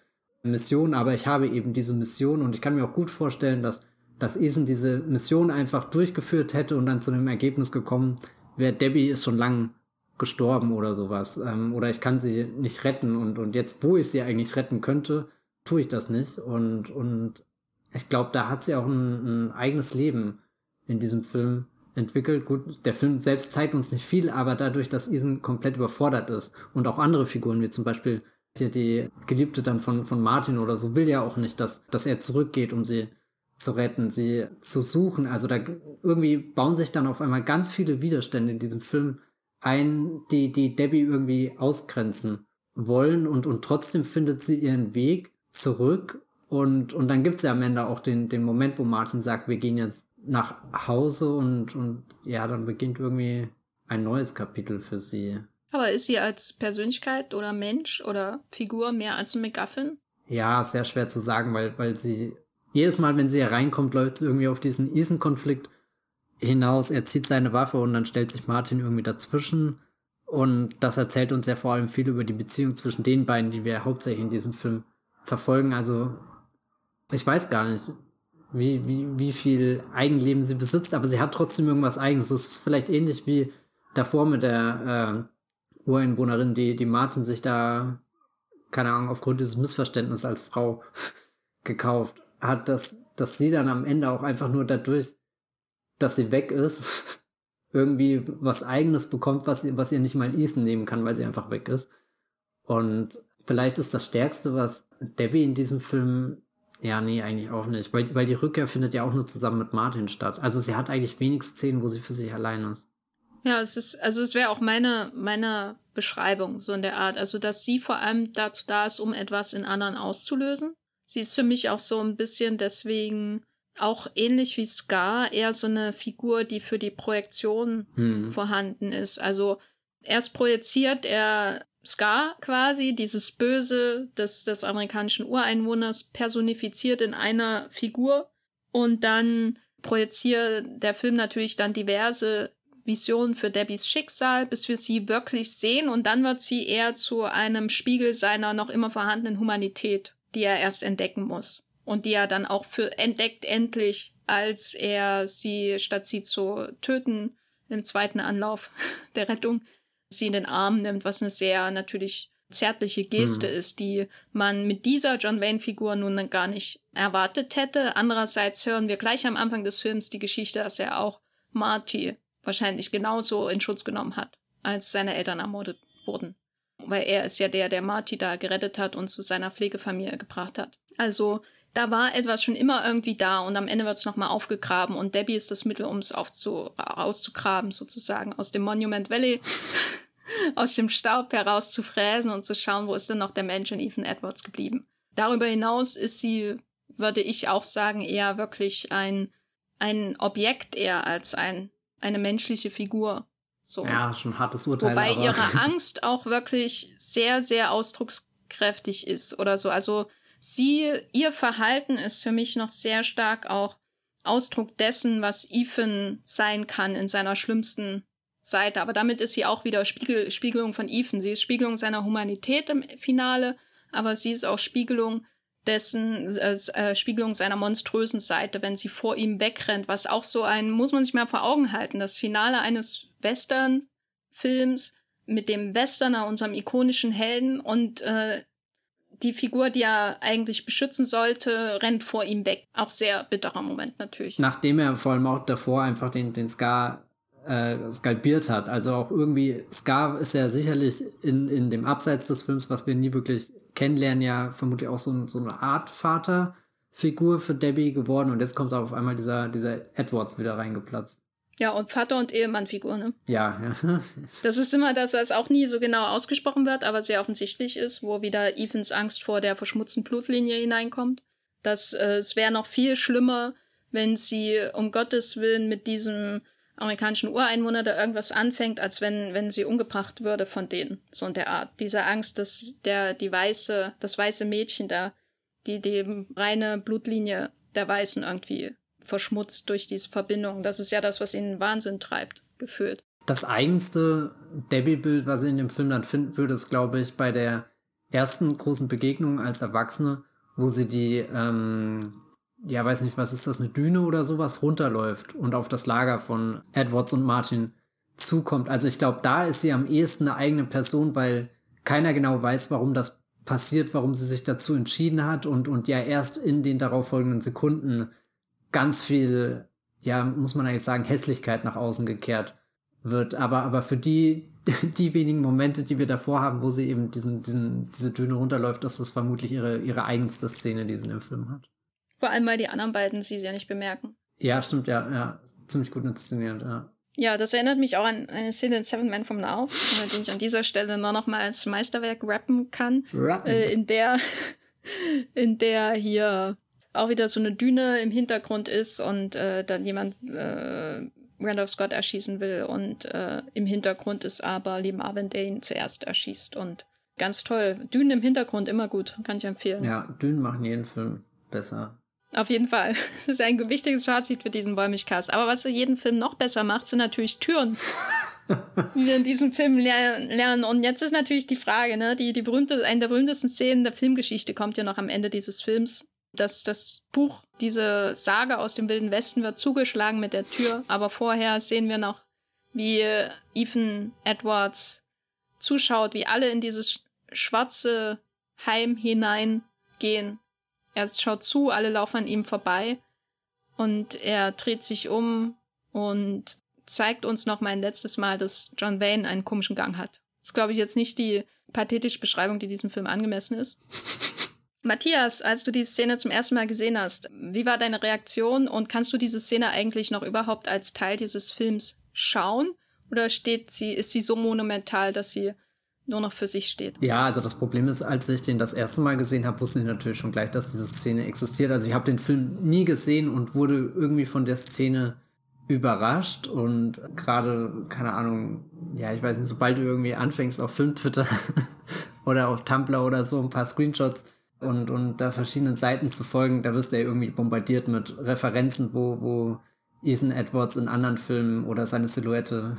Mission, aber ich habe eben diese Mission und ich kann mir auch gut vorstellen, dass dass Ethan diese Mission einfach durchgeführt hätte und dann zu dem Ergebnis gekommen wäre, Debbie ist schon lang gestorben oder sowas. Ähm, oder ich kann sie nicht retten und, und jetzt, wo ich sie eigentlich retten könnte, tue ich das nicht. Und, und ich glaube, da hat sie auch ein, ein, eigenes Leben in diesem Film entwickelt. Gut, der Film selbst zeigt uns nicht viel, aber dadurch, dass Ethan komplett überfordert ist und auch andere Figuren, wie zum Beispiel hier die Geliebte dann von, von Martin oder so, will ja auch nicht, dass, dass er zurückgeht, um sie zu retten, sie zu suchen. Also da irgendwie bauen sich dann auf einmal ganz viele Widerstände in diesem Film ein, die, die Debbie irgendwie ausgrenzen wollen und, und trotzdem findet sie ihren Weg zurück und, und dann gibt es ja am Ende auch den, den Moment, wo Martin sagt, wir gehen jetzt nach Hause und, und ja, dann beginnt irgendwie ein neues Kapitel für sie. Aber ist sie als Persönlichkeit oder Mensch oder Figur mehr als ein McGuffin? Ja, sehr schwer zu sagen, weil, weil sie jedes Mal, wenn sie hier reinkommt, läuft es irgendwie auf diesen Ethan-Konflikt hinaus. Er zieht seine Waffe und dann stellt sich Martin irgendwie dazwischen. Und das erzählt uns ja vor allem viel über die Beziehung zwischen den beiden, die wir hauptsächlich in diesem Film verfolgen. Also ich weiß gar nicht, wie, wie, wie viel Eigenleben sie besitzt, aber sie hat trotzdem irgendwas Eigenes. Das ist vielleicht ähnlich wie davor mit der äh, Ureinwohnerin, die, die Martin sich da, keine Ahnung, aufgrund dieses Missverständnisses als Frau gekauft hat, dass, dass sie dann am Ende auch einfach nur dadurch, dass sie weg ist, irgendwie was Eigenes bekommt, was, was ihr nicht mal Ethan nehmen kann, weil sie einfach weg ist. Und vielleicht ist das Stärkste, was Debbie in diesem Film ja, nee, eigentlich auch nicht. Weil, weil die Rückkehr findet ja auch nur zusammen mit Martin statt. Also sie hat eigentlich wenig Szenen, wo sie für sich allein ist. Ja, es ist, also es wäre auch meine, meine Beschreibung, so in der Art. Also, dass sie vor allem dazu da ist, um etwas in anderen auszulösen. Sie ist für mich auch so ein bisschen deswegen auch ähnlich wie Scar eher so eine Figur, die für die Projektion hm. vorhanden ist. Also erst projiziert er Scar quasi, dieses Böse des, des amerikanischen Ureinwohners, personifiziert in einer Figur. Und dann projiziert der Film natürlich dann diverse Visionen für Debbies Schicksal, bis wir sie wirklich sehen. Und dann wird sie eher zu einem Spiegel seiner noch immer vorhandenen Humanität, die er erst entdecken muss. Und die er dann auch für entdeckt endlich, als er sie, statt sie zu töten, im zweiten Anlauf der Rettung, sie in den Arm nimmt, was eine sehr natürlich zärtliche Geste mhm. ist, die man mit dieser John Wayne-Figur nun gar nicht erwartet hätte. Andererseits hören wir gleich am Anfang des Films die Geschichte, dass er auch Marty wahrscheinlich genauso in Schutz genommen hat, als seine Eltern ermordet wurden. Weil er ist ja der, der Marty da gerettet hat und zu seiner Pflegefamilie gebracht hat. Also da war etwas schon immer irgendwie da und am Ende wird es nochmal aufgegraben und Debbie ist das Mittel, um es auszugraben, sozusagen, aus dem Monument Valley, aus dem Staub herauszufräsen und zu schauen, wo ist denn noch der Mensch in Ethan Edwards geblieben. Darüber hinaus ist sie, würde ich auch sagen, eher wirklich ein, ein Objekt eher als ein, eine menschliche Figur. So. Ja, schon hartes Urteil. Wobei aber. ihre Angst auch wirklich sehr, sehr ausdruckskräftig ist oder so. Also sie, ihr Verhalten ist für mich noch sehr stark auch Ausdruck dessen, was Ethan sein kann in seiner schlimmsten Seite. Aber damit ist sie auch wieder Spiegel, Spiegelung von Ethan. Sie ist Spiegelung seiner Humanität im Finale, aber sie ist auch Spiegelung dessen, äh, Spiegelung seiner monströsen Seite, wenn sie vor ihm wegrennt, was auch so ein, muss man sich mal vor Augen halten, das Finale eines Western-Films mit dem Westerner, unserem ikonischen Helden und äh, die Figur, die er eigentlich beschützen sollte, rennt vor ihm weg. Auch sehr bitterer Moment natürlich. Nachdem er vor allem auch davor einfach den, den Scar äh, skalpiert hat. Also auch irgendwie, Scar ist ja sicherlich in, in dem Abseits des Films, was wir nie wirklich kennenlernen, ja vermutlich auch so, so eine Art Vaterfigur für Debbie geworden. Und jetzt kommt auf einmal dieser, dieser Edwards wieder reingeplatzt. Ja, und Vater- und Ehemann-Figur, ne? Ja, ja. das ist immer das, was auch nie so genau ausgesprochen wird, aber sehr offensichtlich ist, wo wieder Evans Angst vor der verschmutzten Blutlinie hineinkommt. Dass äh, es wäre noch viel schlimmer, wenn sie um Gottes Willen mit diesem amerikanischen Ureinwohner da irgendwas anfängt, als wenn, wenn sie umgebracht würde von denen. So in der Art. Diese Angst, dass der, die weiße, das weiße Mädchen da, die, die reine Blutlinie der Weißen irgendwie verschmutzt durch diese Verbindung. Das ist ja das, was ihn in Wahnsinn treibt, gefühlt. Das eigenste Debbie-Bild, was ich in dem Film dann finden würde, ist, glaube ich, bei der ersten großen Begegnung als Erwachsene, wo sie die, ähm, ja, weiß nicht, was ist das, eine Düne oder sowas, runterläuft und auf das Lager von Edwards und Martin zukommt. Also ich glaube, da ist sie am ehesten eine eigene Person, weil keiner genau weiß, warum das passiert, warum sie sich dazu entschieden hat und, und ja erst in den darauffolgenden Sekunden ganz viel, ja, muss man eigentlich sagen, Hässlichkeit nach außen gekehrt wird. Aber, aber für die, die wenigen Momente, die wir davor haben, wo sie eben diesen, diesen, diese Düne runterläuft, ist das vermutlich ihre, ihre eigenste Szene, die sie in dem Film hat. Vor allem, weil die anderen beiden sie ja nicht bemerken. Ja, stimmt, ja, ja. Ziemlich gut inszeniert, ja. Ja, das erinnert mich auch an eine Szene in Seven Men from Now, die ich an dieser Stelle nur noch mal als Meisterwerk rappen kann. Rappen. Äh, in der, in der hier auch wieder so eine Düne im Hintergrund ist und äh, dann jemand äh, Randolph Scott erschießen will und äh, im Hintergrund ist aber Lee Marvin, der ihn zuerst erschießt und ganz toll. Dünen im Hintergrund immer gut, kann ich empfehlen. Ja, Dünen machen jeden Film besser. Auf jeden Fall. Das ist ein wichtiges Fazit für diesen Bäumigcast. Aber was jeden Film noch besser macht, sind natürlich Türen. wie wir in diesem Film lernen. Und jetzt ist natürlich die Frage, ne, die, die berühmte, eine der berühmtesten Szenen der Filmgeschichte kommt ja noch am Ende dieses Films. Dass das Buch, diese Sage aus dem Wilden Westen wird zugeschlagen mit der Tür, aber vorher sehen wir noch, wie Ethan Edwards zuschaut, wie alle in dieses schwarze Heim hineingehen. Er schaut zu, alle laufen an ihm vorbei und er dreht sich um und zeigt uns noch mal ein letztes Mal, dass John Wayne einen komischen Gang hat. Das ist, glaube ich, jetzt nicht die pathetische Beschreibung, die diesem Film angemessen ist. Matthias, als du die Szene zum ersten Mal gesehen hast, wie war deine Reaktion und kannst du diese Szene eigentlich noch überhaupt als Teil dieses Films schauen? Oder steht sie, ist sie so monumental, dass sie nur noch für sich steht. Ja, also das Problem ist, als ich den das erste Mal gesehen habe, wusste ich natürlich schon gleich, dass diese Szene existiert. Also ich habe den Film nie gesehen und wurde irgendwie von der Szene überrascht und gerade, keine Ahnung, ja, ich weiß nicht, sobald du irgendwie anfängst auf Film-Twitter oder auf Tumblr oder so ein paar Screenshots und, und da verschiedenen Seiten zu folgen, da wirst du ja irgendwie bombardiert mit Referenzen, wo, wo Ethan Edwards in anderen Filmen oder seine Silhouette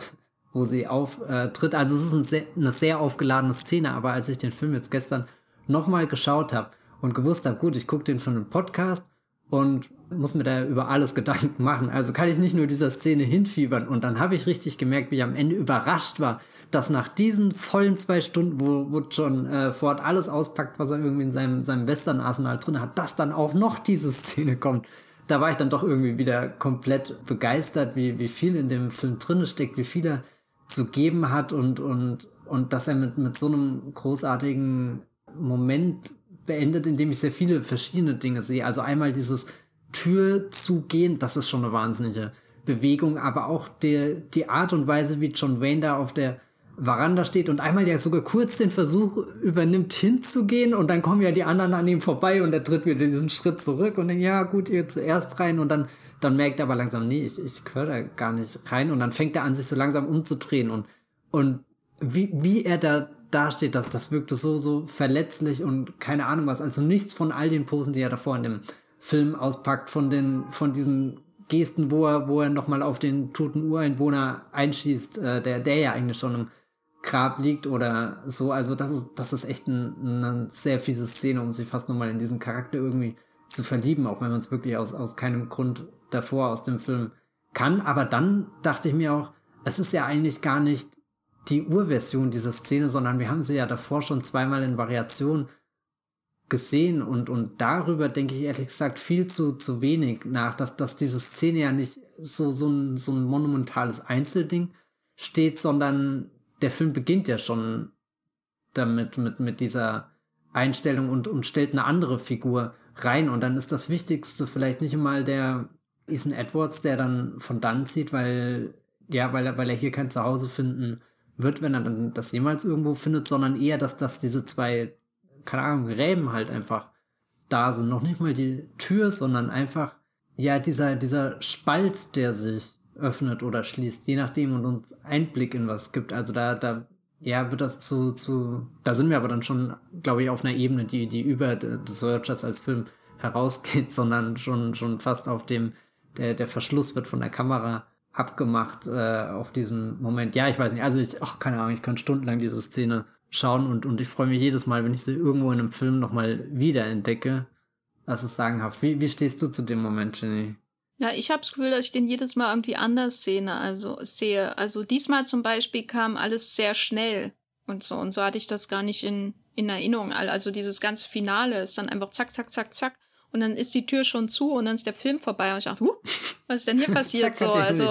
wo sie auftritt. also es ist ein sehr, eine sehr aufgeladene Szene, aber als ich den Film jetzt gestern nochmal geschaut habe und gewusst habe, gut, ich gucke den für einen Podcast und muss mir da über alles Gedanken machen. Also kann ich nicht nur dieser Szene hinfiebern. Und dann habe ich richtig gemerkt, wie ich am Ende überrascht war, dass nach diesen vollen zwei Stunden, wo, wo John äh, Ford alles auspackt, was er irgendwie in seinem, seinem Western-Arsenal drin hat, dass dann auch noch diese Szene kommt. Da war ich dann doch irgendwie wieder komplett begeistert, wie, wie viel in dem Film drin steckt, wie viele zu geben hat und, und, und dass er mit, mit so einem großartigen Moment beendet, in dem ich sehr viele verschiedene Dinge sehe. Also einmal dieses Tür zugehen, das ist schon eine wahnsinnige Bewegung, aber auch der, die Art und Weise, wie John Wayne da auf der Veranda steht und einmal ja sogar kurz den Versuch übernimmt, hinzugehen und dann kommen ja die anderen an ihm vorbei und er tritt wieder diesen Schritt zurück und dann, ja gut, ihr zuerst rein und dann dann merkt er aber langsam, nee, ich, ich gehöre da gar nicht rein. Und dann fängt er an, sich so langsam umzudrehen. Und, und wie, wie er da dasteht, das, das wirkte so, so verletzlich und keine Ahnung was. Also nichts von all den Posen, die er davor in dem Film auspackt, von den, von diesen Gesten, wo er, wo er nochmal auf den toten Ureinwohner einschießt, äh, der, der ja eigentlich schon im Grab liegt oder so. Also das ist, das ist echt ein, eine sehr fiese Szene, um sich fast nochmal in diesen Charakter irgendwie zu verlieben, auch wenn man es wirklich aus, aus keinem Grund davor aus dem Film kann. Aber dann dachte ich mir auch, es ist ja eigentlich gar nicht die Urversion dieser Szene, sondern wir haben sie ja davor schon zweimal in Variation gesehen und, und darüber denke ich ehrlich gesagt viel zu, zu wenig nach, dass, dass diese Szene ja nicht so, so, ein, so ein monumentales Einzelding steht, sondern der Film beginnt ja schon damit, mit, mit dieser Einstellung und, und stellt eine andere Figur rein und dann ist das Wichtigste vielleicht nicht mal der Ethan Edwards, der dann von dann zieht, weil, ja, weil er, weil er hier kein Zuhause finden wird, wenn er dann das jemals irgendwo findet, sondern eher, dass, dass diese zwei, keine Ahnung, Gräben halt einfach da sind. Noch nicht mal die Tür, sondern einfach, ja, dieser, dieser Spalt, der sich öffnet oder schließt, je nachdem und uns Einblick in was gibt. Also da, da, ja, wird das zu, zu, da sind wir aber dann schon, glaube ich, auf einer Ebene, die, die über The Searchers als Film herausgeht, sondern schon, schon fast auf dem der, der Verschluss wird von der Kamera abgemacht äh, auf diesem Moment. Ja, ich weiß nicht. Also ich, ach, keine Ahnung, ich kann stundenlang diese Szene schauen und, und ich freue mich jedes Mal, wenn ich sie irgendwo in einem Film nochmal wiederentdecke. Das ist sagenhaft. Wie, wie stehst du zu dem Moment, Jenny? Ja, ich habe das Gefühl, dass ich den jedes Mal irgendwie anders sehe. Also sehe. Also diesmal zum Beispiel kam alles sehr schnell und so. Und so hatte ich das gar nicht in, in Erinnerung. Also dieses ganze Finale ist dann einfach zack, zack, zack, zack und dann ist die Tür schon zu und dann ist der Film vorbei und ich dachte, huh, was ist denn hier passiert? so, also,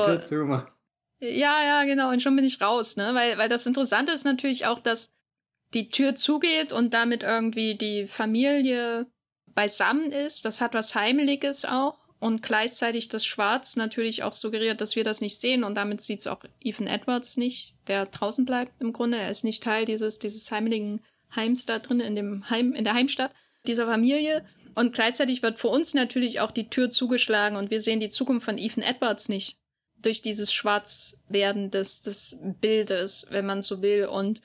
ja, ja, genau. Und schon bin ich raus, ne? Weil, weil das Interessante ist natürlich auch, dass die Tür zugeht und damit irgendwie die Familie beisammen ist. Das hat was Heimeliges auch. Und gleichzeitig das Schwarz natürlich auch suggeriert, dass wir das nicht sehen. Und damit sieht es auch Ethan Edwards nicht, der draußen bleibt im Grunde. Er ist nicht Teil dieses, dieses heimeligen Heims da drin, in dem Heim, in der Heimstatt dieser Familie. Und gleichzeitig wird für uns natürlich auch die Tür zugeschlagen und wir sehen die Zukunft von Ethan Edwards nicht. Durch dieses Schwarzwerden des, des Bildes, wenn man so will. Und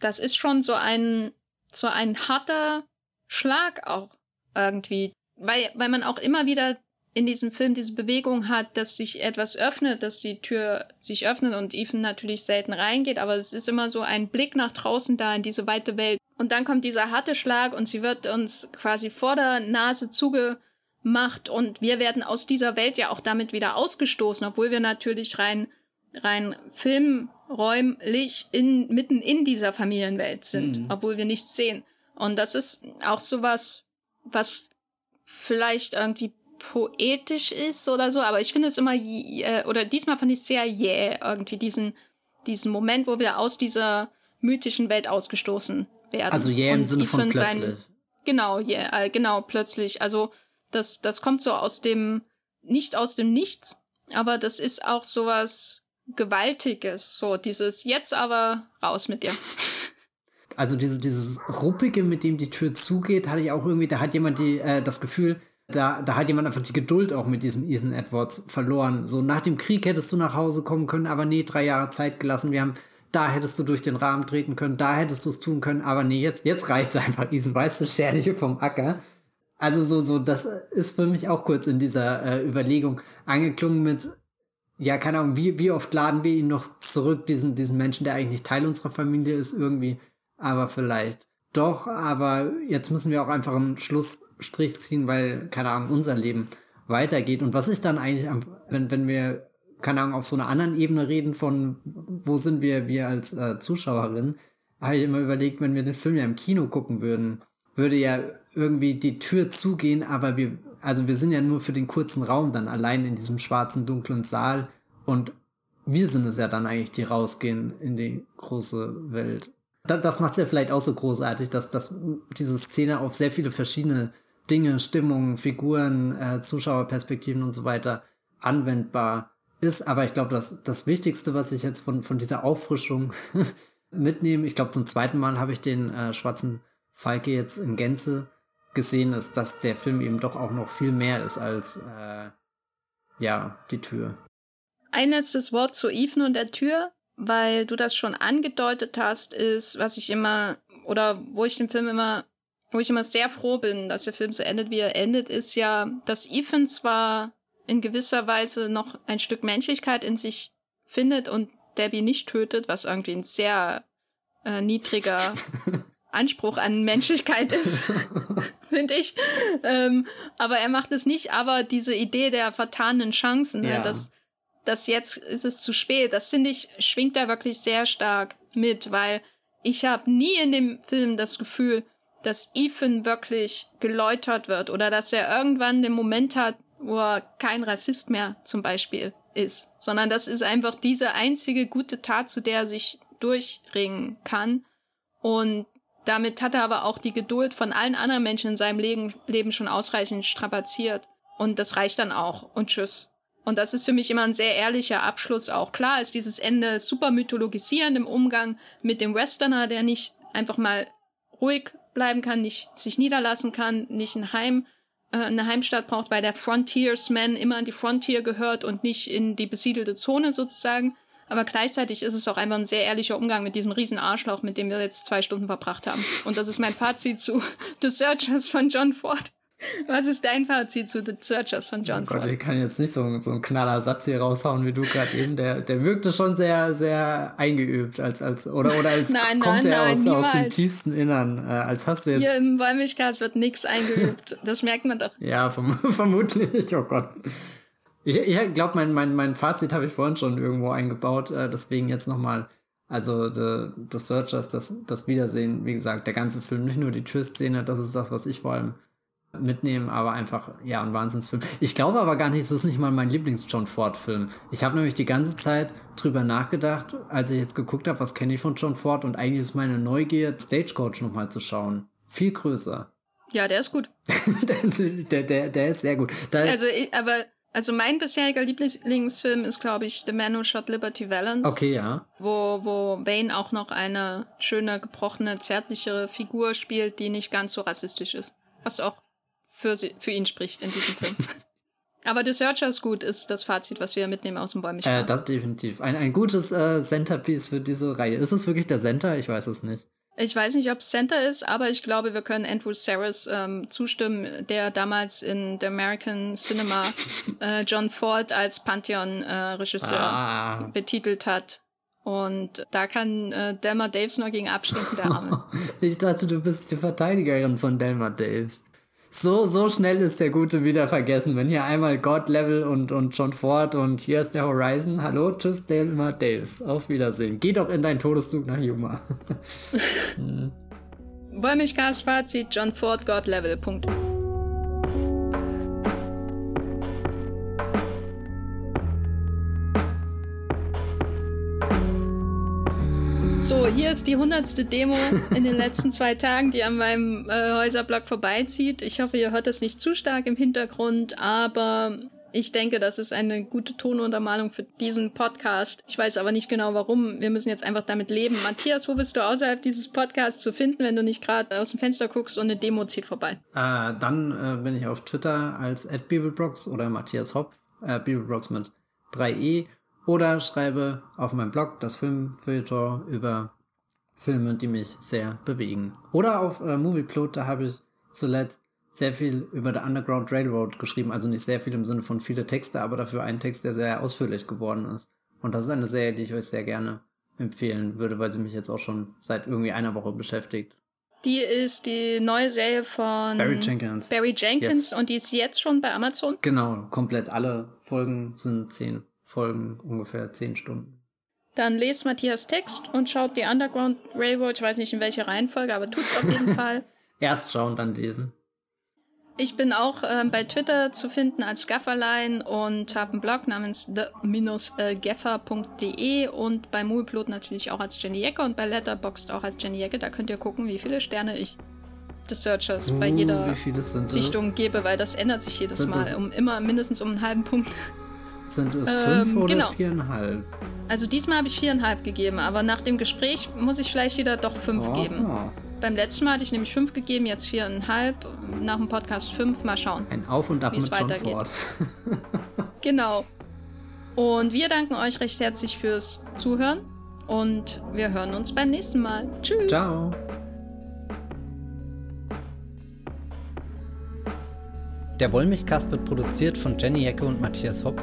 das ist schon so ein, so ein harter Schlag auch irgendwie. Weil, weil man auch immer wieder in diesem Film diese Bewegung hat, dass sich etwas öffnet, dass die Tür sich öffnet und Ethan natürlich selten reingeht, aber es ist immer so ein Blick nach draußen da in diese weite Welt. Und dann kommt dieser harte Schlag und sie wird uns quasi vor der Nase zugemacht und wir werden aus dieser Welt ja auch damit wieder ausgestoßen, obwohl wir natürlich rein rein filmräumlich in, mitten in dieser Familienwelt sind, mhm. obwohl wir nichts sehen. Und das ist auch sowas, was vielleicht irgendwie poetisch ist oder so, aber ich finde es immer, äh, oder diesmal fand ich sehr jäh, yeah, irgendwie diesen, diesen Moment, wo wir aus dieser mythischen Welt ausgestoßen werden. Also jäh yeah im Sinne von plötzlich. Sein, genau, yeah, äh, genau, plötzlich. Also das, das kommt so aus dem, nicht aus dem Nichts, aber das ist auch sowas Gewaltiges, so dieses jetzt aber raus mit dir. Also diese, dieses Ruppige, mit dem die Tür zugeht, hatte ich auch irgendwie, da hat jemand die, äh, das Gefühl, da, da hat jemand einfach die Geduld auch mit diesem Ethan Edwards verloren. So nach dem Krieg hättest du nach Hause kommen können, aber nee, drei Jahre Zeit gelassen. Wir haben, da hättest du durch den Rahmen treten können, da hättest du es tun können, aber nee, jetzt, jetzt reicht's einfach, Ethan, weißt du, scher dich vom Acker. Also so, so, das ist für mich auch kurz in dieser äh, Überlegung angeklungen mit, ja, keine Ahnung, wie, wie oft laden wir ihn noch zurück, diesen, diesen Menschen, der eigentlich Teil unserer Familie ist, irgendwie, aber vielleicht doch, aber jetzt müssen wir auch einfach einen Schlussstrich ziehen, weil, keine Ahnung, unser Leben weitergeht. Und was ich dann eigentlich, wenn, wenn wir, keine Ahnung, auf so einer anderen Ebene reden von, wo sind wir, wir als äh, Zuschauerin, habe ich immer überlegt, wenn wir den Film ja im Kino gucken würden, würde ja irgendwie die Tür zugehen, aber wir, also wir sind ja nur für den kurzen Raum dann allein in diesem schwarzen, dunklen Saal und wir sind es ja dann eigentlich, die rausgehen in die große Welt das macht es ja vielleicht auch so großartig, dass, dass diese Szene auf sehr viele verschiedene Dinge, Stimmungen, Figuren, äh, Zuschauerperspektiven und so weiter anwendbar ist. Aber ich glaube, das, das Wichtigste, was ich jetzt von, von dieser Auffrischung mitnehme, ich glaube, zum zweiten Mal habe ich den äh, schwarzen Falke jetzt in Gänze gesehen, ist, dass der Film eben doch auch noch viel mehr ist als äh, ja, die Tür. Ein letztes Wort zu Ethan und der Tür weil du das schon angedeutet hast, ist, was ich immer, oder wo ich den Film immer, wo ich immer sehr froh bin, dass der Film so endet, wie er endet, ist ja, dass Ethan zwar in gewisser Weise noch ein Stück Menschlichkeit in sich findet und Debbie nicht tötet, was irgendwie ein sehr äh, niedriger Anspruch an Menschlichkeit ist, finde ich. Ähm, aber er macht es nicht, aber diese Idee der vertanen Chancen, ne, ja. dass dass jetzt ist es zu spät, das finde ich, schwingt da wirklich sehr stark mit, weil ich habe nie in dem Film das Gefühl, dass Ethan wirklich geläutert wird oder dass er irgendwann den Moment hat, wo er kein Rassist mehr zum Beispiel ist, sondern das ist einfach diese einzige gute Tat, zu der er sich durchringen kann. Und damit hat er aber auch die Geduld von allen anderen Menschen in seinem Leben, Leben schon ausreichend strapaziert. Und das reicht dann auch. Und tschüss. Und das ist für mich immer ein sehr ehrlicher Abschluss auch. Klar ist dieses Ende super mythologisierend im Umgang mit dem Westerner, der nicht einfach mal ruhig bleiben kann, nicht sich niederlassen kann, nicht ein Heim, äh, eine Heimstatt braucht, weil der Frontiersman immer an die Frontier gehört und nicht in die besiedelte Zone sozusagen. Aber gleichzeitig ist es auch einfach ein sehr ehrlicher Umgang mit diesem riesen Arschloch, mit dem wir jetzt zwei Stunden verbracht haben. Und das ist mein Fazit zu The Searchers von John Ford. Was ist dein Fazit zu The Searchers von John oh Gott, Ford? Ich kann jetzt nicht so, so einen knaller Satz hier raushauen wie du gerade eben. Der, der wirkte schon sehr, sehr eingeübt, als, als, oder, oder als nein, kommt nein, er nein, aus, aus dem tiefsten Innern, äh, als hast du jetzt. Hier im Wollmilchcast wird nichts eingeübt. Das merkt man doch. Ja, verm vermutlich. Oh Gott. Ich, ich glaube, mein, mein, mein Fazit habe ich vorhin schon irgendwo eingebaut, äh, deswegen jetzt nochmal. Also The, The Searchers, das, das Wiedersehen, wie gesagt, der ganze Film, nicht nur die Tür-Szene, das ist das, was ich vor allem mitnehmen, aber einfach, ja, ein Wahnsinnsfilm. Ich glaube aber gar nicht, es ist nicht mal mein Lieblings-John Ford-Film. Ich habe nämlich die ganze Zeit drüber nachgedacht, als ich jetzt geguckt habe, was kenne ich von John Ford und eigentlich ist meine Neugier, Stagecoach nochmal zu schauen. Viel größer. Ja, der ist gut. der, der, der ist sehr gut. Da also, ich, aber also mein bisheriger Lieblingsfilm ist, glaube ich, The Man Who Shot Liberty Valance. Okay, ja. Wo, wo Wayne auch noch eine schöne, gebrochene, zärtlichere Figur spielt, die nicht ganz so rassistisch ist. Was auch für, sie, für ihn spricht in diesem Film. Aber The Searcher ist gut, ist das Fazit, was wir mitnehmen aus dem Bäumchen. Äh, das definitiv. Ein, ein gutes äh, Centerpiece für diese Reihe. Ist es wirklich der Center? Ich weiß es nicht. Ich weiß nicht, ob es Center ist, aber ich glaube, wir können Andrew Saris ähm, zustimmen, der damals in The American Cinema äh, John Ford als Pantheon-Regisseur äh, ah. betitelt hat. Und da kann äh, Delma Daves nur gegen abstinken, der Arme. ich dachte, du bist die Verteidigerin von Delma Daves. So, so schnell ist der Gute wieder vergessen. Wenn hier einmal God Level und, und John Ford und hier ist der Horizon. Hallo, tschüss, Delma Daves. Auf Wiedersehen. Geh doch in deinen Todeszug nach Yuma. hm. Wollmilchgas Fazit, John Ford, God Level, Punkt. Hier ist die hundertste Demo in den letzten zwei Tagen, die an meinem äh, Häuserblock vorbeizieht. Ich hoffe, ihr hört das nicht zu stark im Hintergrund, aber ich denke, das ist eine gute Tonuntermalung für diesen Podcast. Ich weiß aber nicht genau warum. Wir müssen jetzt einfach damit leben. Matthias, wo bist du außerhalb dieses Podcasts zu finden, wenn du nicht gerade aus dem Fenster guckst und eine Demo zieht vorbei? Äh, dann äh, bin ich auf Twitter als @bibelbrox oder Matthias Hopf, äh, Bibelbrox mit 3e oder schreibe auf meinem Blog das Filmfilter über Filme, die mich sehr bewegen. Oder auf äh, Movieplot, da habe ich zuletzt sehr viel über The Underground Railroad geschrieben. Also nicht sehr viel im Sinne von viele Texte, aber dafür einen Text, der sehr ausführlich geworden ist. Und das ist eine Serie, die ich euch sehr gerne empfehlen würde, weil sie mich jetzt auch schon seit irgendwie einer Woche beschäftigt. Die ist die neue Serie von Barry Jenkins. Barry Jenkins yes. und die ist jetzt schon bei Amazon. Genau, komplett alle Folgen sind zehn Folgen ungefähr zehn Stunden. Dann lest Matthias Text und schaut die Underground Railroad. Ich weiß nicht in welcher Reihenfolge, aber tut's auf jeden Fall. Erst schauen, dann lesen. Ich bin auch äh, bei Twitter zu finden als Gafferlein und habe einen Blog namens the-gaffer.de und bei Movieplot natürlich auch als Jenny Jecke und bei Letterboxd auch als Jenny Jecke. Da könnt ihr gucken, wie viele Sterne ich des Searchers uh, bei jeder Sichtung gebe, weil das ändert sich jedes sind Mal um immer mindestens um einen halben Punkt. Sind es ähm, fünf oder genau. viereinhalb? Also diesmal habe ich viereinhalb gegeben, aber nach dem Gespräch muss ich vielleicht wieder doch fünf oh, geben. Beim letzten Mal hatte ich nämlich fünf gegeben, jetzt viereinhalb. Nach dem Podcast fünf. Mal schauen. Ein Auf und Ab wie es weitergeht. genau. Und wir danken euch recht herzlich fürs Zuhören und wir hören uns beim nächsten Mal. Tschüss. Ciao. Der Wollmilchcast wird produziert von Jenny Jecke und Matthias Hopf